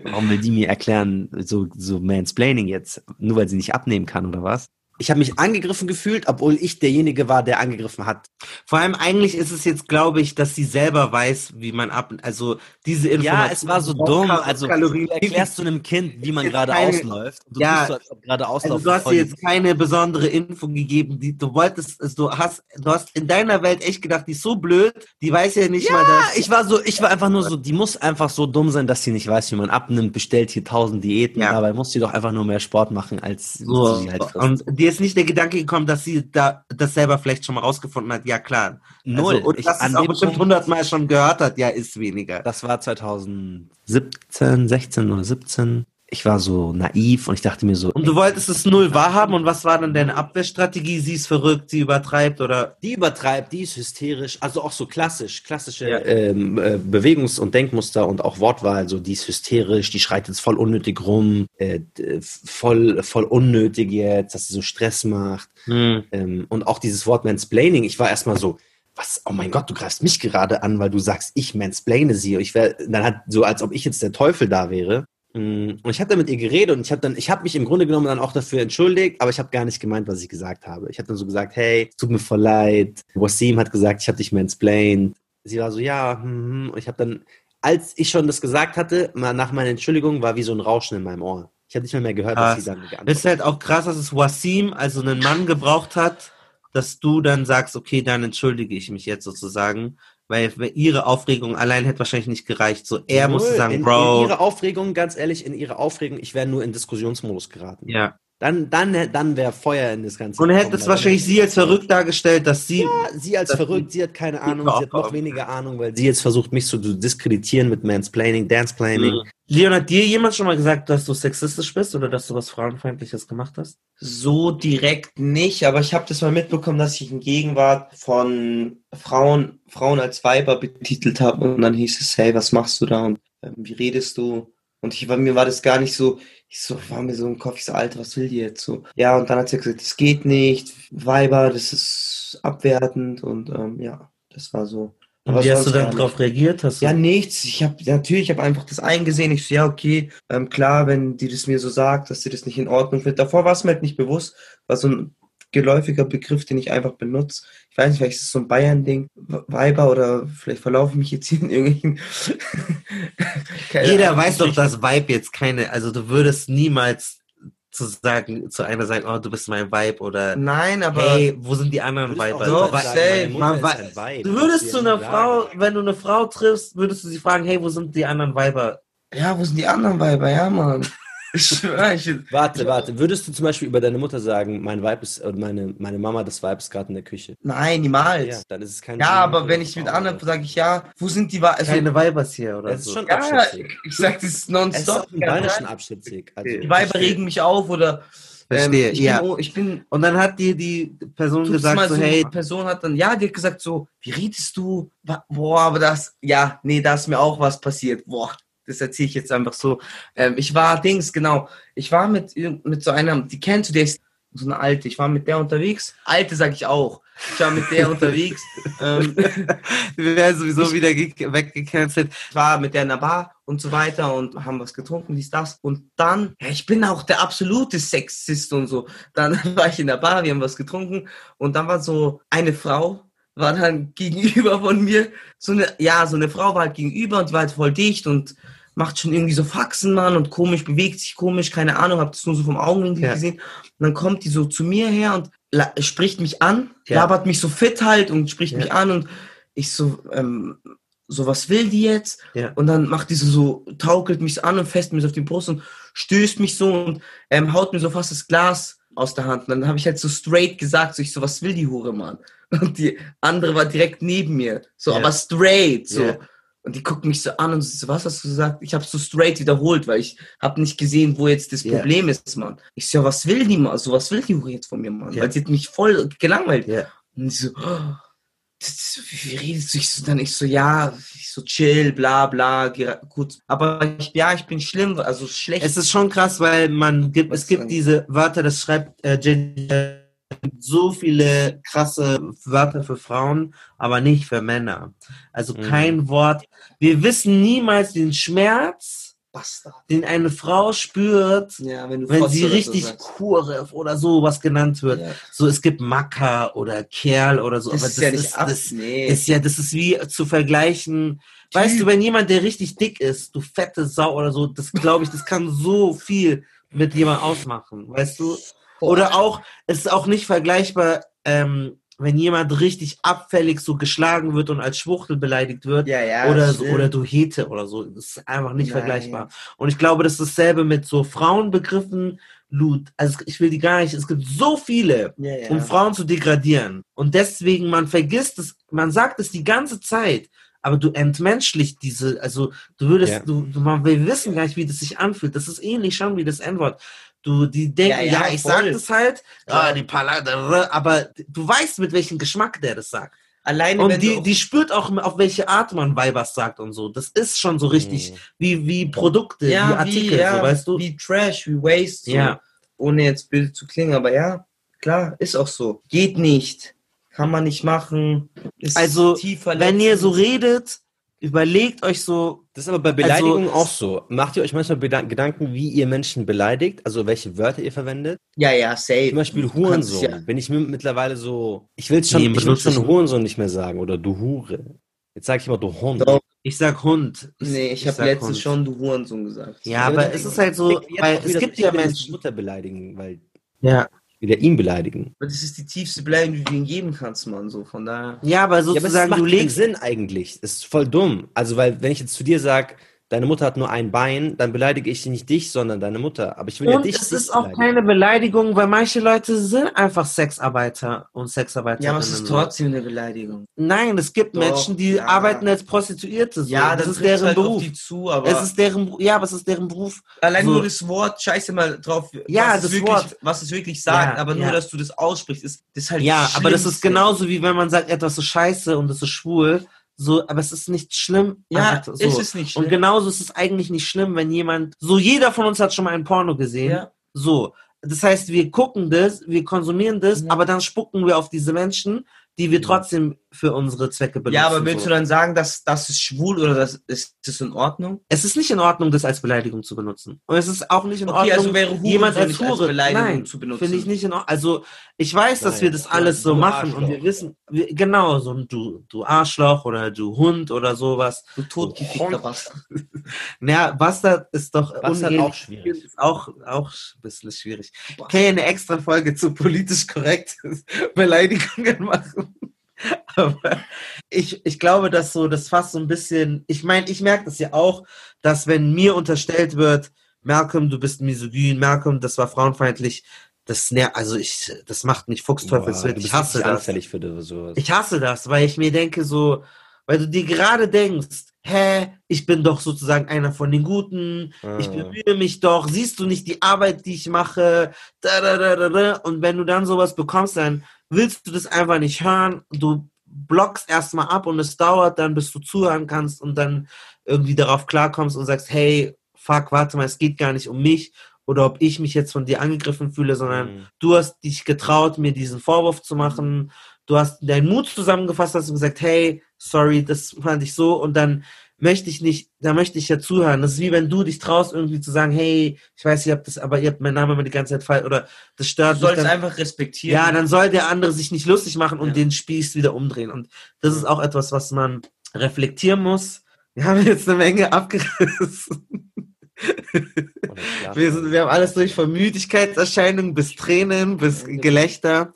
Warum will die mir erklären, so, so Mansplaining jetzt? Nur weil sie nicht abnehmen kann oder was? Ich habe mich angegriffen gefühlt, obwohl ich derjenige war, der angegriffen hat. Vor allem eigentlich ist es jetzt, glaube ich, dass sie selber weiß, wie man ab, also diese Information. Ja, es war so dumm. Also du erklärst du einem Kind, wie man gerade ausläuft. Du ja, so, gerade. Also du hast dir jetzt keine besondere Info gegeben, die du wolltest, also du hast, du hast in deiner Welt echt gedacht, die ist so blöd, die weiß ja nicht ja, mal das. ich war so, ich war einfach nur so, die muss einfach so dumm sein, dass sie nicht weiß, wie man abnimmt, bestellt hier tausend Diäten, ja. dabei muss sie doch einfach nur mehr Sport machen, als so. sie halt frisst. Und dir ist nicht der Gedanke gekommen, dass sie da das selber vielleicht schon mal rausgefunden hat, ja klar. Null. Also, und dass sie es auch bestimmt hundertmal schon gehört hat, ja, ist weniger. Das war 2017, 16 oder 17 ich war so naiv und ich dachte mir so. Und du wolltest es null wahrhaben und was war dann deine Abwehrstrategie? Sie ist verrückt, sie übertreibt oder? Die übertreibt, die ist hysterisch, also auch so klassisch, klassische ja. ähm, äh, Bewegungs- und Denkmuster und auch Wortwahl, so die ist hysterisch, die schreit jetzt voll unnötig rum, äh, voll, voll unnötig jetzt, dass sie so Stress macht. Hm. Ähm, und auch dieses Wort Mansplaining, ich war erstmal so, was, oh mein Gott, du greifst mich gerade an, weil du sagst, ich mansplaine sie. Ich wär, dann hat so, als ob ich jetzt der Teufel da wäre. Mm, und ich habe dann mit ihr geredet und ich habe dann, ich habe mich im Grunde genommen dann auch dafür entschuldigt, aber ich habe gar nicht gemeint, was ich gesagt habe. Ich habe dann so gesagt, hey, tut mir voll leid. Wasim hat gesagt, ich habe dich mansplained. Sie war so, ja, hm, hm. und ich habe dann, als ich schon das gesagt hatte, nach meiner Entschuldigung, war wie so ein Rauschen in meinem Ohr. Ich habe nicht mehr, mehr gehört, krass. was sie dann geantwortet hat. ist halt auch krass, dass es Wasim, also einen Mann gebraucht hat, dass du dann sagst, okay, dann entschuldige ich mich jetzt sozusagen, weil ihre Aufregung allein hätte wahrscheinlich nicht gereicht. So, er Null. musste sagen, in, Bro. In ihre Aufregung, ganz ehrlich, in ihre Aufregung, ich wäre nur in Diskussionsmodus geraten. Ja. Dann, dann, dann wäre Feuer in das Ganze. Und er hätte es wahrscheinlich sie als verrückt dargestellt, dass sie. Ja, sie als verrückt, sie hat keine Ahnung, sie hat noch weniger Ahnung, weil sie jetzt versucht, mich zu diskreditieren mit Mansplaining, Danceplaining. Mhm. Leon, hat dir jemand schon mal gesagt, dass du sexistisch bist oder dass du was Frauenfeindliches gemacht hast? So direkt nicht, aber ich habe das mal mitbekommen, dass ich in Gegenwart von Frauen, Frauen als Weiber betitelt habe und dann hieß es, hey, was machst du da und äh, wie redest du? Und ich, mir war das gar nicht so, ich so, war mir so im Kopf, ich so, Alter, was will die jetzt so? Ja, und dann hat sie gesagt, das geht nicht, Weiber, das ist abwertend und ähm, ja, das war so. Und wie hast du dann darauf reagiert? Hast du ja, nichts. Ich habe natürlich, ich habe einfach das eingesehen. Ich so, ja, okay, ähm, klar, wenn die das mir so sagt, dass sie das nicht in Ordnung findet. Davor war es mir halt nicht bewusst, war so ein geläufiger Begriff, den ich einfach benutze. Ich weiß nicht, vielleicht ist es so ein Bayern-Ding, Weiber oder vielleicht verlaufe ich mich jetzt hier in irgendwelchen. *laughs* Jeder Ahnung. weiß doch, dass Vibe jetzt keine, also du würdest niemals zu sagen, zu einer sagen, oh, du bist mein Vibe oder Nein, aber hey, wo sind die anderen Vibe? Doch, sagen, man, du würdest zu einer Frau, wenn du eine Frau triffst, würdest du sie fragen, hey, wo sind die anderen Weiber? Ja, wo sind die anderen Weiber? Ja, Mann. Warte, warte. Würdest du zum Beispiel über deine Mutter sagen, mein Weib ist, oder meine, meine Mama, das Weib ist gerade in der Küche? Nein, niemals. Ja, dann ist es kein Ja, aber wenn ich mit anderen sage ich, ja, wo sind die Weibers? Also, Keine Weibers hier, oder? Das ist schon ja, ich sag, das ist nonstop. Es ist bayerischen Abschnittssieg. Also, die Weiber regen mich auf oder Verstehe, ähm, ich ja. Bin, ich bin, und dann hat dir die Person gesagt, so, hey. Die Person hat dann, ja, die hat gesagt so, wie redest du? Boah, aber das, ja, nee, da ist mir auch was passiert. Boah, das erzähle ich jetzt einfach so. Ähm, ich war, Dings, genau, ich war mit, mit so einer, die kennst du, der ist so eine alte, ich war mit der unterwegs. Alte sag ich auch. Ich war mit der unterwegs. *laughs* Ähm, Wir werden sowieso ich, wieder weggecancelt. Ich war mit der in der Bar und so weiter und haben was getrunken, dies, das. Und dann, ja, ich bin auch der absolute Sexist und so. Dann *laughs* war ich in der Bar, wir haben was getrunken und dann war so eine Frau, war dann *laughs* gegenüber von mir. So eine, ja, so eine Frau war halt gegenüber und die war halt voll dicht und macht schon irgendwie so Faxen, Mann, und komisch, bewegt sich komisch, keine Ahnung, hab das nur so vom Augenwinkel ja. gesehen. Und dann kommt die so zu mir her und spricht mich an, ja. labert mich so fit halt und spricht ja. mich an und ich so, ähm, so was will die jetzt? Ja. Und dann macht die so, so, taukelt mich an und fest so auf die Brust und stößt mich so und ähm, haut mir so fast das Glas aus der Hand. Und dann habe ich halt so straight gesagt, so ich so, was will die Hure, Mann? Und die andere war direkt neben mir, so, aber straight, so. Und die guckt mich so an und so, was hast du gesagt? Ich habe so straight wiederholt, weil ich habe nicht gesehen, wo jetzt das Problem yeah. ist, Mann. Ich so, was will die mal? So, was will die jetzt von mir, Mann? Yeah. Weil sie hat mich voll gelangweilt. Yeah. Und so, oh, das, wie redest du? Ich so, dann ich so, ja, ich so chill, bla bla, gut. Aber ich, ja, ich bin schlimm, also schlecht. Es ist schon krass, weil man gibt, es gibt diese Wörter, das schreibt äh, Jenny so viele krasse Wörter für Frauen, aber nicht für Männer. Also mhm. kein Wort. Wir wissen niemals den Schmerz Bastard. den eine Frau spürt, Ja, wenn wenn sie oder so richtig. Kuref oder sowas genannt wird. Ja. So, es gibt Macker oder Kerl oder so, Das aber ist das ja nicht ist, ab. das nee. ist ja, das ist wie zu vergleichen. Weißt du, wenn jemand, der richtig dick ist, du fette Sau oder so, das glaube ich, das kann so viel mit jemandem ausmachen, weißt du? Oder auch, es ist auch nicht vergleichbar, ähm, wenn jemand richtig abfällig so geschlagen wird und als Schwuchtel beleidigt wird. ja, ja, oder, so, stimmt. oder du Hete oder so. Das ist einfach nicht Nein. vergleichbar. Und ich glaube, das ist dasselbe mit so Frauenbegriffen. Lut. Also ich will die gar nicht. Es gibt so viele, ja, um Frauen zu degradieren. Und deswegen, man vergisst es, man sagt es die ganze Zeit, aber du entmenschlicht diese, also du würdest, du, du, man, wir wissen gar nicht, wie das sich anfühlt. Das ist ähnlich schon wie das N-Wort. Du, die denken, Ja, ja, ja, ich voll. sag das halt, ah, die Palade, aber du weißt, mit welchem Geschmack der das sagt. Alleine Und die, die spürt auch, auf welche Art man Weibers sagt und so. Das ist schon so richtig Mhm. wie, wie Produkte, wie ja, Artikel, wie, ja, so, weißt du? wie Trash, wie Waste, so. Ja. ohne jetzt böse zu klingen, aber ja, klar, ist auch so. Geht nicht, kann man nicht machen. Ist Also, tief Wenn ihr so redet, überlegt euch so, Das ist aber bei Beleidigungen Also- auch so. Macht ihr euch manchmal Gedanken, wie ihr Menschen beleidigt? Also welche Wörter ihr verwendet? ja, ja, safe. Zum Beispiel Hurensohn. Ja, Bin ich mir mittlerweile so. Ich will schon, Nee, ich will schon ich- Hurensohn nicht mehr sagen oder du Hure. Jetzt sage ich immer du Hund. Doch. ich sag Hund. nee, ich, habe sag letztens Hund. schon du Hurensohn gesagt. Ja, aber es ist halt so, weil es gibt ja ich will jetzt Menschen. Mutter beleidigen, weil Ja. Will ja ihn beleidigen. Aber das ist die tiefste Beleidigung, die du ihm geben kannst, Mann, so, von daher. Ja, aber Ja, aber es sozusagen, macht du keinen legst. Sinn eigentlich. Es ist voll dumm. Also, weil, wenn ich jetzt zu dir sage, deine Mutter hat nur ein Bein, dann beleidige ich nicht dich, sondern deine Mutter. Aber ich will ja Und dich es nicht ist auch beleidigen. keine Beleidigung, weil manche Leute sind einfach Sexarbeiter und Sexarbeiterinnen. Ja, aber es ist trotzdem eine Beleidigung. Nein, es gibt Doch, Menschen, die ja. arbeiten als Prostituierte. So. Ja, das das ist deren halt Beruf. die zu, aber Es ist deren, ja, aber es ist deren Beruf. allein so- nur das Wort, scheiße mal drauf, Ja, was, das es wirklich, Wort. was es wirklich sagt, Ja, aber nur, ja. dass du das aussprichst, ist, das ist halt Ja, das aber das ist genauso wie wenn man sagt, etwas ist scheiße und es ist schwul. So, aber es ist nicht schlimm. Ja, so. ist es nicht schlimm. Und genauso ist es eigentlich nicht schlimm, wenn jemand, so jeder von uns hat schon mal ein Porno gesehen. Ja. So. Das heißt, wir gucken das, wir konsumieren das, Ja. aber dann spucken wir auf diese Menschen, die wir trotzdem für unsere Zwecke benutzen. Ja, aber willst so. du dann sagen, dass das ist schwul oder das ist das in Ordnung? Es ist nicht in Ordnung, das als Beleidigung zu benutzen. Und es ist auch nicht in Okay, Ordnung, also wäre Hurensohn jemand als nicht als Hure Beleidigung Nein, zu benutzen. Finde ich nicht in Ordnung. Also ich weiß, dass Nein, wir das alles so machen und Arschloch. wir wissen, wir, genau, so ein du, du Arschloch oder du Hund oder sowas. Du totgefickter Bastard. *laughs* Naja, Bastard ist doch Bastard auch schwierig. Ist auch, auch ein bisschen schwierig. Ich kann ja eine extra Folge zu politisch korrekt *laughs* Beleidigungen machen. *laughs* Aber ich, ich glaube, dass so das fast so ein bisschen, ich meine, ich merke das ja auch, dass wenn mir unterstellt wird, Malcolm, du bist misogyn, Malcolm, das war frauenfeindlich, das ner also ich, das macht mich fuchsteufelswild. Ich hasse das. für sowas. Ich hasse das, weil ich mir denke so, weil du dir gerade denkst, hä, ich bin doch sozusagen einer von den Guten, ich Ah. bemühe mich doch, siehst du nicht die Arbeit, die ich mache, da, da, da, da, da. und wenn du dann sowas bekommst, dann willst du das einfach nicht hören, du blockst erstmal ab und es dauert dann, bis du zuhören kannst und dann irgendwie darauf klarkommst und sagst, hey, fuck, warte mal, es geht gar nicht um mich oder ob ich mich jetzt von dir angegriffen fühle, sondern Mhm. du hast dich getraut, mir diesen Vorwurf zu machen, du hast deinen Mut zusammengefasst, hast gesagt, hey, sorry, das fand ich so und dann möchte ich nicht, da möchte ich ja zuhören. Das ist wie wenn du dich traust, irgendwie zu sagen, hey, ich weiß, ihr habt das, aber ihr habt meinen Namen immer die ganze Zeit falsch oder das Du stört mich. sollst Dann, einfach respektieren. ja, dann soll der andere sich nicht lustig machen und Ja. den Spieß wieder umdrehen. Und das ist auch etwas, was man reflektieren muss. Wir haben jetzt eine Menge abgerissen. Wir, sind, wir haben alles durch von Müdigkeitserscheinungen bis Tränen, bis Gelächter.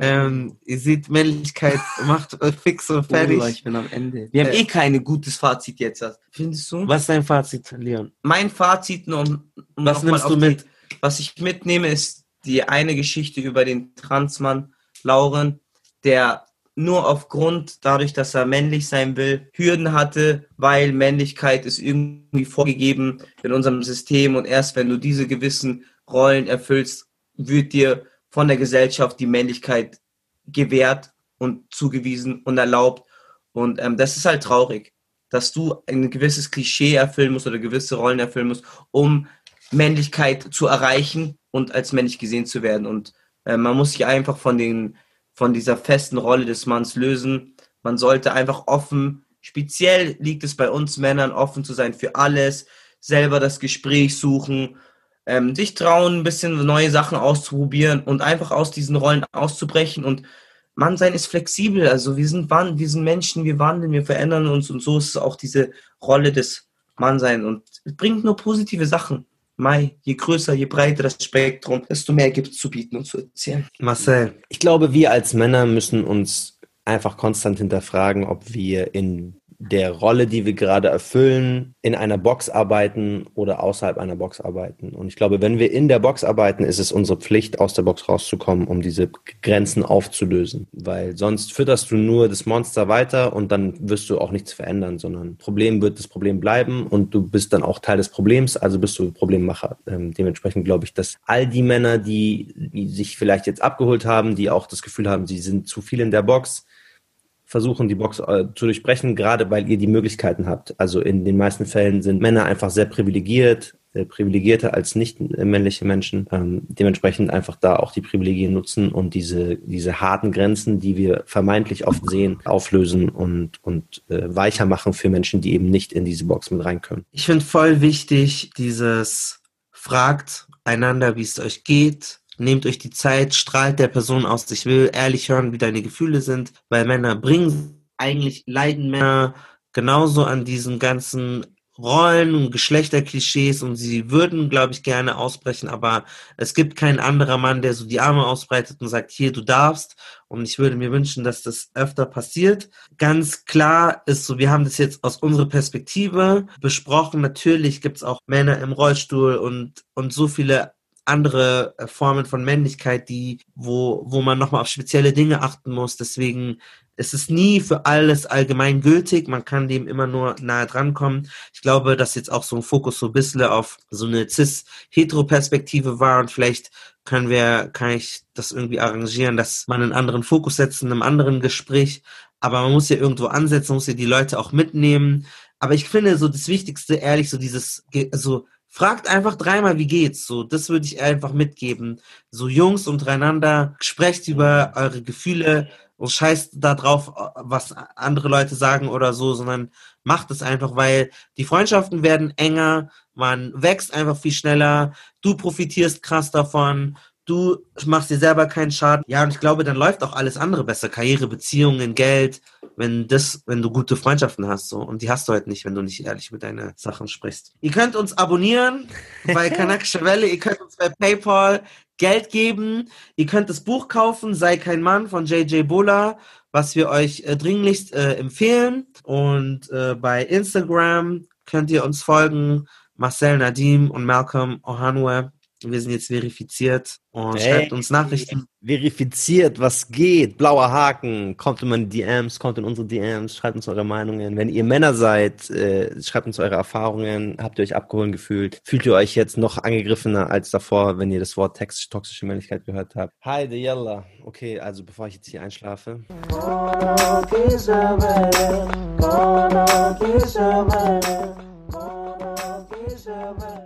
Ähm, ihr seht, Männlichkeit macht fix und fertig. Ich bin am Ende. Wir haben Äh. eh kein gutes Fazit jetzt. Findest du? Was ist dein Fazit, Leon? Mein Fazit, nur um, um Was nimmst du die- mit? Was ich mitnehme, ist die eine Geschichte über den Transmann Lauren, der nur aufgrund, dadurch, dass er männlich sein will, Hürden hatte, weil Männlichkeit ist irgendwie vorgegeben in unserem System und erst wenn du diese gewissen Rollen erfüllst, wird dir von der Gesellschaft die Männlichkeit gewährt und zugewiesen und erlaubt. Und ähm, das ist halt traurig, dass du ein gewisses Klischee erfüllen musst oder gewisse Rollen erfüllen musst, um Männlichkeit zu erreichen und als männlich gesehen zu werden. Und äh, man muss sich einfach von, den, von dieser festen Rolle des Manns lösen. Man sollte einfach offen, speziell liegt es bei uns Männern, offen zu sein für alles, selber das Gespräch suchen, ähm, sich trauen, ein bisschen neue Sachen auszuprobieren und einfach aus diesen Rollen auszubrechen und Mannsein ist flexibel, also wir sind, wir sind Menschen, wir wandeln, wir verändern uns und so ist auch diese Rolle des Mannsein und bringt nur positive Sachen. Mai, je größer, je breiter das Spektrum, desto mehr gibt es zu bieten und zu erzählen. Marcel, ich glaube, wir als Männer müssen uns einfach konstant hinterfragen, ob wir in der Rolle, die wir gerade erfüllen, in einer Box arbeiten oder außerhalb einer Box arbeiten. Und ich glaube, wenn wir in der Box arbeiten, ist es unsere Pflicht, aus der Box rauszukommen, um diese Grenzen aufzulösen. Weil sonst fütterst du nur das Monster weiter und dann wirst du auch nichts verändern, sondern Problem wird das Problem bleiben und du bist dann auch Teil des Problems, also bist du Problemmacher. Ähm, dementsprechend glaube ich, dass all die Männer, die, die sich vielleicht jetzt abgeholt haben, die auch das Gefühl haben, sie sind zu viel in der Box, versuchen, die Box äh, zu durchbrechen, gerade weil ihr die Möglichkeiten habt. Also in den meisten Fällen sind Männer einfach sehr privilegiert, sehr privilegierter als nicht männliche Menschen. Ähm, dementsprechend einfach da auch die Privilegien nutzen und diese, diese harten Grenzen, die wir vermeintlich oft sehen, auflösen und, und äh, weicher machen für Menschen, die eben nicht in diese Box mit rein können. Ich finde voll wichtig, dieses fragt einander, wie es euch geht, Nehmt euch die Zeit, strahlt der Person aus. Ich will ehrlich hören, wie deine Gefühle sind, weil Männer bringen, eigentlich leiden Männer genauso an diesen ganzen Rollen und Geschlechterklischees und sie würden, glaube ich, gerne ausbrechen, aber es gibt kein anderer Mann, der so die Arme ausbreitet und sagt, hier, du darfst. Und ich würde mir wünschen, dass das öfter passiert. Ganz klar ist so, wir haben das jetzt aus unserer Perspektive besprochen. Natürlich gibt es auch Männer im Rollstuhl und, und so viele andere äh, Formen von Männlichkeit, die, wo, wo man nochmal auf spezielle Dinge achten muss. Deswegen ist es nie für alles allgemein gültig. Man kann dem immer nur nahe drankommen. Ich glaube, dass jetzt auch so ein Fokus so ein bisschen auf so eine cis-hetero-Perspektive war und vielleicht können wir, kann ich das irgendwie arrangieren, dass man einen anderen Fokus setzt in einem anderen Gespräch. Aber man muss ja irgendwo ansetzen, muss ja die Leute auch mitnehmen. Aber ich finde so das Wichtigste, ehrlich, so dieses, so Fragt einfach dreimal, wie geht's? So, das würde ich einfach mitgeben. So Jungs untereinander, sprecht über eure Gefühle und scheißt da drauf, was andere Leute sagen oder so, sondern macht es einfach, weil die Freundschaften werden enger, man wächst einfach viel schneller, du profitierst krass davon, du machst dir selber keinen Schaden. Ja, und ich glaube, dann läuft auch alles andere besser. Karriere, Beziehungen, Geld, wenn das, wenn du gute Freundschaften hast, so. Und die hast du halt nicht, wenn du nicht ehrlich mit deinen Sachen sprichst. Ihr könnt uns abonnieren bei *laughs* Kanakische Welle, ihr könnt uns bei PayPal Geld geben, ihr könnt das Buch kaufen, Sei kein Mann von JJ Bola, was wir euch äh, dringlichst äh, empfehlen. Und äh, bei Instagram könnt ihr uns folgen, Marcel Nadim und Malcolm Ohanwe. Wir sind jetzt verifiziert und hey, schreibt uns Nachrichten. Verifiziert, was geht? Blauer Haken. Kommt in meine DMs, kommt in unsere DMs, schreibt uns eure Meinungen. Wenn ihr Männer seid, äh, schreibt uns eure Erfahrungen. Habt ihr euch abgeholt gefühlt? Fühlt ihr euch jetzt noch angegriffener als davor, wenn ihr das Wort Text, toxische Männlichkeit gehört habt? Hi, de Yalla. Okay, also bevor ich jetzt hier einschlafe. Gonna